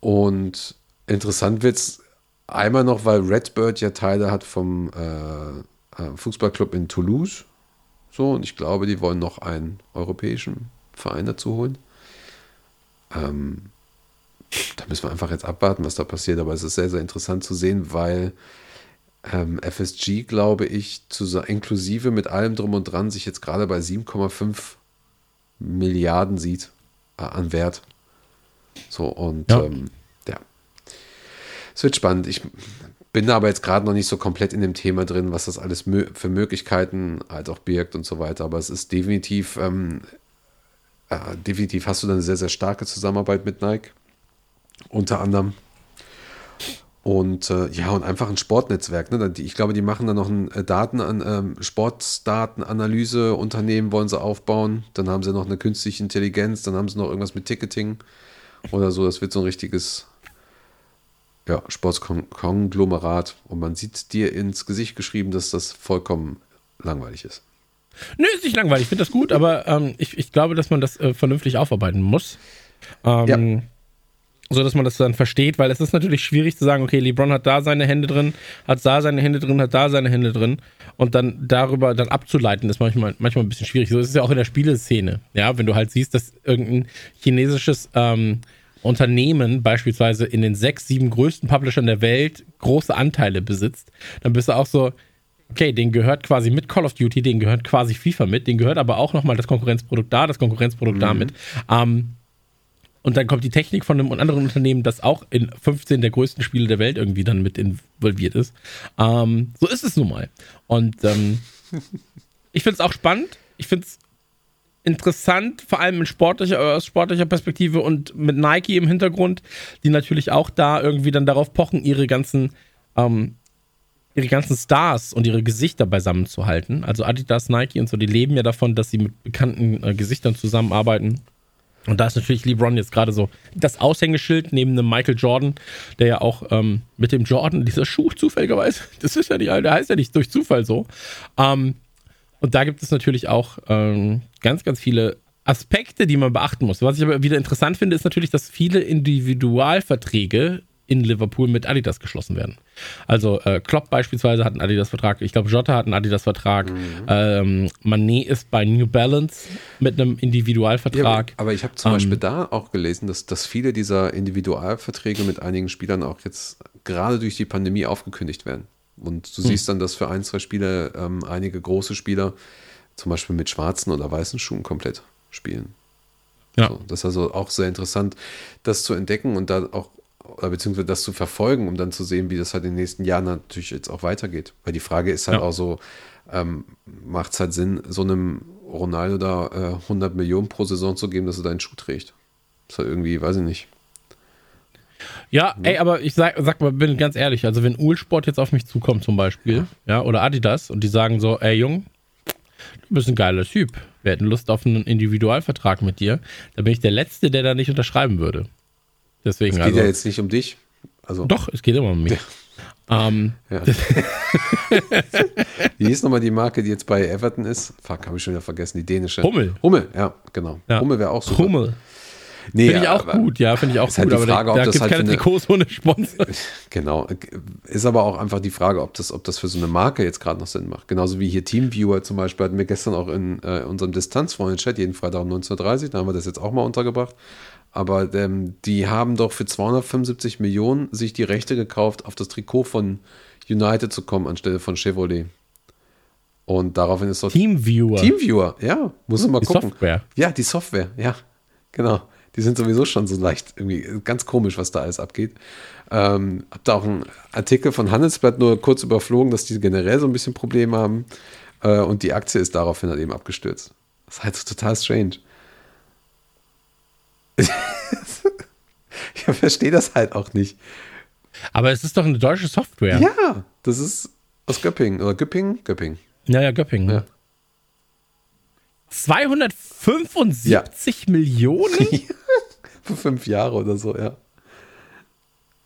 Und interessant wird es einmal noch, weil Redbird ja Teile hat vom äh, äh, Fußballclub in Toulouse. So, und ich glaube, die wollen noch einen europäischen Verein dazu holen. Ähm, da müssen wir einfach jetzt abwarten, was da passiert. Aber es ist sehr, sehr interessant zu sehen, weil ähm, FSG, glaube ich, zu, inklusive mit allem drum und dran, sich jetzt gerade bei 7,5 Milliarden sieht äh, an Wert. So, und Ja. ähm, ja. Es wird spannend. Ich bin da aber jetzt gerade noch nicht so komplett in dem Thema drin, was das alles mö für Möglichkeiten halt auch birgt und so weiter. Aber es ist definitiv, ähm, äh, definitiv hast du dann eine sehr, sehr starke Zusammenarbeit mit Nike. Unter anderem. Und äh, ja, und einfach ein Sportnetzwerk. Ne? Ich glaube, die machen dann noch ein äh, Daten an, ähm, Sportdatenanalyse-Unternehmen wollen sie aufbauen. Dann haben sie noch eine künstliche Intelligenz, dann haben sie noch irgendwas mit Ticketing oder so. Das wird so ein richtiges ja, Sportskonglomerat. Und man sieht dir ins Gesicht geschrieben, dass das vollkommen langweilig ist. Nö, ist nicht langweilig, ich finde das gut, aber ähm, ich, ich glaube, dass man das äh, vernünftig aufarbeiten muss. Ähm, So dass man das dann versteht, weil es ist natürlich schwierig zu sagen, okay, LeBron hat da seine Hände drin, hat da seine Hände drin, hat da seine Hände drin und dann darüber dann abzuleiten, ist manchmal, manchmal ein bisschen schwierig. So ist es ja auch in der Spieleszene. Ja, wenn du halt siehst, dass irgendein chinesisches ähm, Unternehmen beispielsweise in den sechs, sieben größten Publishern der Welt große Anteile besitzt, dann bist du auch so, okay, den gehört quasi mit Call of Duty, den gehört quasi FIFA mit, den gehört aber auch nochmal das Konkurrenzprodukt da, das Konkurrenzprodukt da mit. Ähm, und dann kommt die Technik von einem anderen Unternehmen, das auch in 15 der größten Spiele der Welt irgendwie dann mit involviert ist. Ähm, so ist es nun mal. Und ähm, ich finde es auch spannend. Ich finde es interessant, vor allem in sportlicher, aus sportlicher Perspektive und mit Nike im Hintergrund, die natürlich auch da irgendwie dann darauf pochen, ihre ganzen ähm, ihre ganzen Stars und ihre Gesichter beisammen zu halten. Also Adidas, Nike und so, die leben ja davon, dass sie mit bekannten äh, Gesichtern zusammenarbeiten. Und da ist natürlich LeBron jetzt gerade so das Aushängeschild neben einem Michael Jordan, der ja auch ähm, mit dem Jordan, dieser Schuh zufälligerweise, das ist ja nicht, der heißt ja nicht durch Zufall so. Ähm, und da gibt es natürlich auch ähm, ganz, ganz viele Aspekte, die man beachten muss. Was ich aber wieder interessant finde, ist natürlich, dass viele Individualverträge in Liverpool mit Adidas geschlossen werden. Also äh, Klopp beispielsweise hat einen Adidas-Vertrag, ich glaube Jota hat einen Adidas-Vertrag, mhm. ähm, Manet ist bei New Balance mit einem Individualvertrag. Ja, aber ich habe zum ähm, Beispiel da auch gelesen, dass, dass viele dieser Individualverträge mit einigen Spielern auch jetzt gerade durch die Pandemie aufgekündigt werden. Und du mhm. siehst dann, dass für ein, zwei Spiele ähm, einige große Spieler zum Beispiel mit schwarzen oder weißen Schuhen komplett spielen. Ja. So, das ist also auch sehr interessant, das zu entdecken und da auch oder beziehungsweise das zu verfolgen, um dann zu sehen, wie das halt in den nächsten Jahren natürlich jetzt auch weitergeht. Weil die Frage ist halt ja. auch so, ähm, macht es halt Sinn, so einem Ronaldo da äh, 100 Millionen pro Saison zu geben, dass er deinen Schuh trägt? Das ist halt irgendwie, weiß ich nicht. Ja, ey, aber ich sag, sag mal, bin ganz ehrlich, also wenn Ulsport jetzt auf mich zukommt zum Beispiel, ja, oder Adidas und die sagen so, ey Jung, du bist ein geiler Typ, wir hätten Lust auf einen Individualvertrag mit dir, dann bin ich der Letzte, der da nicht unterschreiben würde. Deswegen, es geht also, ja jetzt nicht um dich. Also. Doch, es geht immer um mich. Ähm, ja. Wie hieß nochmal die Marke, die jetzt bei Everton ist? Fuck, habe ich schon wieder vergessen, die dänische. Hummel. Hummel, ja, genau. Ja. Hummel wäre auch super. Hummel. Nee, finde ich auch gut, ja, finde ich auch gut. Halt aber Frage, da, da gibt es halt keine Trikots ohne Sponsor. Genau. Ist aber auch einfach die Frage, ob das, ob das für so eine Marke jetzt gerade noch Sinn macht. Genauso wie hier Teamviewer zum Beispiel hatten wir gestern auch in äh, unserem Distanzfreunde-Chat, jeden Freitag um 19.30 Uhr, da haben wir das jetzt auch mal untergebracht. Aber ähm, die haben doch für 275 Millionen sich die Rechte gekauft, auf das Trikot von United zu kommen, anstelle von Chevrolet. Und daraufhin ist doch. Teamviewer. Teamviewer, ja. Muss man mal die gucken. Software. Ja, die Software, ja. Genau. Die sind sowieso schon so leicht, irgendwie ganz komisch, was da alles abgeht. Ähm, hab da auch einen Artikel von Handelsblatt nur kurz überflogen, dass die generell so ein bisschen Probleme haben. Äh, und die Aktie ist daraufhin halt eben abgestürzt. Das ist halt so total strange. ich verstehe das halt auch nicht. Aber es ist doch eine deutsche Software. Ja, das ist aus Göppingen. Oder Göppingen? Göppingen. Ja, ja, Göppingen. Ja. 275 ja. Millionen? Für fünf Jahre oder so, ja.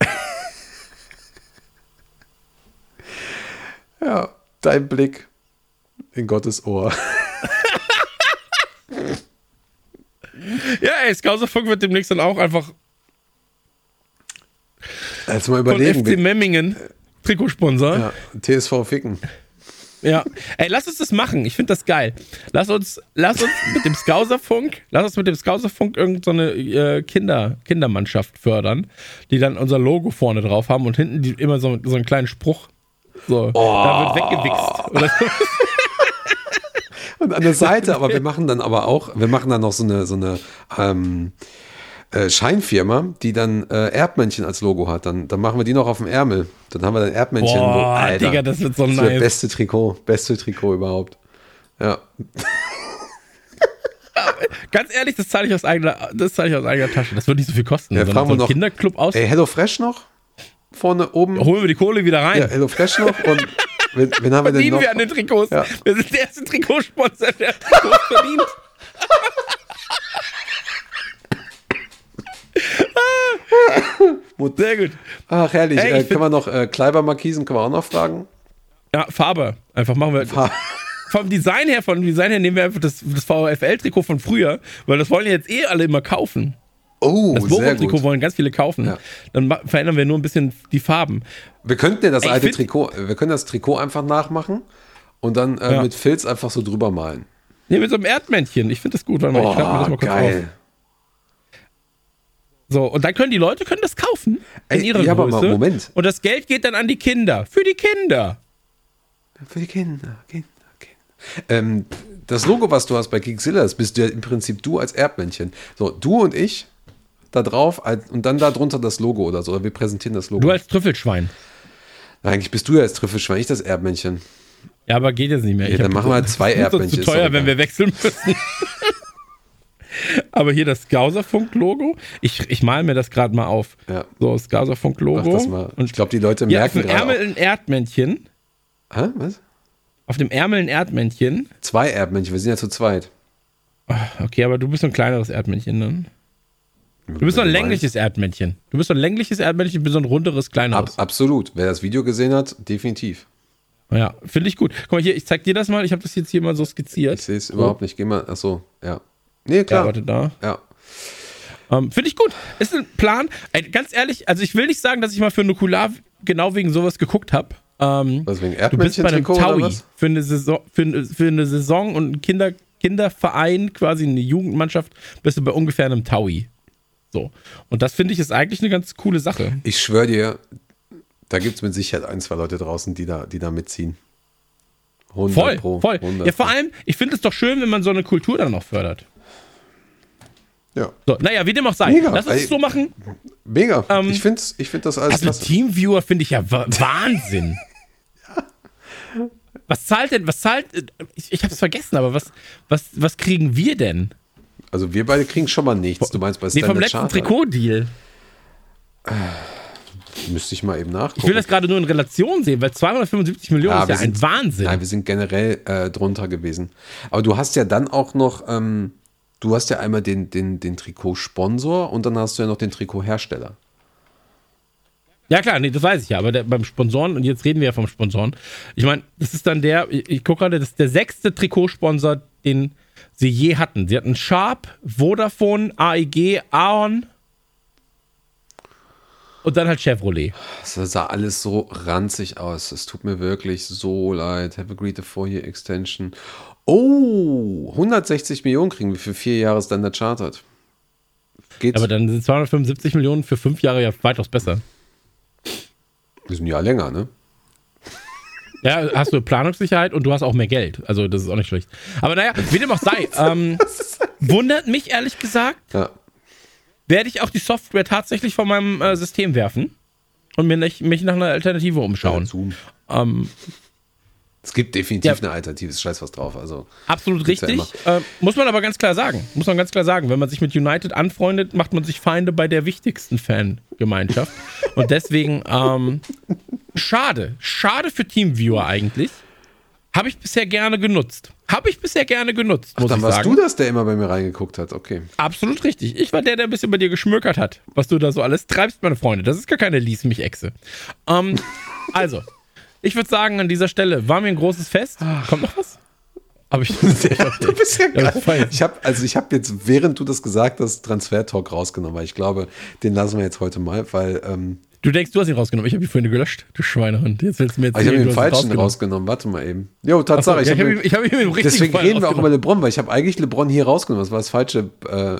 ja, dein Blick in Gottes Ohr. Ja, ey, Skauserfunk wird demnächst dann auch einfach Jetzt mal überlegen. Von FC Memmingen Trikotsponsor. Ja, TSV Ficken. Ja, ey, lass uns das machen. Ich finde das geil. Lass uns, lass uns mit dem Skauserfunk, lass uns mit dem Skauserfunk irgendeine so äh, Kinder, Kindermannschaft fördern, die dann unser Logo vorne drauf haben und hinten die, immer so, so einen kleinen Spruch. So, oh. da wird weggewichst. Und an der Seite, aber wir machen dann aber auch, wir machen dann noch so eine, so eine ähm, äh, Scheinfirma, die dann äh, Erdmännchen als Logo hat. Dann, dann machen wir die noch auf dem Ärmel. Dann haben wir dann Erdmännchen. Boah, Alter, Digga, das wird so das nice. Beste Trikot, beste Trikot überhaupt. Ja. Ganz ehrlich, das zahle ich aus eigener, das zahle ich aus eigener Tasche. Das wird nicht so viel kosten. Ja, fragen so wir noch, Kinderclub aus. Ey, Hello Fresh noch? Vorne oben. Holen wir die Kohle wieder rein. Ja, Hello Fresh noch und Wen, wen haben wir denn noch? wir an den Trikots. Ja. Wir sind der erste Trikotsponsor, der Trikots verdient. Sehr gut. Ach, herrlich. Hey, äh, können wir noch äh, Kleiber-Markisen, können wir auch noch fragen? Ja, Farbe. Einfach machen wir. Farbe. Vom Design her, vom Design her nehmen wir einfach das, das VfL-Trikot von früher, weil das wollen ja jetzt eh alle immer kaufen. Oh, das Bochum-Trikot wollen ganz viele kaufen. Ja. Dann verändern wir nur ein bisschen die Farben. Wir könnten ja das Ey, alte Trikot, wir können das Trikot einfach nachmachen und dann äh, ja. mit Filz einfach so drüber malen. Nee, mit so einem Erdmännchen. Ich finde das gut. Warte mal, oh, ich mir das mal kurz geil. Auf. So, und dann können die Leute können das kaufen. In ihrer ja, Größe. aber mal, Moment. Und das Geld geht dann an die Kinder. Für die Kinder. Für die Kinder, Kinder, Kinder. Ähm, das Logo, was du hast bei Geekzilla, das bist ja im Prinzip du als Erdmännchen. So, du und ich da drauf und dann darunter das Logo oder so. Oder wir präsentieren das Logo. Du als Trüffelschwein. Eigentlich bist du ja als Trüffelschwein, ich das Erdmännchen. Ja, aber geht jetzt nicht mehr. Ja, dann machen wir halt zwei Erdmännchen. Das ist zu teuer, wenn wir wechseln müssen. aber hier das Gauserfunk-Logo. Ich, ich male mir das gerade mal auf. Ja. So, das Gauserfunk-Logo. Und ich glaube, die Leute merken gerade. Ärmel ein Erdmännchen. Hä? Was? Auf dem Ärmel ein Erdmännchen. Zwei Erdmännchen, wir sind ja zu zweit. Okay, aber du bist so ein kleineres Erdmännchen, ne? Du bist so ein längliches Erdmännchen. Du bist so ein längliches Erdmännchen, ich bin so ein runderes, Ab, kleineres. absolut. Wer das Video gesehen hat, definitiv. Ja, finde ich gut. Guck mal hier, ich zeig dir das mal. Ich habe das jetzt hier mal so Ich skizziert. sehe es überhaupt nicht. Geh mal, ach so, ja. Nee, klar. warte da. Ja. Ähm, Finde ich gut. Ist ein Plan. Ey, ganz ehrlich, also ich will nicht sagen, dass ich mal für Nukular genau wegen sowas geguckt habe. Ähm, Was wegen du bist bei einem Taui für eine Saison, für, eine- für eine Saison und ein Kinder, Kinderverein, quasi eine Jugendmannschaft, bist du bei ungefähr einem Taui. So. Und das finde ich ist eigentlich eine ganz coole Sache. Ich schwöre dir, da gibt es mit Sicherheit ein, zwei Leute draußen, die da, die da mitziehen. 100 Voll, Pro, voll. 100 Ja, vor allem, ich finde es doch schön, wenn man so eine Kultur dann noch fördert. Ja, So, naja, wie dem auch sei. Mega. Lass uns es so machen. mega. Ähm, ich finde ich find das alles Also klasse. Teamviewer finde ich ja wa- Wahnsinn. Was zahlt denn, was zahlt, ich, ich habe es vergessen, aber was, was, was kriegen wir denn? Also wir beide kriegen schon mal nichts. Du meinst bei Nee, Standard vom letzten? Trikotdeal. Müsste ich mal eben nachgucken. Ich will das gerade nur in Relation sehen, weil 275 Millionen Ja, ist ja ein sind- Wahnsinn. Nein, wir sind generell äh, drunter gewesen. Aber du hast ja dann auch noch, ähm, du hast ja einmal den, den, den Trikotsponsor und dann hast du ja noch den Trikothersteller. Ja klar, nee, das weiß ich ja, aber der, beim Sponsoren, und jetzt reden wir ja vom Sponsoren, ich meine, das ist dann der, ich, ich gucke gerade, das ist der sechste Trikotsponsor, den sie je hatten. Sie hatten Sharp, Vodafone, AEG, Aon und dann halt Chevrolet. Das sah alles so ranzig aus. Es tut mir wirklich so leid. Have agreed to four-year extension. Oh, 160 Millionen kriegen wir für vier Jahre Standard Chartered. Geht's? Aber dann sind 275 Millionen für fünf Jahre ja weitaus besser. wir sind ja länger, ne? Ja, hast du Planungssicherheit und du hast auch mehr Geld. Also das ist auch nicht schlecht. Aber naja, wie dem auch sei, ähm, wundert mich ehrlich gesagt, Ja. werde ich auch die Software tatsächlich von meinem äh, System werfen und mir nicht, mich nach einer Alternative umschauen. Zoom. Ähm, Es gibt definitiv Ja. eine Alternative, ist scheiß was drauf. Also, absolut Gibt's ja richtig. äh, muss man aber ganz klar sagen. Muss man ganz klar sagen. Wenn man sich mit United anfreundet, macht man sich Feinde bei der wichtigsten Fangemeinschaft. und deswegen, ähm, schade. Schade für Teamviewer eigentlich. Habe ich bisher gerne genutzt. Habe ich bisher gerne genutzt, muss dann ich warst sagen. du das, der immer bei mir reingeguckt hat. Okay. Absolut richtig. Ich war der, der ein bisschen bei dir geschmökert hat, was du da so alles treibst, meine Freunde. Das ist gar keine Lies mich Echse. Ähm, also, ich würde sagen, an dieser Stelle war mir ein großes Fest. Kommt noch was? Hab ich. Du bist ja geil. Ich habe also ich habe jetzt, während du das gesagt hast, Transfer Talk rausgenommen, weil ich glaube, den lassen wir jetzt heute mal, weil ähm, Du denkst, du hast ihn rausgenommen. Ich habe ihn vorhin gelöscht, du Schweinehund. Jetzt willst du mir jetzt ah, ich habe ihn falschen rausgenommen. rausgenommen. Warte mal eben. Jo, Tatsache. ja, ich ich hab habe ihn- ihn, hab ihn richtigen deswegen reden wir auch über. LeBron, weil ich habe eigentlich LeBron hier rausgenommen. Das war das falsche. Äh,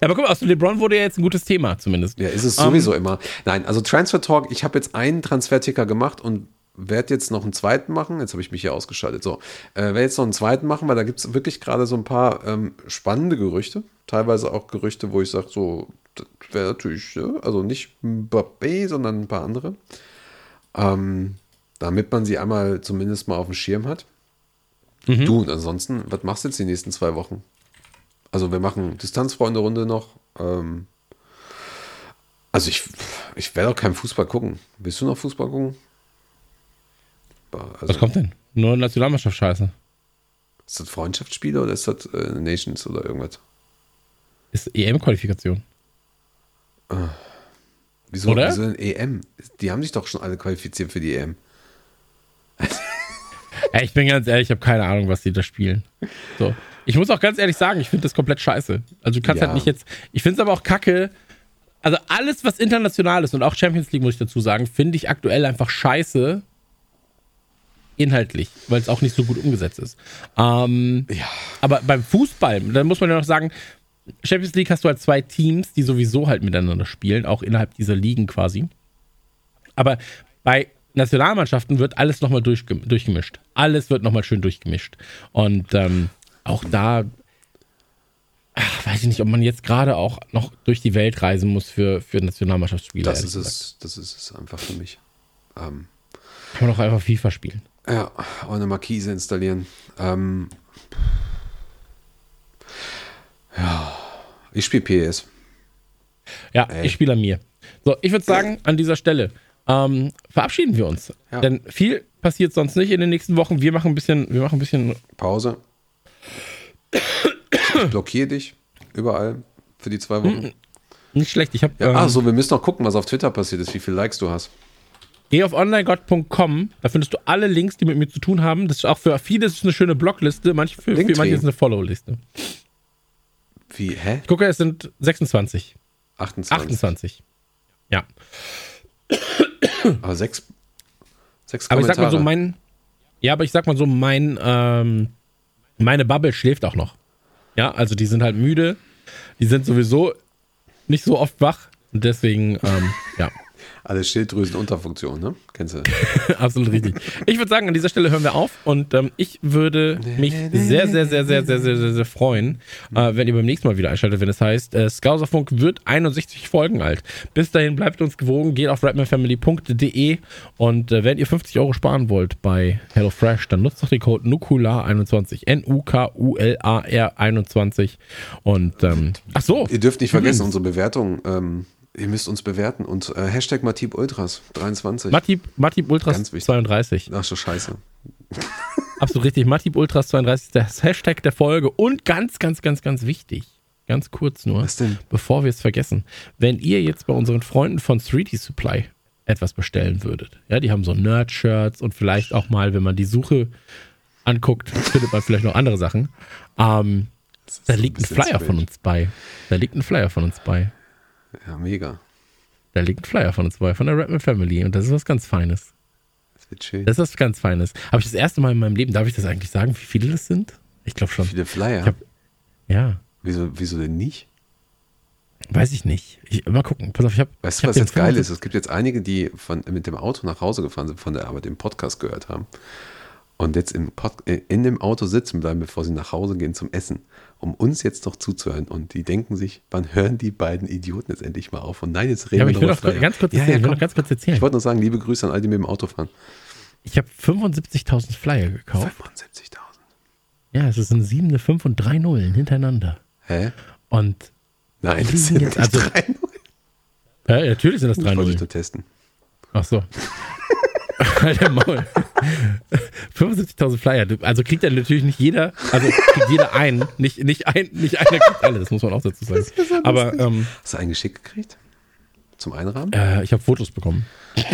Aber guck mal, aus LeBron wurde ja jetzt ein gutes Thema zumindest. ja, ist es Ähm, sowieso immer. Nein, also Transfer Talk. Ich habe jetzt einen Transferticker gemacht und werde jetzt noch einen zweiten machen. Jetzt habe ich mich hier ausgeschaltet. So, äh, werde jetzt noch einen zweiten machen, weil da gibt es wirklich gerade so ein paar ähm, spannende Gerüchte. Teilweise auch Gerüchte, wo ich sage, so, das wäre natürlich, ja, also nicht Mbappé, sondern ein paar andere. Ähm, damit man sie einmal zumindest mal auf dem Schirm hat. Du, und ansonsten, was machst du jetzt die nächsten zwei Wochen? Also wir machen Distanzfreunde-Runde noch. Ähm, also ich, ich werde auch keinen Fußball gucken. Willst du noch Fußball gucken? Also, Was kommt denn? Nur Nationalmannschaft scheiße. Ist das Freundschaftsspiele oder ist das äh, Nations oder irgendwas? Ist EM-Qualifikation. Wieso, Oder? wieso denn EM? Die haben sich doch schon alle qualifiziert für die EM. Ey, ich bin ganz ehrlich, ich habe keine Ahnung, was die da spielen. So. Ich muss auch ganz ehrlich sagen, ich finde das komplett scheiße. Also du kannst Ja. halt nicht jetzt. Ich finde es aber auch kacke. Also alles, was international ist und auch Champions League, muss ich dazu sagen, finde ich aktuell einfach scheiße. Inhaltlich, weil es auch nicht so gut umgesetzt ist. Ähm, Ja. aber beim Fußball, da muss man ja noch sagen, Champions League hast du halt zwei Teams, die sowieso halt miteinander spielen, auch innerhalb dieser Ligen quasi. Aber bei Nationalmannschaften wird alles nochmal durchgem durchgemischt. Alles wird nochmal schön durchgemischt. Und ähm, auch da, ach, weiß ich nicht, ob man jetzt gerade auch noch durch die Welt reisen muss für, für Nationalmannschaftsspiele. Das ist gesagt. es, das ist es einfach für mich. Ähm, Kann man doch einfach FIFA spielen. ja, auch eine Markise installieren. Ähm, ja, ich spiele PS. Ja, Ey. ich spiele an mir. So, ich würde sagen, an dieser Stelle, ähm, verabschieden wir uns. Ja. Denn viel passiert sonst nicht in den nächsten Wochen. Wir machen ein bisschen, wir machen ein bisschen Pause. Ich blockiere dich überall für die zwei Wochen. nicht schlecht. Ich habe Ja, ähm, so, wir müssen noch gucken, was auf Twitter passiert ist, wie viele Likes du hast. Geh auf onlinegott.com, da findest du alle Links, die mit mir zu tun haben. Das ist auch für viele ist eine schöne Blogliste, manche für, für manche ist eine Follow-Liste. Wie, hä? Ich gucke, es sind 26, 28. 28. Ja. Aber sechs, sechs Aber ich sag mal so, Kommentare. mein, ja, aber ich sag mal so, mein, ähm, meine Bubble schläft auch noch. Ja, also die sind halt müde, die sind sowieso nicht so oft wach und deswegen, ähm, ja. Alle Schilddrüsenunterfunktion, ne? Kennst du? Absolut richtig. Ich würde sagen, an dieser Stelle hören wir auf und ähm, ich würde mich sehr, sehr, sehr, sehr, sehr, sehr, sehr, sehr freuen, äh, wenn ihr beim nächsten Mal wieder einschaltet, wenn es heißt, äh, Skauserfunk wird 61 Folgen alt. Bis dahin bleibt uns gewogen, geht auf rapmanfamily.de und äh, wenn ihr 50 Euro sparen wollt bei HelloFresh, dann nutzt doch den Code NUKULAR21, N-U-K-U-L-A-R 21 und ähm, ach so, Ihr dürft nicht vergessen, unsere Bewertung, ähm, ihr müsst uns bewerten und äh, Hashtag Matip Ultras 23. Matip, Matip Ultras Ganz wichtig. 32. Ach so, scheiße. Absolut richtig. Matip Ultras 32 ist das Hashtag der Folge. Und ganz, ganz, ganz, ganz wichtig. Ganz kurz nur. Was denn? Bevor wir es vergessen. Wenn ihr jetzt bei unseren Freunden von 3D Supply etwas bestellen würdet. Ja, die haben so Nerd-Shirts und vielleicht auch mal, wenn man die Suche anguckt, findet man vielleicht noch andere Sachen. Ähm, da ein liegt ein bisschen Flyer von uns bei. Da liegt ein Flyer von uns bei. Ja, mega. Da liegt ein Flyer von uns bei, von der Rapman Family. Und das ist was ganz Feines. Das wird schön. Das ist was ganz Feines. Habe ich das erste Mal in meinem Leben, darf ich das eigentlich sagen, wie viele das sind? Ich glaube schon. Viele Flyer. Hab- Ja. wieso, wieso denn nicht? Weiß ich nicht. Ich, mal gucken. Pass auf, ich habe. Weißt du, was jetzt geil ist? Es gibt jetzt einige, die von, mit dem Auto nach Hause gefahren sind, von der Arbeit den Podcast gehört haben. Und jetzt im Pod, äh, in dem Auto sitzen bleiben, bevor sie nach Hause gehen zum Essen, um uns jetzt noch zuzuhören. Und die denken sich, wann hören die beiden Idioten jetzt endlich mal auf? Und nein, jetzt reden Ja, wir noch ganz kurz ja, erzählen. ja, ich ganz kurz erzählen. Ich wollte nur sagen, liebe Grüße an all die mit dem Auto fahren. Ich habe 75.000 Flyer gekauft. 75.000. Ja, es sind sieben, eine fünf und drei Nullen hintereinander. Hä? Und Nein, das sind jetzt also- drei ja, natürlich sind das drei Ich wollte Nullen. ich nur testen. Ach so. Alter Maul. 75.000 Flyer. Also kriegt ja natürlich nicht jeder, also kriegt jeder einen, nicht, nicht, ein, nicht einer kriegt alle, das muss man auch dazu sagen. Aber ähm, Hast du einen geschickt gekriegt? Zum Einrahmen? äh, ich habe Fotos bekommen.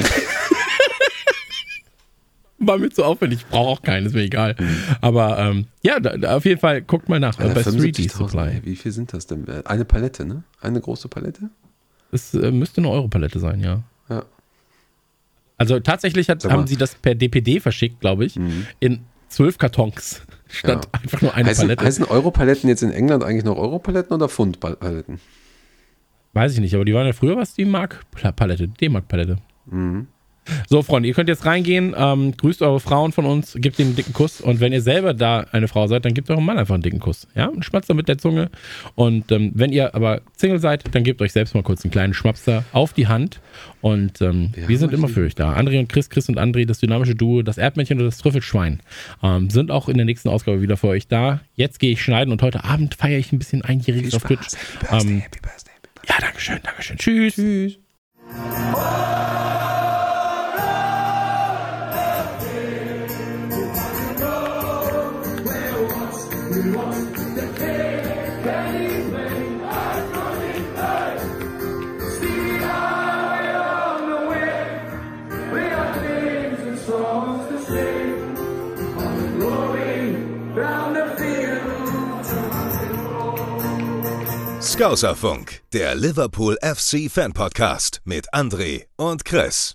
War mir zu aufwendig, ich brauche auch keinen, ist mir egal. Aber ähm, ja, da, da auf jeden Fall, guckt mal nach äh, Alter, bei 3D 75.000, Supply. Wie viel sind das denn? Äh, Eine Palette, ne? Eine große Palette? Das äh, müsste eine Europalette sein, ja. Also tatsächlich hat. Mhm. haben sie das per DPD verschickt, glaube ich, in zwölf Kartons. Statt Ja. einfach nur eine heißen, Palette. heißen Europaletten jetzt in England eigentlich noch Europaletten oder Pfundpaletten? Weiß ich nicht, aber die waren ja früher was die Mark-Palette, D-Mark-Palette. Mhm. So, Freunde, ihr könnt jetzt reingehen, ähm, grüßt eure Frauen von uns, gebt ihnen einen dicken Kuss und wenn ihr selber da eine Frau seid, dann gebt eurem Mann einfach einen dicken Kuss. Ja, und schmatzt mit der Zunge. Und ähm, wenn ihr aber Single seid, dann gebt euch selbst mal kurz einen kleinen Schmapster auf die Hand. Und ähm, wir, haben sind immer für euch da. André und Chris, Chris und André, das dynamische Duo, das Erdmännchen und das Trüffelschwein, ähm, sind auch in der nächsten Ausgabe wieder für euch da. Jetzt gehe ich schneiden und heute Abend feiere ich ein bisschen Einjähriges auf Twitch. Happy Birthday, Ähm, Happy Birthday, Happy Birthday. ja, Dankeschön, Dankeschön. Tschüss. Tschüss. Skauserfunk, der Liverpool FC Fan Podcast mit André und Chris.